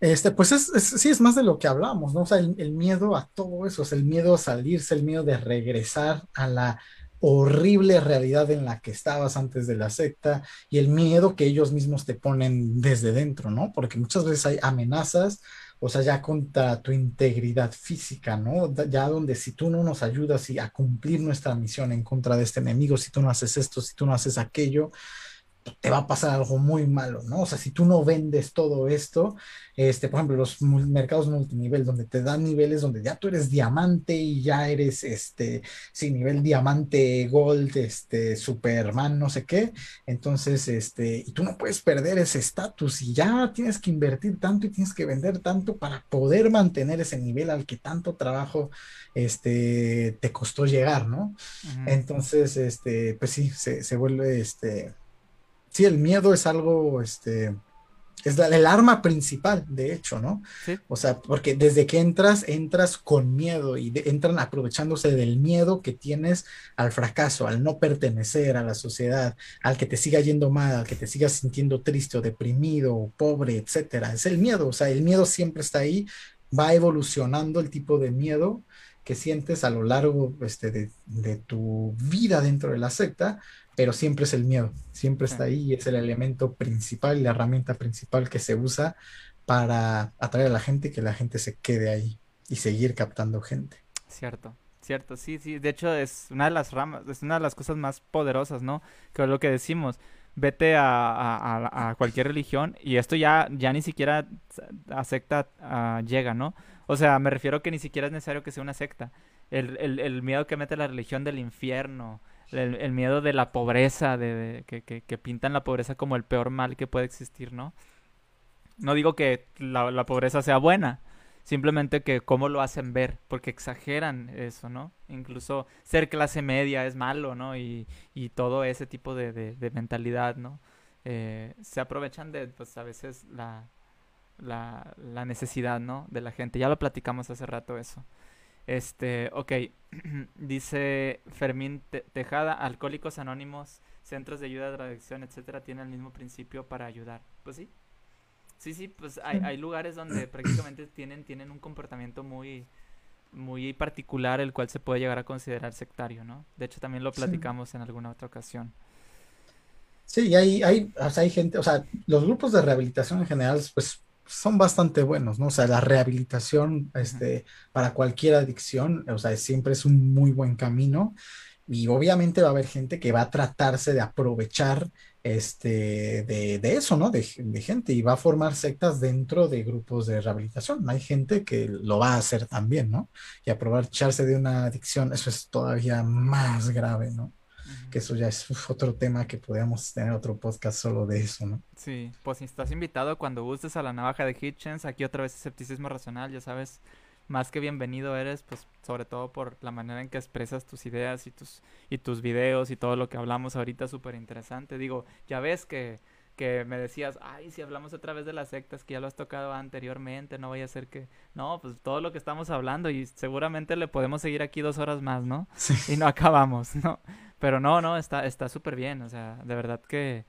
Este, pues es, sí, es más de lo que hablamos, ¿no? O sea, el, miedo a todo eso, es el miedo a salirse, el miedo de regresar a la horrible realidad en la que estabas antes de la secta y el miedo que ellos mismos te ponen desde dentro, ¿no? Porque muchas veces hay amenazas, o sea, ya contra tu integridad física, ¿no? Ya donde si tú no nos ayudas y a cumplir nuestra misión en contra de este enemigo, si tú no haces esto, si tú no haces aquello, te va a pasar algo muy malo, ¿no? O sea, si tú no vendes todo esto, este, por ejemplo, los mercados multinivel, donde te dan niveles donde ya tú eres diamante y ya eres, este, sí, nivel diamante, gold, este, superman, no sé qué, entonces, este, y tú no puedes perder ese estatus y ya tienes que invertir tanto y tienes que vender tanto para poder mantener ese nivel al que tanto trabajo, este, te costó llegar, ¿no? Entonces, este, pues sí, se, se vuelve, este, sí, el miedo es algo, este, es el arma principal, de hecho, ¿no? Sí. O sea, porque desde que entras, entras con miedo y entran aprovechándose del miedo que tienes al fracaso, al no pertenecer a la sociedad, al que te siga yendo mal, al que te sigas sintiendo triste o deprimido o pobre, etcétera. Es el miedo, o sea, el miedo siempre está ahí, va evolucionando el tipo de miedo que sientes a lo largo este, de, de tu vida dentro de la secta, pero siempre es el miedo, siempre está ahí y es el elemento principal la herramienta principal que se usa para atraer a la gente y que la gente se quede ahí y seguir captando gente. Cierto, cierto, sí, sí, de hecho es una de las ramas, es una de las cosas más poderosas, ¿no? Que es lo que decimos, vete a, cualquier religión y esto ya, ya ni siquiera a secta llega, ¿no? O sea, me refiero que ni siquiera es necesario que sea una secta. El, el, el miedo que mete la religión del infierno, el, miedo de la pobreza, de, que, que, pintan la pobreza como el peor mal que puede existir, ¿no? No digo que la, pobreza sea buena, simplemente que cómo lo hacen ver, porque exageran eso, ¿no? Incluso ser clase media es malo, ¿no? Y, y todo ese tipo de, de, mentalidad, ¿no? Eh, se aprovechan de, pues a veces, la, la, la necesidad, ¿no? De la gente. Ya lo platicamos hace rato eso. Este, ok, dice Fermín Tejada, Alcohólicos Anónimos, Centros de Ayuda de Adicción, etcétera, tiene el mismo principio para ayudar. Pues sí. Sí, sí, pues hay, hay lugares donde prácticamente tienen, tienen un comportamiento muy, muy particular, el cual se puede llegar a considerar sectario, ¿no? De hecho, también lo platicamos en alguna otra ocasión. Sí, hay, hay, o sea, hay gente, o sea, los grupos de rehabilitación en general, pues son bastante buenos, ¿no? O sea, la rehabilitación este, para cualquier adicción, o sea, siempre es un muy buen camino y obviamente va a haber gente que va a tratarse de aprovechar este, de, eso, ¿no? De, gente y va a formar sectas dentro de grupos de rehabilitación. Hay gente que lo va a hacer también, ¿no? Y aprovecharse de una adicción, eso es todavía más grave, ¿no? Que eso ya es otro tema que podríamos tener otro podcast solo de eso, ¿no? Sí, pues si estás invitado cuando gustes a la navaja de Hitchens, aquí otra vez escepticismo racional, ya sabes, más que bienvenido eres, pues sobre todo por la manera en que expresas tus ideas y tus, y tus videos y todo lo que hablamos ahorita, súper interesante. Digo, ya ves que que me decías, ay, si hablamos otra vez de las sectas, que ya lo has tocado anteriormente, no vaya a ser que... No, pues todo lo que estamos hablando y seguramente le podemos seguir aquí dos horas más, ¿no? Y no acabamos, ¿no? Pero no, no, está está súper bien, o sea, de verdad que,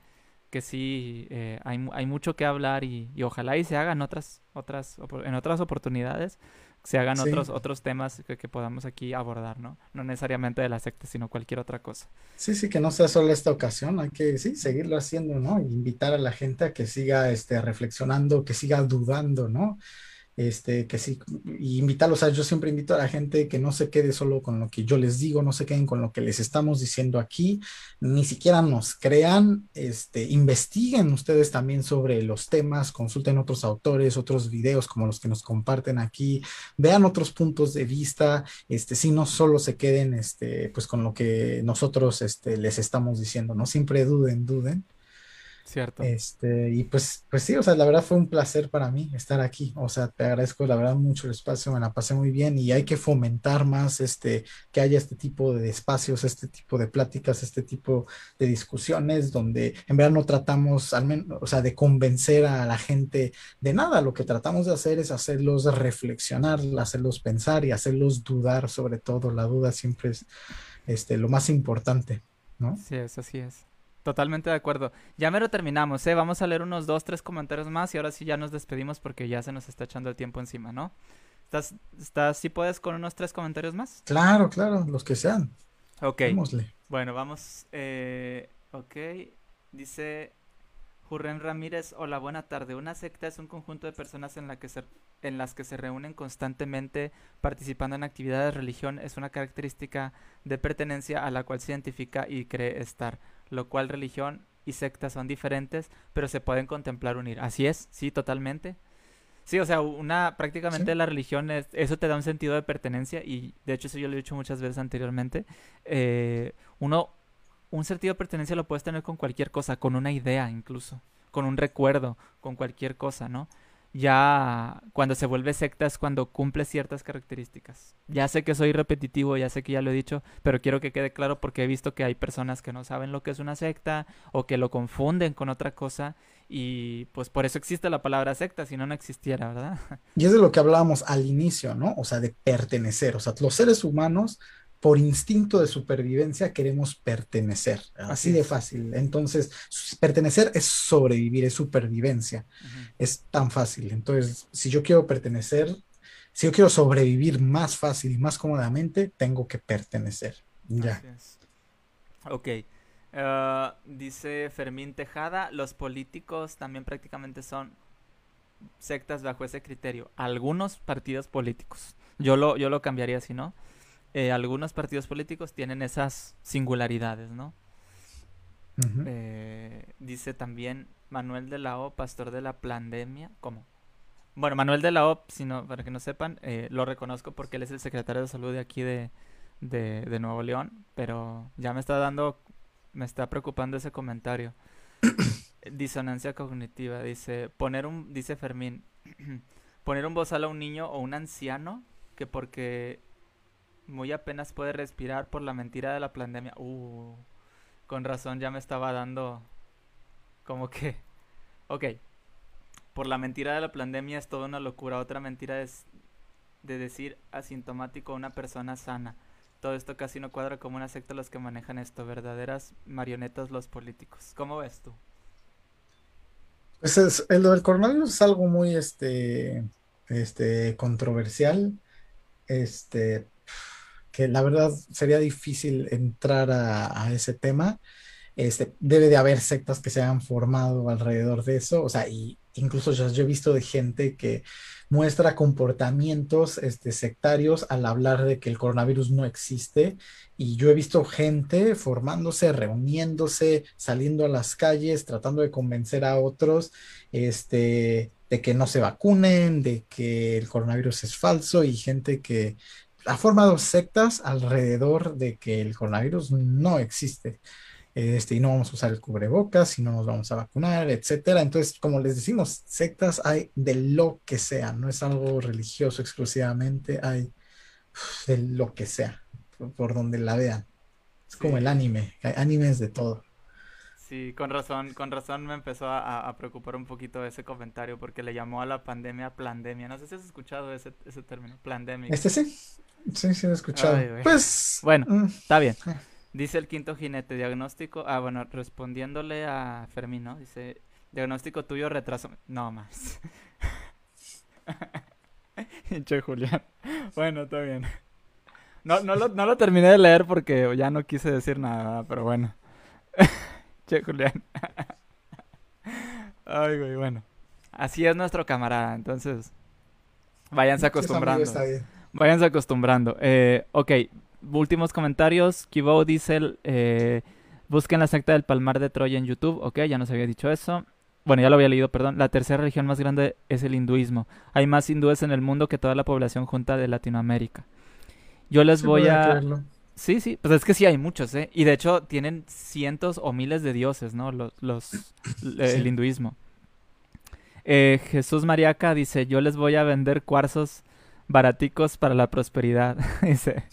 que sí, eh, hay, hay mucho que hablar y, y ojalá y se hagan otras, otras, en otras oportunidades se hagan otros, otros temas que, podamos aquí abordar, ¿no? No necesariamente de la secta, sino cualquier otra cosa. Sí, sí, que no sea solo esta ocasión, hay que, sí, seguirlo haciendo, ¿no? invitar a la gente a que siga, este, reflexionando, que siga dudando, ¿no? Este, que sí, y invitarlos, a yo siempre invito a la gente que no se quede solo con lo que yo les digo, no se queden con lo que les estamos diciendo aquí, ni siquiera nos crean, este, investiguen ustedes también sobre los temas, consulten otros autores, otros videos como los que nos comparten aquí, vean otros puntos de vista, este, si no solo se queden, este, pues con lo que nosotros, este, les estamos diciendo, no siempre duden, duden. Cierto. Este, y pues, pues sí, o sea, la verdad fue un placer para mí estar aquí. O sea, te agradezco la verdad mucho el espacio, me la pasé muy bien y hay que fomentar más este, que haya este tipo de espacios, este tipo de pláticas, este tipo de discusiones donde en verdad no tratamos, al menos, o sea, de convencer a la gente de nada. Lo que tratamos de hacer es hacerlos reflexionar, hacerlos pensar y hacerlos dudar, sobre todo. La duda siempre es este, lo más importante, ¿no? Sí, es, así es. Totalmente de acuerdo. Ya me lo terminamos, ¿eh? Vamos a leer unos dos, tres comentarios más y ahora sí ya nos despedimos porque ya se nos está echando el tiempo encima, ¿no? ¿Estás, estás, si puedes con unos tres comentarios más? Claro, claro, los que sean. Ok. Bueno, vamos. Eh, ok. Dice Jurren Ramírez, hola, buena tarde. Una secta es un conjunto de personas en, la que se, en las que se reúnen constantemente participando en actividades. Religión es una característica de pertenencia a la cual se identifica y cree estar lo cual religión y secta son diferentes, pero se pueden contemplar unir. Así es, sí, totalmente. Sí, o sea, una prácticamente la religión es, eso te da un sentido de pertenencia y de hecho eso yo lo he dicho muchas veces anteriormente. Eh, uno, un sentido de pertenencia lo puedes tener con cualquier cosa, con una idea incluso, con un recuerdo, con cualquier cosa, ¿no? Ya cuando se vuelve secta es cuando cumple ciertas características. Ya sé que soy repetitivo, ya sé que ya lo he dicho, pero quiero que quede claro porque he visto que hay personas que no saben lo que es una secta o que lo confunden con otra cosa y pues por eso existe la palabra secta, si no, no existiera, ¿verdad? Y es de lo que hablábamos al inicio, ¿no? O sea, de pertenecer. O sea, los seres humanos por instinto de supervivencia queremos pertenecer, así, de fácil. Entonces, pertenecer es sobrevivir, es supervivencia, es tan fácil. Entonces, si yo quiero pertenecer, si yo quiero sobrevivir más fácil y más cómodamente, tengo que pertenecer. Ya. Ok. Ah, dice Fermín Tejada, los políticos también prácticamente son sectas bajo ese criterio. Algunos partidos políticos. Yo lo, yo lo cambiaría así, ¿no? Eh, algunos partidos políticos tienen esas singularidades, ¿no? Eh, dice también Manuel de la O, pastor de la pandemia. ¿Cómo? Bueno, Manuel de la O, sino, para que no sepan, eh, lo reconozco porque él es el secretario de salud de aquí de, de, Nuevo León, pero ya me está dando, me está preocupando ese comentario. Disonancia cognitiva, dice, poner un, dice Fermín, poner un bozal a un niño o un anciano que porque muy apenas puede respirar por la mentira de la pandemia. Uh, con razón ya me estaba dando como que... Ok, por la mentira de la pandemia es toda una locura. Otra mentira es de decir asintomático a una persona sana. Todo esto casi no cuadra como una secta los que manejan esto. Verdaderas marionetas los políticos. ¿Cómo ves tú? Pues es, el del coronavirus es algo muy este, este, controversial. Este, que la verdad sería difícil entrar a, ese tema. Este, debe de haber sectas que se hayan formado alrededor de eso, o sea, y incluso yo, he visto de gente que muestra comportamientos este, sectarios al hablar de que el coronavirus no existe, y yo he visto gente formándose, reuniéndose, saliendo a las calles, tratando de convencer a otros, este, de que no se vacunen, de que el coronavirus es falso, y gente que ha formado sectas alrededor de que el coronavirus no existe. Este, y no vamos a usar el cubrebocas, y no nos vamos a vacunar, etcétera. Entonces, como les decimos, sectas hay de lo que sea, no es algo religioso exclusivamente, hay de lo que sea, por, donde la vean. Es como el anime, hay animes de todo. Sí, con razón, con razón me empezó a, preocupar un poquito ese comentario porque le llamó a la pandemia pandemia. No sé si has escuchado ese, ese término, pandemia. Este sí, sí, sí lo he escuchado. pues... Bueno, mm. está bien. Dice el quinto jinete, diagnóstico, ah, bueno, respondiéndole a Fermín, ¿no? Dice, diagnóstico tuyo, retraso, no más. che, Julián. Bueno, está bien. No, no, lo, no lo terminé de leer porque ya no quise decir nada, pero bueno. Julián. Ay, güey, bueno. Así es nuestro camarada, entonces. Váyanse acostumbrando. Váyanse acostumbrando. Eh, ok, últimos comentarios. Kibo dice: eh, Busquen la secta del Palmar de Troya en YouTube. Ok, ya nos había dicho eso. Bueno, ya lo había leído, perdón. La tercera religión más grande es el hinduismo. Hay más hindúes en el mundo que toda la población junta de Latinoamérica. Yo les voy a. Sí, sí, pues es que sí hay muchos, ¿eh? Y de hecho tienen cientos o miles de dioses, ¿no? Los, los el hinduismo. Eh, Jesús Mariaca dice, yo les voy a vender cuarzos baraticos para la prosperidad. dice,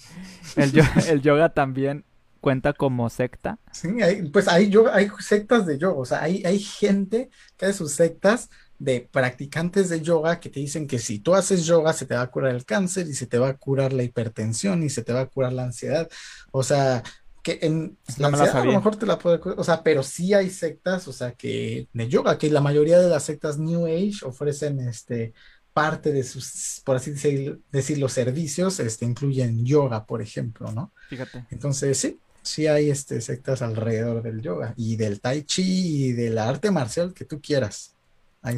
el, yoga también cuenta como secta. Sí, pues hay, yoga, hay sectas de yoga, o sea, hay, hay gente que hace sus sectas de practicantes de yoga que te dicen que si tú haces yoga se te va a curar el cáncer y se te va a curar la hipertensión y se te va a curar la ansiedad. O sea, que en la ansiedad a lo mejor te la puede curar, o sea, pero sí hay sectas, o sea, que de yoga, que la mayoría de las sectas New Age ofrecen este parte de sus, por así decir, decir los servicios, este, incluyen yoga, por ejemplo, ¿no? Fíjate. Entonces, sí, sí hay este, sectas alrededor del yoga y del tai chi y del arte marcial que tú quieras. Hay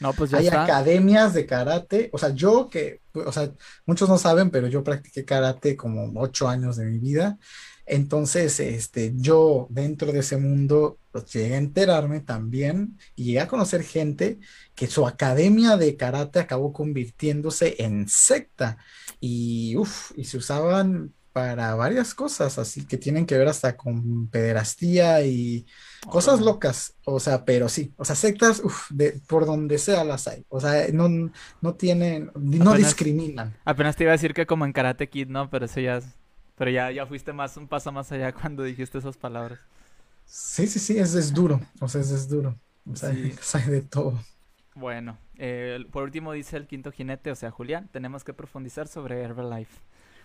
No, pues ya Hay academias de karate. O sea, yo que, o sea, muchos no saben, pero yo practiqué karate como ocho años de mi vida. Entonces, este, yo dentro de ese mundo pues, llegué a enterarme también y llegué a conocer gente que su academia de karate acabó convirtiéndose en secta y, uf, y se usaban para varias cosas, así que tienen que ver hasta con pederastía y cosas locas, o sea, pero sí, o sea, sectas, uf, de, por donde sea las hay, o sea, no, no tienen, no discriminan. Apenas te iba a decir que como en Karate Kid, ¿no? Pero eso ya, pero ya, ya fuiste más, un paso más allá cuando dijiste esas palabras. Sí, sí, sí, es, es duro, o sea, es, es duro, o sea, hay de todo. Bueno, eh, por último dice el quinto jinete, o sea, Julián, tenemos que profundizar sobre Herbalife.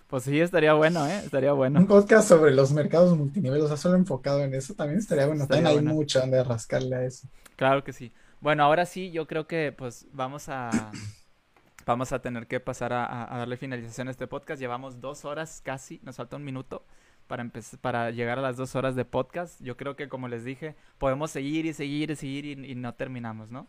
Pues sí, estaría bueno, ¿eh? Estaría bueno. Un podcast sobre los mercados multinivel, o sea, solo enfocado en eso, también estaría bueno. también hay mucho donde rascarle a eso. Claro que sí. Bueno, ahora sí, yo creo que pues vamos a vamos a tener que pasar a, darle finalización a este podcast. Llevamos dos horas casi, nos falta un minuto para empezar, para llegar a las dos horas de podcast. Yo creo que como les dije, podemos seguir y seguir y seguir y no terminamos, ¿no?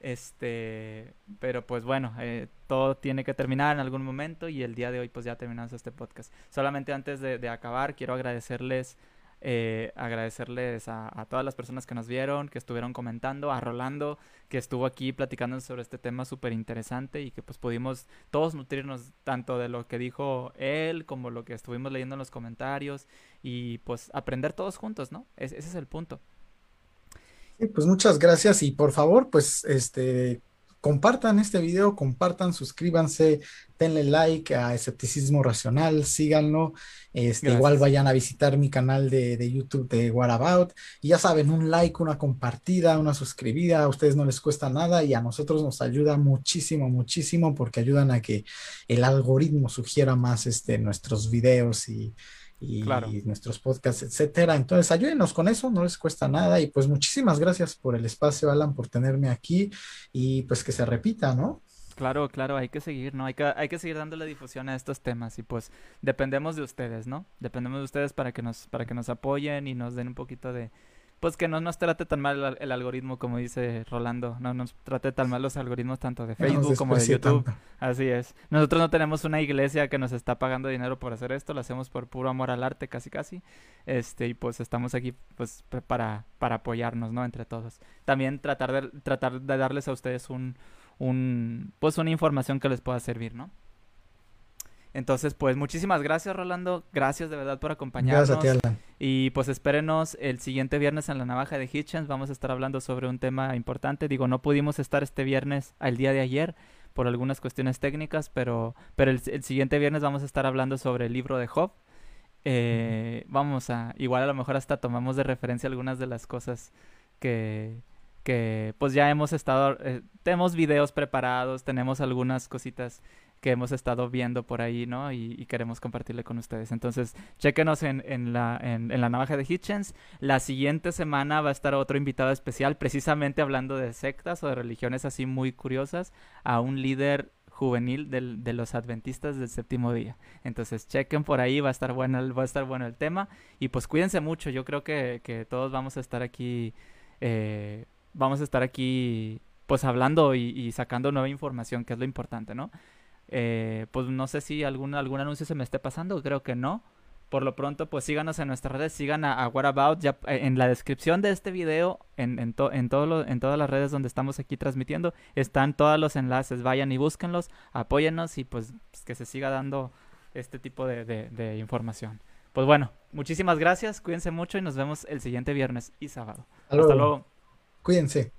Este, pero pues bueno, eh, todo tiene que terminar en algún momento y el día de hoy pues ya terminamos este podcast. Solamente antes de, acabar, quiero agradecerles, eh, agradecerles a, todas las personas que nos vieron, que estuvieron comentando, a Rolando, que estuvo aquí platicando sobre este tema súper interesante y que pues pudimos todos nutrirnos tanto de lo que dijo él como lo que estuvimos leyendo en los comentarios y pues aprender todos juntos, ¿no? ese es el punto pues muchas gracias y por favor, pues este, compartan este video, compartan, suscríbanse, denle like a Escepticismo Racional, síganlo. Este, igual vayan a visitar mi canal de, YouTube de What About. Y ya saben, un like, una compartida, una suscribida, a ustedes no les cuesta nada y a nosotros nos ayuda muchísimo, muchísimo porque ayudan a que el algoritmo sugiera más este, nuestros videos y y nuestros podcasts, etcétera. Entonces, ayúdenos con eso, no les cuesta nada. Y pues muchísimas gracias por el espacio, Alan, por tenerme aquí y pues que se repita, ¿no? Claro, claro, hay que seguir, ¿no? Hay que, hay que seguir dándole difusión a estos temas y pues dependemos de ustedes, ¿no? Dependemos de ustedes para que nos, para que nos apoyen y nos den un poquito de, pues que no nos trate tan mal el, algoritmo como dice Rolando, no nos trate tan mal los algoritmos tanto de Facebook como de YouTube. Así es. Nosotros no tenemos una iglesia que nos está pagando dinero por hacer esto, lo hacemos por puro amor al arte casi casi. Este, y pues estamos aquí pues para para apoyarnos, ¿no? Entre todos. También tratar de tratar de darles a ustedes un un pues una información que les pueda servir, ¿no? Entonces, pues muchísimas gracias, Rolando. Gracias de verdad por acompañarnos. Gracias a ti, Alan. Y pues espérenos el siguiente viernes en la navaja de Hitchens. Vamos a estar hablando sobre un tema importante. Digo, no pudimos estar este viernes al día de ayer por algunas cuestiones técnicas, pero, pero el, siguiente viernes vamos a estar hablando sobre el libro de Job. Eh, vamos a, igual a lo mejor hasta tomamos de referencia algunas de las cosas que, que pues ya hemos estado, eh, tenemos videos preparados, tenemos algunas cositas que hemos estado viendo por ahí, ¿no? Y, queremos compartirle con ustedes. Entonces, chéquenos en, en la, en, la navaja de Hitchens. La siguiente semana va a estar otro invitado especial, precisamente hablando de sectas o de religiones así muy curiosas, a un líder juvenil del, de los adventistas del séptimo día. Entonces, chequen por ahí, va a estar bueno, va a estar bueno el tema. Y pues cuídense mucho, yo creo que, que todos vamos a estar aquí, eh, vamos a estar aquí pues hablando y, y sacando nueva información, que es lo importante, ¿no? Eh, pues no sé si algún, algún anuncio se me esté pasando, creo que no. Por lo pronto, pues síganos en nuestras redes, sigan a, What About, ya eh, en la descripción de este video, en, en, en, en todas las redes donde estamos aquí transmitiendo, están todos los enlaces, vayan y búsquenlos, apóyennos y pues, que se siga dando este tipo de, de información. Pues bueno, muchísimas gracias, cuídense mucho y nos vemos el siguiente viernes y sábado. Hasta luego. Cuídense.